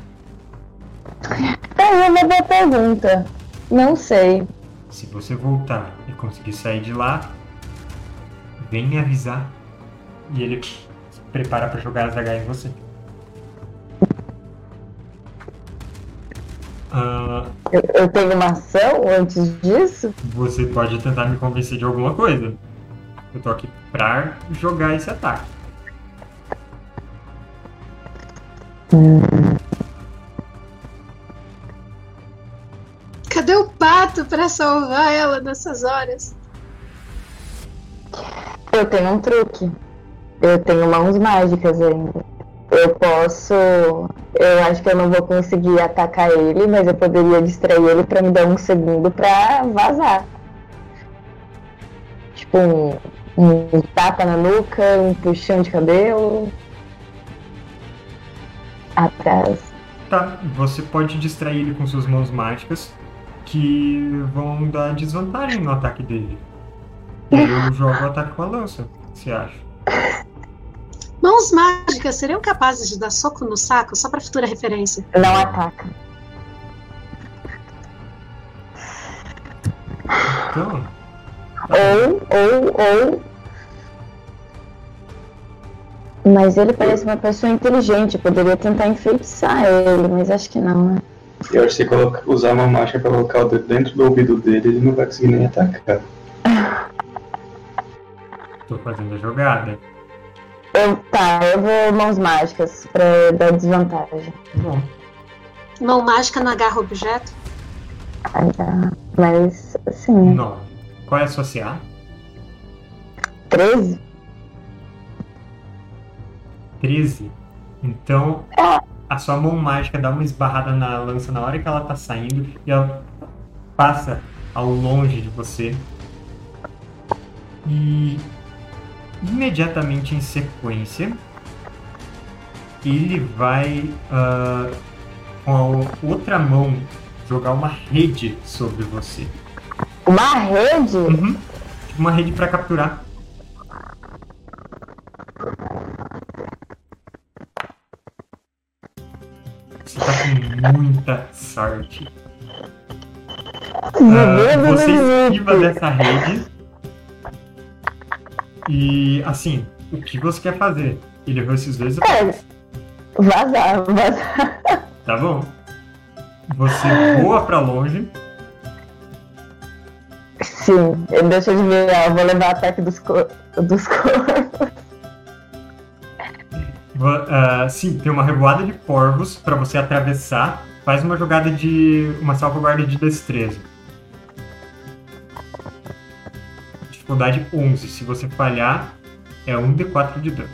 É uma boa pergunta. Não sei. Se você voltar e conseguir sair de lá, vem me avisar. E ele se prepara pra jogar as H em você. Ah, Eu, eu tenho uma ação antes disso? você pode tentar me convencer de alguma coisa. Eu tô aqui pra jogar esse ataque. Cadê o pato pra salvar ela nessas horas? Eu tenho um truque. Eu tenho mãos mágicas ainda. Eu posso. Eu acho que eu não vou conseguir atacar ele, mas eu poderia distrair ele pra me dar um segundo pra vazar. Tipo um, um tapa na nuca, um puxão de cabelo. Atrás. Tá, você pode distrair ele com suas mãos mágicas que vão dar desvantagem no ataque dele. E eu [LAUGHS] jogo o ataque com a lança, você acha? Mãos mágicas seriam capazes de dar soco no saco só pra futura referência. Não ataca. Então, Ou, ou, ou. Mas ele parece uma pessoa inteligente. Eu poderia tentar enfeitiçar ele, mas acho que não, né? Eu acho que se coloca- usar uma marcha pra colocar o dedo dentro do ouvido dele, ele não vai conseguir nem atacar. tô fazendo a jogada. Eu, tá, eu vou mãos mágicas pra dar desvantagem. Bom, Mão mágica não agarra objeto. Ai, tá. Mas, assim, 9. Qual é a sua CA? 13? 13. Então, a sua mão mágica dá uma esbarrada na lança na hora que ela tá saindo e ela passa ao longe de você. E imediatamente em sequência, ele vai ah, com a outra mão jogar uma rede sobre você. Uma rede? Uhum. Uma rede pra capturar. Você tá com muita sorte. Ah, você esquiva dessa rede. E assim, o que você quer fazer? Ele errou esses dois. É, vazar, vazar. [LAUGHS] Tá bom? Você voa pra longe. Sim, eu- deixa eu adivinhar, eu vou levar ataque dos, cor dos corpos. Va- ah, sim, tem uma revoada de corvos pra você atravessar. Faz uma jogada de. uma salvaguarda de destreza. Dificuldade 11. Se você falhar, é 1d4 de dano.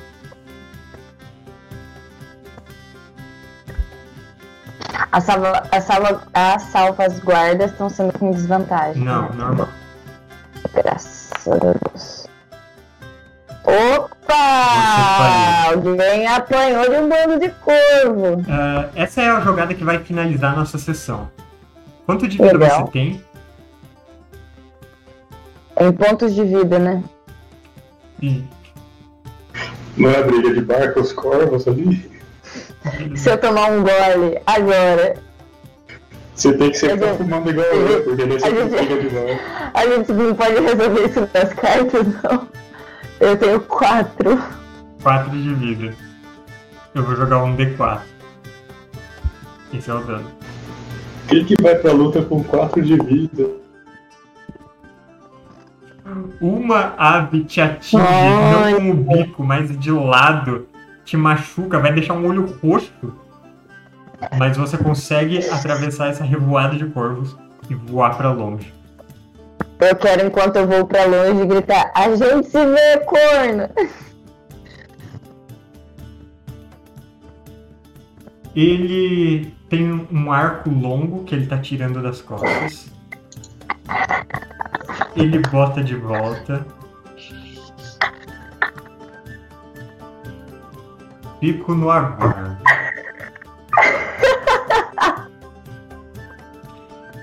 As, salva, as, salva, as salvas guardas estão sendo com desvantagem. Não, né? normal. Graças a Deus. Opa! Alguém apanhou de um bando de corvo. Ah, essa é a jogada que vai finalizar a nossa sessão. Quanto de vida Legal. você tem? Em pontos de vida, né? Sim. Não é briga de bar com os corvos ali? Se eu tomar um gole agora, Você tem que sempre estar gente- fumando igual eu, porque daí a você gente- pega de volta. a gente não pode resolver isso nas cartas, não. Eu tenho quatro. 4 de vida. Eu vou jogar um D4. Esse é o dano. Quem que vai pra luta com 4 de vida? Uma ave te atinge, Ai. não com o bico, mas de lado, te machuca, vai deixar um olho roxo. Mas você consegue atravessar essa revoada de corvos e voar pra longe. Eu quero, enquanto eu vou pra longe, gritar: A gente se vê, corno! Ele tem um arco longo que ele tá tirando das costas. Ele bota de volta. Fico no aguardo.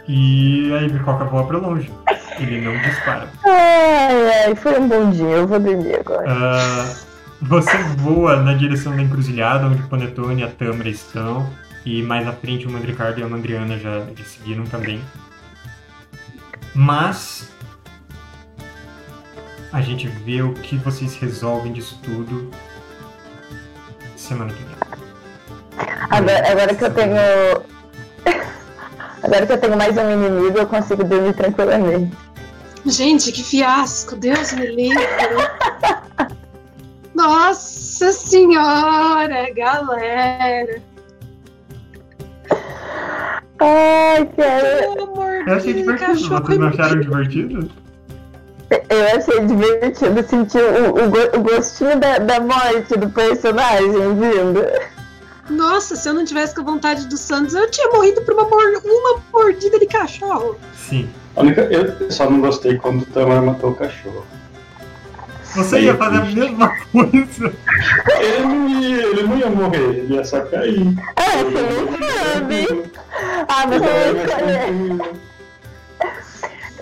E aí Bicoca voa pra longe. Ele não dispara. Ai, ai, foi um bom dia, eu vou dormir agora. Ah, você voa na direção da encruzilhada, onde o Panetone e a Tâmara estão. E mais à frente o Mandricardo e a Mandriana já, já seguiram também. Mas a gente vê o que vocês resolvem disso tudo semana que vem. Agora, agora que eu tenho. [LAUGHS] Agora que eu tenho mais um inimigo, eu consigo dormir tranquilamente. Gente, que fiasco, Deus me livre. [LAUGHS] Nossa senhora, galera. Ai, cara, Pelo amor Eu achei de divertido. cachorro Vocês não acharam divertido? Eu achei divertido sentir o, o, o gostinho da, da morte do personagem vindo. Nossa, se eu não tivesse com vontade do Santos, eu tinha morrido por uma, mor- uma mordida de cachorro. Sim. A única- Eu só não gostei quando o Tamara matou o cachorro. Você ia fazer a mesma [LAUGHS] coisa. Ele não ia, ele não ia morrer, ele ia só cair. Ah, você não sabe. Ah, mas eu vou escolher.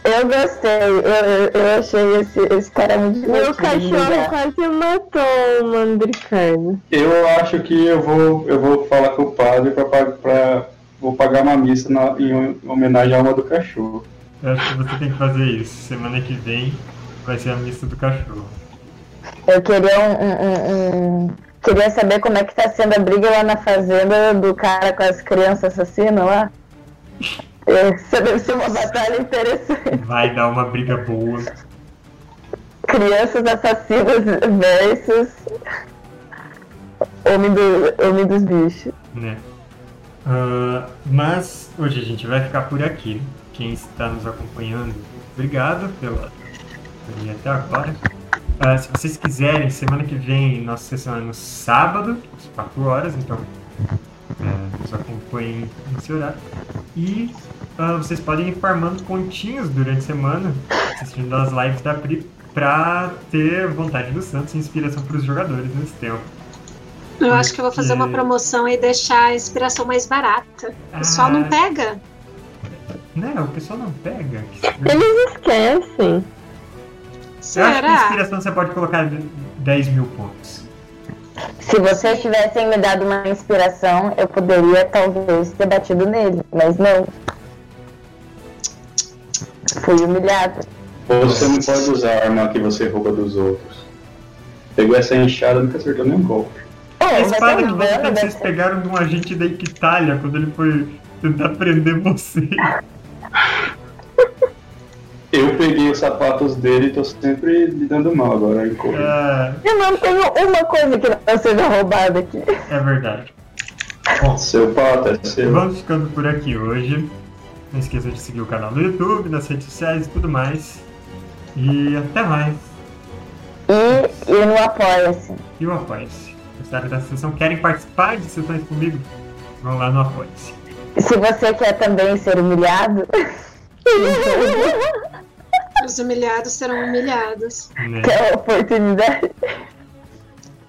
Eu gostei, eu, eu, achei esse, esse cara muito Meu divertido. cachorro quase matou o Mandricardo. Eu acho que eu vou, eu vou falar com o padre pra, pra- vou pagar uma missa na- em homenagem à alma do cachorro. Eu acho que você tem que fazer isso. Semana que vem vai ser a missa do cachorro. Eu queria um, um- um- um- Queria saber como é que tá sendo a briga lá na fazenda do cara com as crianças assassinas lá. Essa deve ser uma batalha interessante. Vai dar uma briga boa. Crianças assassinas versus Homem, do, homem dos bichos. né? Ah, mas hoje a gente vai ficar por aqui. Quem está nos acompanhando, obrigado pela ir até agora. Ah, se vocês quiserem, semana que vem nossa sessão é no sábado, às 4 horas, então é, nos acompanhem nesse horário. E ah, vocês podem ir farmando pontinhos durante a semana, assistindo as lives da Pri, pra ter vontade do Santos e inspiração para os jogadores nesse tempo. Eu acho que eu vou fazer uma Porque- promoção e deixar a inspiração mais barata. O pessoal não Ah, pega. Né, o pessoal não pega. Eles esquecem. Eu acho que inspiração você pode colocar 10 mil pontos. Se vocês tivessem me dado uma inspiração, eu poderia talvez ter batido nele, mas não. Fui humilhada. Você não pode usar a arma que você rouba dos outros. Pegou essa enxada e nunca acertou nenhum golpe. É, A vai espada que você vocês pegaram de um agente da Iquitália quando ele foi tentar prender você. [LAUGHS] Eu peguei os sapatos dele e tô sempre lhe dando mal agora em corrida. É, Eu não tenho uma coisa que não seja roubada aqui. é verdade. Bom, Seu pato é seu. vamos ficando por aqui hoje. Não esqueçam de seguir o canal no YouTube, nas redes sociais e tudo mais. E até mais. E, e no Apoia-se. E o Apoia-se. Gostaram da sessão? Querem participar de sessões comigo? Vão lá no Apoia-se. Se você quer também ser humilhado, [LAUGHS] Os humilhados serão humilhados. Né? quer a oportunidade.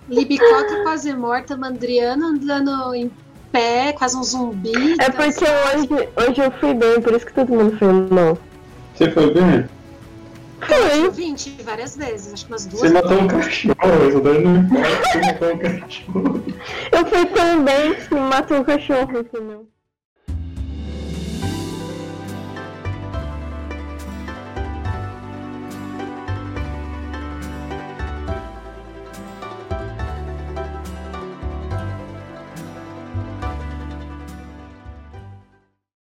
Libicoca quase morta, Mandriana andando em pé, quase um zumbi. É porque hoje, hoje eu fui bem, por isso que todo mundo foi mal. Você foi bem? Eu acho 20 várias vezes, acho que umas duas. Você matou um cachorro, importa, você matou um cachorro. Eu fui tão bem que matou um cachorro, entendeu?